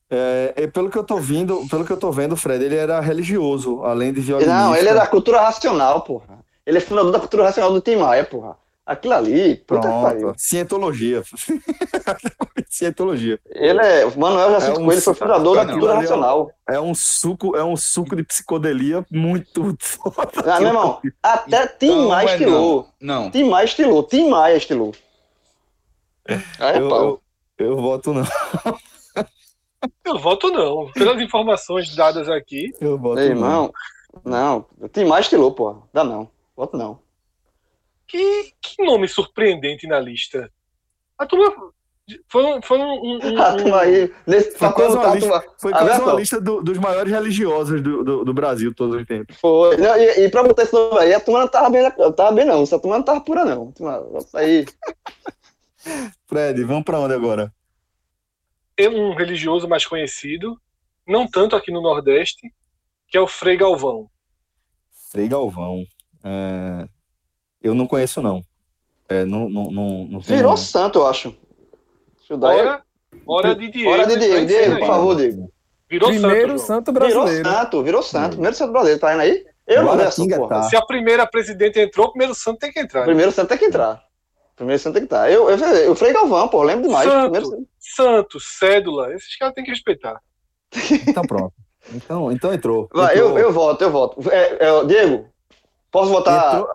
É, é, pelo que eu tô vendo, pelo que eu tô vendo, Fred, ele era religioso, além de violinista. Não, ele é da cultura racional, porra. Ele é fundador da cultura racional do Tim Maia, porra. Aquilo ali, Pronto. Cientologia. *laughs* Cientologia. Ele é. Manuel Jacinto é um Coelho foi fundador da cultura é racional. É um suco, é um suco de psicodelia muito *laughs* foda. Ah, meu irmão, até Tim Maia estilou. Não. Tim Maia estilou. Tim Maia estilou. É, eu, eu, eu, voto não. *laughs* Eu voto não. Pelas informações dadas aqui. Eu voto Ei, não. Não, tem mais que pô. Dá não. Voto não. Que, que nome surpreendente na lista. A turma. Foi um. Foi um, um, um *laughs* a turma aí. Nesse, foi quase uma lista, foi quase uma lista do, dos maiores religiosos do, do, do, Brasil todos os tempos. Foi. Não, e, e pra botar esse nome aí, a turma não tava bem, tava bem não. Essa turma não tava pura, não. Turma, aí. *laughs* Fred, vamos para onde agora? É um religioso mais conhecido, não tanto aqui no Nordeste, que é o Frei Galvão. Frei Galvão. É... Eu não conheço, não. É, não, não, não, não Virou santo, eu acho. Hora, hora de Diego. Hora de Diego, Diego, por favor, Diego. Virou Primeiro santo, santo brasileiro. Virou santo, virou santo. Primeiro santo brasileiro, tá indo aí? Eu não vejo tá. Se a primeira presidente entrou, o primeiro santo tem que entrar. O né? primeiro santo tem que entrar. Primeiro Santo tem que estar. Eu, eu, eu Frei Galvão, pô, lembro demais. Santo, Primeiro... Santo, cédula, esses caras têm que respeitar. Então pronto. Então, então entrou. Vai, entrou. Eu, eu voto, eu voto. É, é, Diego, posso votar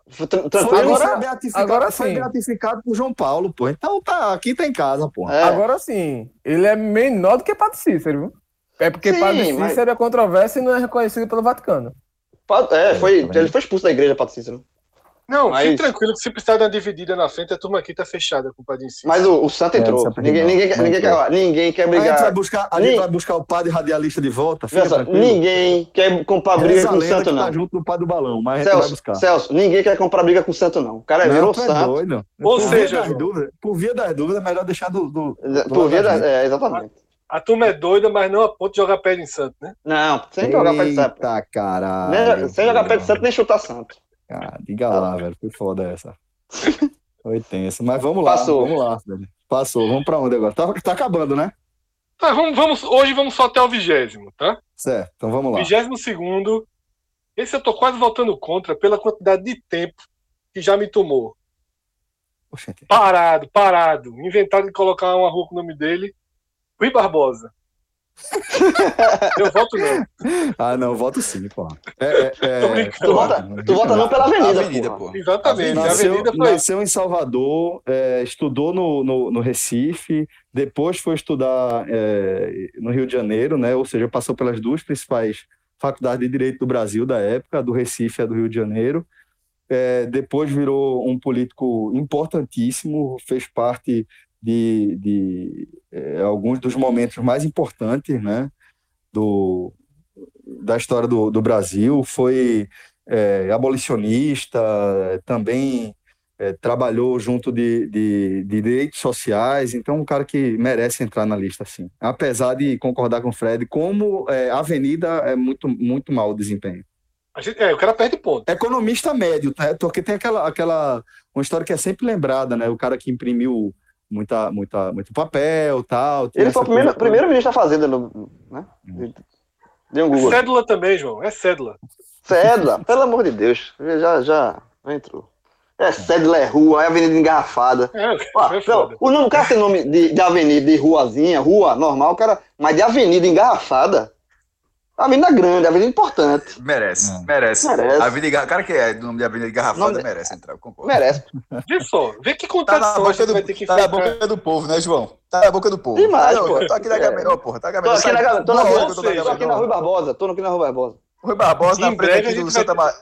tranquilo? Agora, beatificado, agora sim. foi beatificado por João Paulo, pô. Então tá, aqui tá em casa, pô. É. Agora sim, ele é menor do que Padre Cícero, viu? É porque sim, Padre Cícero mas... é controvérsia e não é reconhecido pelo Vaticano. É, foi, ele foi expulso da igreja, Padre Cícero. Não, mas... fique tranquilo que se precisar dar uma dividida na frente, a turma aqui tá fechada com o padre em cima. Mas o, o Santo é, entrou. É, ninguém, ninguém, quer, ninguém, quer, ninguém quer brigar. A gente vai buscar, a gente vai buscar o padre radialista de volta. Nossa, ninguém quer comprar briga com o Santo, tá não. Tá junto no padre do balão, mas Celso, vai buscar. Celso, ninguém quer comprar briga com o Santo, não. O cara não, virou é Santo. Doido. Ou por seja, via dúvidas, por via das dúvidas, é melhor deixar do. do, do por via das. É, exatamente. A turma é doida, mas não a ponto de jogar pé em santo, né? Não, sem jogar pé de santo. Tá, caralho. Sem jogar pé de santo nem chutar santo. Ah, diga lá, velho. Que foda essa. Foi tenso. Mas vamos lá. Passou. Vamos lá, velho. Passou. Vamos pra onde agora? Tá, tá acabando, né? Tá, vamos, vamos, hoje vamos só até o vigésimo, tá? Certo, então vamos lá. Vigésimo segundo. Esse eu tô quase voltando contra pela quantidade de tempo que já me tomou. Oxente. Parado, parado. Inventaram de colocar uma rua com o nome dele. Rui Barbosa. *laughs* Eu voto não. Ah, não, voto sim, pô. É, é, é, tu, vota, tu vota não pela Avenida, avenida pô. Exatamente. Nasceu, avenida foi... nasceu em Salvador, é, estudou no, no, no, Recife, depois foi estudar é, no Rio de Janeiro, né? Ou seja, passou pelas duas principais faculdades de Direito do Brasil da época, do Recife e a do Rio de Janeiro. É, depois virou um político importantíssimo, fez parte de, de é, alguns dos momentos mais importantes né, do, da história do, do Brasil. Foi é, abolicionista, também é, trabalhou junto de, de, de, direitos sociais, então um cara que merece entrar na lista, sim. Apesar de concordar com o Fred, como é, a Avenida é muito, muito mau o desempenho. Gente, é, o cara perde ponto. Economista médio, tá? porque tem aquela, aquela uma história que é sempre lembrada, né? O cara que imprimiu muita, muita, muito papel tal. Ele foi o primeiro, primeiro ministro da Fazenda, no, né? Deu um Google. É cédula também, João. É cédula. Cédula, *laughs* pelo amor de Deus. Já, já entrou. É cédula, é rua, é avenida engarrafada. É, Ó, é não, o nome, cara tem nome de, de avenida, de ruazinha, rua normal, cara, mas de avenida engarrafada. Avenida grande, avenida importante. Merece, hum. merece. merece. Avenida, cara que é do nome de avenida engarrafada nome... merece entrar, concordo. Merece. Vê só, vê que contradição tá do, vai ter que Tá na boca do povo, né, João? Tá na boca do povo. Demais, tá, pô. Tô aqui na Gabriel, porra. Tá Tô aqui na Gabriel, tô, tô, tô aqui na Rui Barbosa, tô aqui na Rui Barbosa. Rui Barbosa, na frente aqui do Santa Maria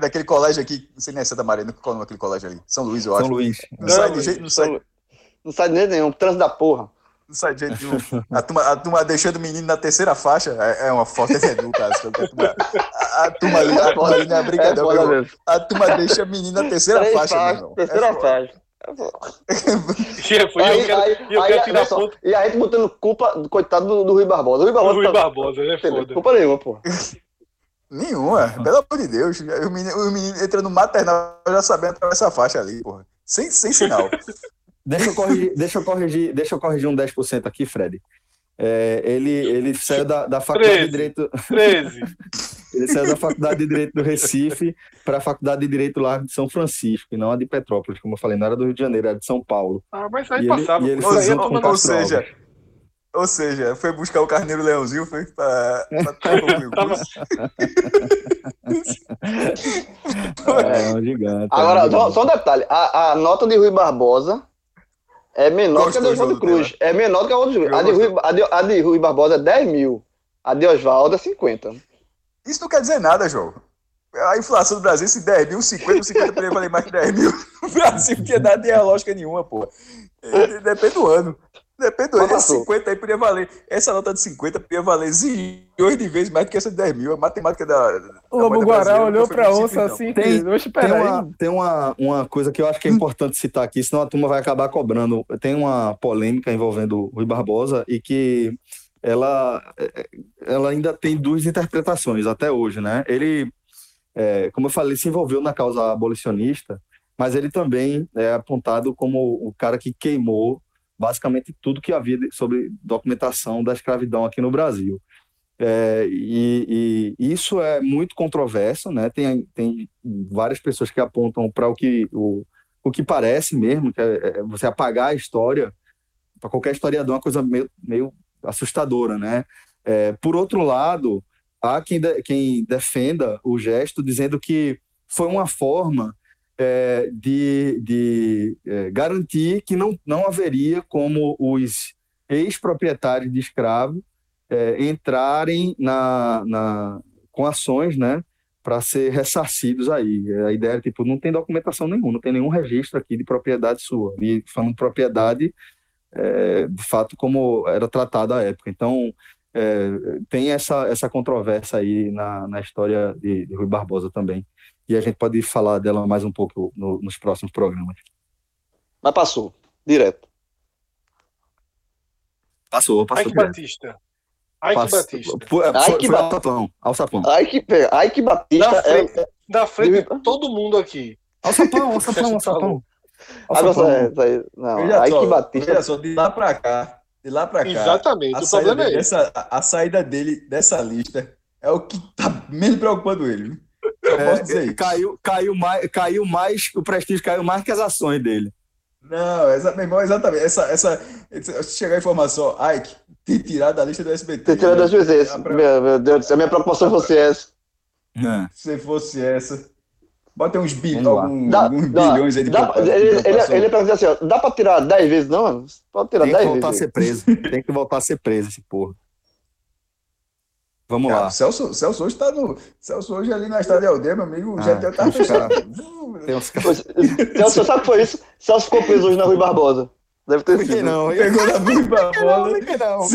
daquele colégio aqui, não sei nem é Santa Maria, qual é o nome daquele colégio ali? São Luís, eu acho. São Luís. Não, não sai de jeito, não sai. Não sai de jeito nenhum, trânsito da porra. Não sai de jeito nenhum. A turma, a turma deixando o menino na terceira faixa é, é uma foto de Edu, cara. A turma, a, a turma ali, a turma ali não é brincadeira. É a turma deixa o menino na terceira Três faixa, faixa meu Terceira é faixa. e, aí, aí, eu aí, só, e a gente botando culpa, coitado do, do Rui Barbosa. O Rui Barbosa, o Rui tá, Barbosa é foda. Culpa nenhuma, pô. Nenhuma, pelo amor de Deus. O menino, o menino entra no maternal já sabendo atravessar a faixa ali, porra. Sem, sem sinal. Deixa, eu corrigir, deixa, eu corrigir, deixa eu corrigir um 10% aqui, Fred. É, ele, ele saiu da, da faculdade 13, de Direito. 13. *laughs* ele saiu da faculdade de Direito do Recife para a faculdade de Direito lá de São Francisco, e não a de Petrópolis, como eu falei, não era do Rio de Janeiro, era de São Paulo. Ah, mas aí e passava. Ele, e ele ou, ou seja, ou seja, foi buscar o Carneiro Leãozinho, foi para *laughs* *laughs* É, um gigante. Agora, é só, só, um detalhe: a, a nota de Rui Barbosa é menor Gostou que a de Oswaldo Cruz. É menor que a outra Cruz. A de, Rui, a, de, a de Rui Barbosa é 10 mil. A de Oswaldo é 50. Isso não quer dizer nada, João. A inflação do Brasil, se 10 mil, 50, 50 poderia valer mais que 10 mil. *laughs* O Brasil não tinha nada de lógica nenhuma, pô. Depende do ano. Depende do ano. 50 aí podia valer. Essa nota de 50 podia valer zilhões de vezes mais do que essa de 10 mil. A matemática da. O Lobo Guará olhou pra onça assim. Tem, tem, uma, tem uma, uma coisa que eu acho que é importante citar aqui, senão a turma vai acabar cobrando. Tem uma polêmica envolvendo o Rui Barbosa e que ela, ela ainda tem duas interpretações até hoje, né? Ele, é, como eu falei, se envolveu na causa abolicionista, mas ele também é apontado como o cara que queimou basicamente tudo que havia sobre documentação da escravidão aqui no Brasil. É, e, e, isso é muito controverso, né? Tem, tem várias pessoas que apontam para o que o, o que parece mesmo, que é, é você apagar a história. Para qualquer historiador, é uma coisa meio, meio assustadora, né? É, por outro lado, há quem, de, quem defenda o gesto dizendo que foi uma forma é, de, de é, garantir que não, não haveria como os ex-proprietários de escravos é, entrarem na, na, com ações né, para ser ressarcidos aí. A ideia é, tipo, não tem documentação nenhuma, não tem nenhum registro aqui de propriedade sua. E falando de propriedade, é, de fato, como era tratada à época. Então, é, tem essa, essa controvérsia aí na, na história de, de Rui Barbosa também e a gente pode falar dela mais um pouco no, nos próximos programas. Mas passou, direto. Passou, passou. Ike Batista. Ike passou, Batista. Foi, foi, foi ao sapão, ao sapão. Ike, Ike Batista na frente, é... Na frente de todo mundo aqui. Ao sapão, ao sapão, ao sapão. Não, é, não, Ike só, Batista. só, de lá pra cá, de lá pra cá. Exatamente, a o problema é essa, a, a saída dele dessa lista é o que tá menos preocupando ele. É, caiu, caiu, mais, caiu mais, o prestígio caiu mais que as ações dele. Não, exatamente, exatamente. Essa, essa, chegar a informação, Ike, ter tirado da lista do SBT. Ter tirado das vezes. Pra... Meu, meu Deus do céu, a minha preocupação fosse essa. É. Se fosse essa. Bota uns, bi, algum, dá, alguns dá, bilhões aí de dá, Ele, ele, ele pergunta assim, ó, dá pra tirar 10 vezes, não? Pode tirar 10 vezes. Tem que voltar a ser preso. Tem que voltar a ser preso, esse porra. Vamos lá. Celso, Celso hoje está no. Celso hoje ali na Estrada de Aldeia, meu amigo, ah, já tá *laughs* fechado. Celso, sabe o que foi isso? Celso ficou preso hoje na Rui Barbosa. Deve ter sido. Não, pegou na Rui Barbosa. Não, não.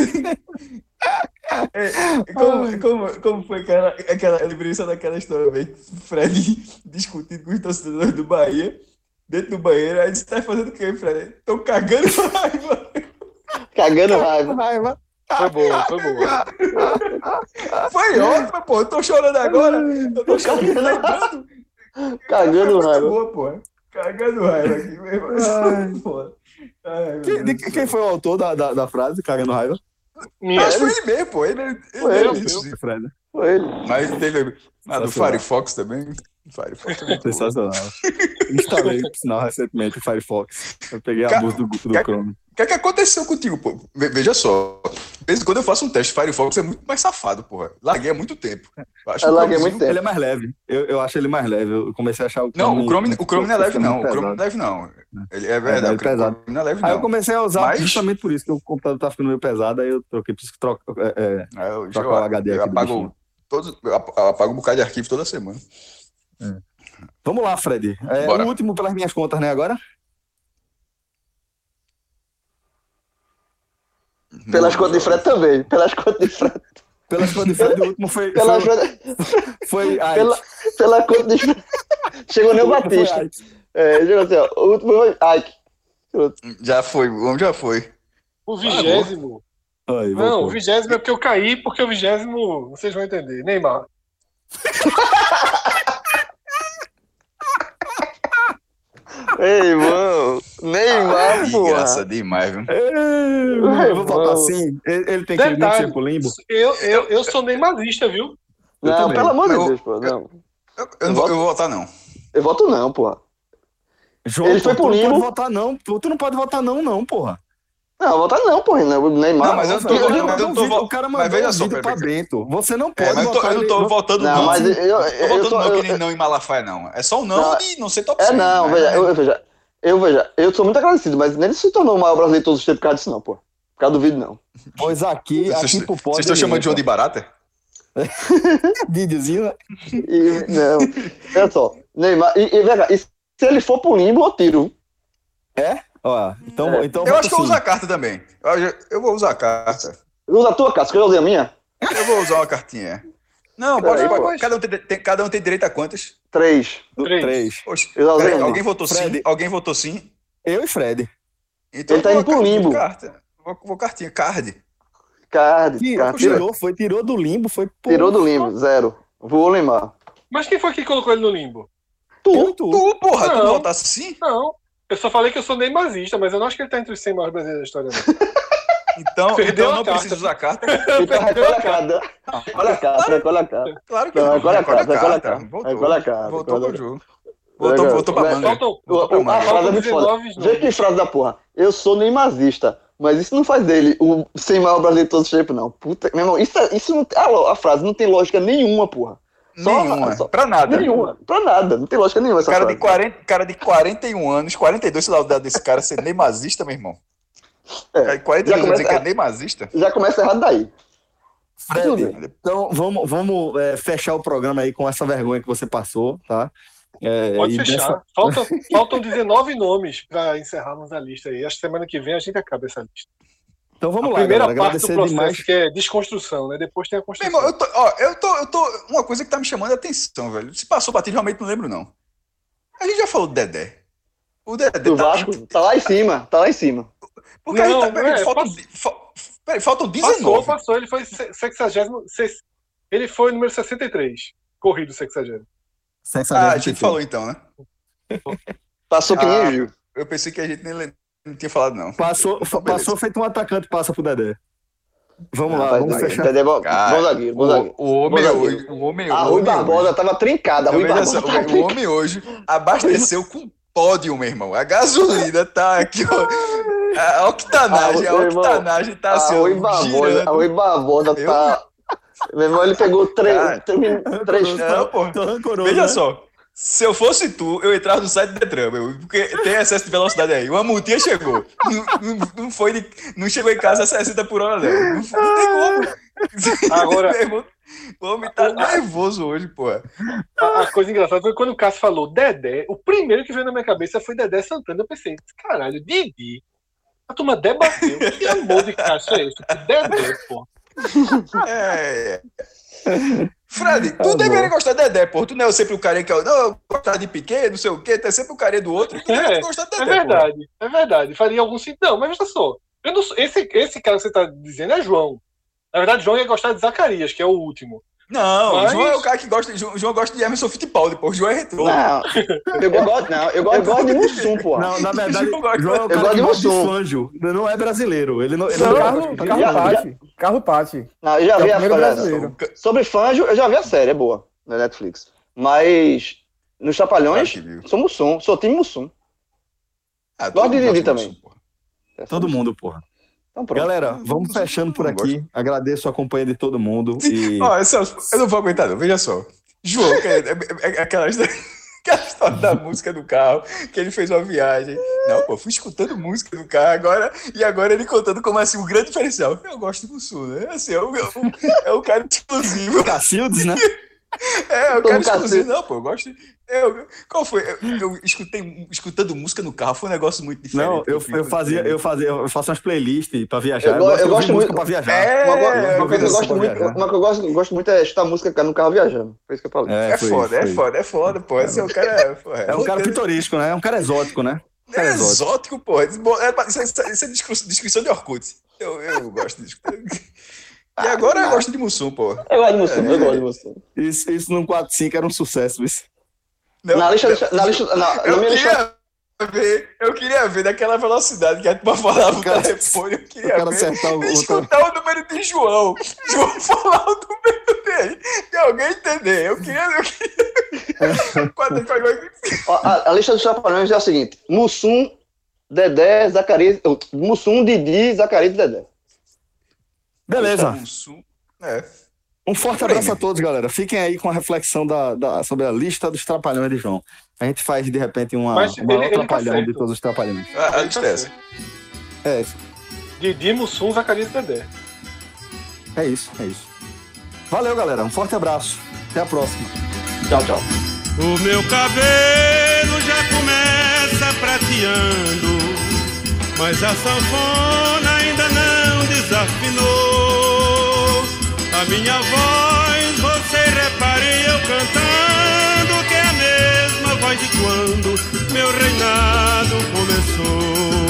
É, como, como, como foi aquela, aquela lembrança daquela história, velho? Fred discutindo com os torcedores do Bahia, dentro do banheiro, aí disse: tá fazendo o quê, Fred? Tô cagando raiva. Cagando raiva. raiva. Foi boa, foi boa. Foi ótimo, pô. Eu tô chorando agora. Eu tô chorando lembrando. Cagando Foi raiva. boa, pô. Cagando raiva aqui mesmo. *laughs* Pô. Ai, meu Quem, de- quem foi o autor da, da, da frase, cagando raiva? Minha, Acho que foi ele mesmo, pô. Ele, ele, Foi ele ele. Foi ele. Mas teve. Ah, do. Firefox também. Firefox também. pô. Sensacional. Instalei, por sinal, recentemente o Firefox. Eu peguei a Ca- música do, do ca- Chrome. O que é que aconteceu contigo, pô? Ve- Veja só. De vez em quando eu faço um teste, Firefox é muito mais safado, porra. Larguei há muito tempo. Acho Eu larguei muito tempo. Ele é mais leve. Eu, eu acho ele mais leve. Eu comecei a achar o Não, o Chrome, o Chrome não é leve, não. O Chrome não é leve, não. Ele é É, verdade. é o Chrome pesado. não é leve, Aí eu não. comecei a usar Mas- justamente por isso, que o computador tá ficando meio pesado, aí eu troquei, preciso trocar. É, é, Aí eu, Trocar eu- o HD eu aqui apago, todos, eu ap- eu apago um bocado de arquivo toda semana. Vamos lá, Fred. É, Bora. o último pelas minhas contas, né, agora? Pelas contas de Fred também. Pelas contas de Fred. Pelas contas de Fred, o último foi. Pelas foi, *laughs* foi. Pela, pela conta de Fred. Chegou nem o Batista. É, chegou assim, ó. O último foi Ike. Já foi, o homem já foi. o vigésimo. Aí, Não, o vigésimo é porque eu caí, porque o vigésimo, vocês vão entender. Neymar. *laughs* Ei, irmão. Neymar, Ih, pô. graça demais, viu? Eu vou Irmão. assim. Ele, ele tem que ir Detalhe, pro limbo. eu, eu, eu sou neymarista, viu? Eu Não, também. pelo amor de Eu- Deus, pô. Não. Eu, eu não vou, eu vou votar, não. Eu voto não, porra. João, Ele foi pô, pro tu não limbo. pode votar, não. Tu tu não pode votar, não, não, porra. Não, votar não, porra. Não, o Neymar. Não, mas eu tô- eu- eu- eu- eu- mandou tô vídeo, o cara mas mandou veja um só, vídeo pra. Bento. Você não pode É, mas eu, tô, eu não tô votando Não, não. mas eu, eu, Tô eu votando sou- não eu- que nem não em Malafaia, não. É só o não, Não, de não ser top É 100, não, mas- veja, eu, veja, eu veja, eu sou muito agradecido, mas nem ele se tornou o maior brasileiro de todos os tempos por causa disso, não, pô. Por causa do vídeo, não. Pois aqui, Vocês aqui pro vocês pódio. estão chamando de João de Barata? *laughs* Videozinho, né? E, não, olha só, Neymar, e, e, veja, e se ele for pro limbo, eu tiro. Ó, então, É. então Eu acho que eu vou assim. usar a carta também. Eu, eu vou usar a carta. Usa a tua casa, que eu usei a minha? Eu vou usar uma cartinha. Não, pode, pode. Cada, um tem, tem- cada um tem direito a quantas? Três. Três. Três. Usei peraí, alguém votou Fred. sim? Alguém votou sim? Eu e Fred. Então Ele tá vou indo pro limbo. Carta. Vou, vou cartinha, card. Card, Tirou, card, tirou, tirou, foi, tirou do limbo, foi. pô, tirou do limbo, zero. Voou Neymar. Mas quem foi que colocou ele no limbo? E tu. Tu, porra, tu Não. não votasse sim? Não. Eu só falei que eu sou neymarista, mas eu não acho que ele tá entre os 100 maiores brasileiros da história, não. *laughs* Então, Perdeu então a não carta. precisa usar carta. *laughs* Então recolhe a carta. Recolhe a carta, recolhe a carta. Claro que Não, recolhe a carta, recolhe a carta. Voltou. Recolhe a carta, Voltou pro jogo. Voltou, voltou pra manga. Faltam, a frase é muito foda. 19 Vê que frase da porra. Eu sou neymazista, mas isso não faz dele o sem maior brasileiro de todos os tempos, não. Puta, meu irmão, isso, é- isso não, a, a frase não tem lógica nenhuma, porra. Só- Nenhuma. só- Pra nada. Nenhuma. Pra nada. Não tem lógica nenhuma essa Cara frase. de, 40, cara de 41 anos, 42, sei lá, o dado desse cara ser neymazista, meu irmão. É, Cara de 41 já anos dizer que é neymazista. Já começa errado daí. Fred, então vamos, vamos é, fechar o programa aí com essa vergonha que você passou, tá? É, Pode fechar. dessa- Faltam, *laughs* faltam 19 nomes para encerrarmos a lista aí. Acho que semana que vem a gente acaba essa lista. Então vamos a lá, primeira galera. parte do processo, demais. que é desconstrução, né? Depois tem a Meu construção. irmão, eu tô, ó, eu tô, eu tô. Uma coisa que tá me chamando a atenção, velho. Se passou batido, realmente não lembro, não. A gente já falou do Dedé. O Dedé Do tá. Vasco, tá lá em cima. Tá lá em cima. Porque a gente tá. Não, peraí, é, faltam, passou. fa- peraí, faltam 19. Passou, passou. Ele foi 60. Ele foi número 63. Corrido 60. Ah, a gente falou então, né? Passou que nem Ah, Gil. Eu pensei que a gente nem não tinha falado, não. Passou, Então, passou feito um atacante, passa pro Dedé. Vamos lá, Rapaz, vamos Dedé, fechar. Dedé, bom, Cara, bom zagueiro, bom zagueiro. O, o homem Bom zagueiro. hoje. O homem, A o Rui homem Barbosa hoje- tava trincada. A Rui Barbosa só, tava o trincada. homem hoje abasteceu com pódio, meu irmão. A gasolina tá aqui, ó. A octanagem, Ah, a octanagem tá A assim, Rui ó, Barbosa, a Rui Barbosa tá... Meu irmão, ele pegou três... Três, três Não, pô. Tô rancoroso, Veja né? só. Se eu fosse tu, eu entrava no site do Detran, meu, porque tem excesso de velocidade aí. Uma multinha chegou. Não, não, não foi de- não chegou em casa a 60 por hora, não. Não, não tem como. Agora- *laughs* o homem tá nervoso hoje, pô. A, a coisa engraçada foi quando o Cássio falou Dedé. O primeiro que veio na minha cabeça foi Dedé Santana. Eu pensei, caralho, Didi. A turma debateu. Que amor de Cássio é esse? Dedé, pô. É. Fred, tu Tá deveria gostar de Dedé, pô. Tu não é sempre o cara que é. o- Não, eu gostar de Piquet, não sei o quê, tu é sempre o cara do outro. Tu É, deveria gostar de É Dedé, pô. verdade, é verdade. Faria algum sentido. Não, mas veja só. Não, esse, esse cara que você tá dizendo é João. Na verdade, João ia gostar de Zacarias, que é o último. Não, Mas... João é o cara que gosta. João, João gosta de Emerson Fittipaldi, pô. João é retrô. Não, eu gosto, não, eu gosto, eu gosto de *laughs* Mussum, pô. Não, na verdade, João, João é o cara eu gosto de Mussum. Fanjo. Não é brasileiro. Ele não, ele não, carro, carro, já, Pati. Carro Pati. Não, eu já vi é a brasileiro. Sobre Fanjo, eu já vi a série, é boa, na Netflix. Mas nos Trapalhões, sou Mussum, sou time Mussum. Ah, gosto de Didi também. Mussum, Todo mundo, porra. Então, Galera, vamos fechando por aqui. Agradeço a companhia de todo mundo. E... Oh, eu não vou aguentar, não. Veja só. João, é, é, é aquela, *laughs* aquela história da música do carro, que ele fez uma viagem. Não, pô, fui escutando música do carro agora, e agora ele contando como assim, o grande diferencial. Eu gosto do sul, né? Assim, é o, é o cara exclusivo. Cacildes, né? *laughs* É, eu quero exclusivo. Não, pô, eu gosto. Eu, qual foi? Eu, eu, escutei, escutando música no carro, foi um negócio muito diferente. Não, eu, eu, fazia, eu fazia, eu faço umas playlists pra viajar. Eu, eu, eu gosto muito pra viajar. É, uma, uma, coisa que eu gosto muito, uma que eu gosto, gosto muito é escutar música no carro viajando. Foi isso que eu falei. É, é foda, foi. é foda, é foda, pô. Esse é um cara. Pô, é, é um cara pitoresco, né? É um cara exótico, né? Um é exótico, pô. É, isso, é, isso é descrição de Orkut. Eu, eu gosto disso. E agora eu gosto de Mussum, pô. Eu gosto de Mussum, eu gosto de Mussum. Isso, isso num 4-5 era um sucesso, isso. Não, na lista, na lista, na, eu lista... Ver, eu queria ver daquela velocidade que a turma falava o telefone. Eu queria ver. Acertar o, escutar o... o número de João. João *laughs* falar o número dele. E alguém entender. Eu queria. Eu queria... *laughs* a, a, lista dos trapalhões é a seguinte: Mussum, Dedé, Zacarias. Mussum, Didi, Zacarias e Dedé. Beleza. É. Um forte abraço a todos, galera. Fiquem aí com a reflexão da, da, sobre a lista dos trapalhões de João. A gente faz, de repente, uma, Mas uma ele, ele tá trapalhão tá de todos os trapalhões. A, a lista é essa. É isso. Didi, Mussum, Zacarias e Dedé. É isso, é isso. Valeu, galera. Um forte abraço. Até a próxima. Tchau, tchau. O meu cabelo já começa prateando, mas a sanfona ainda não desafinou. A minha voz, você repare eu cantando, que é a mesma voz de quando meu reinado começou.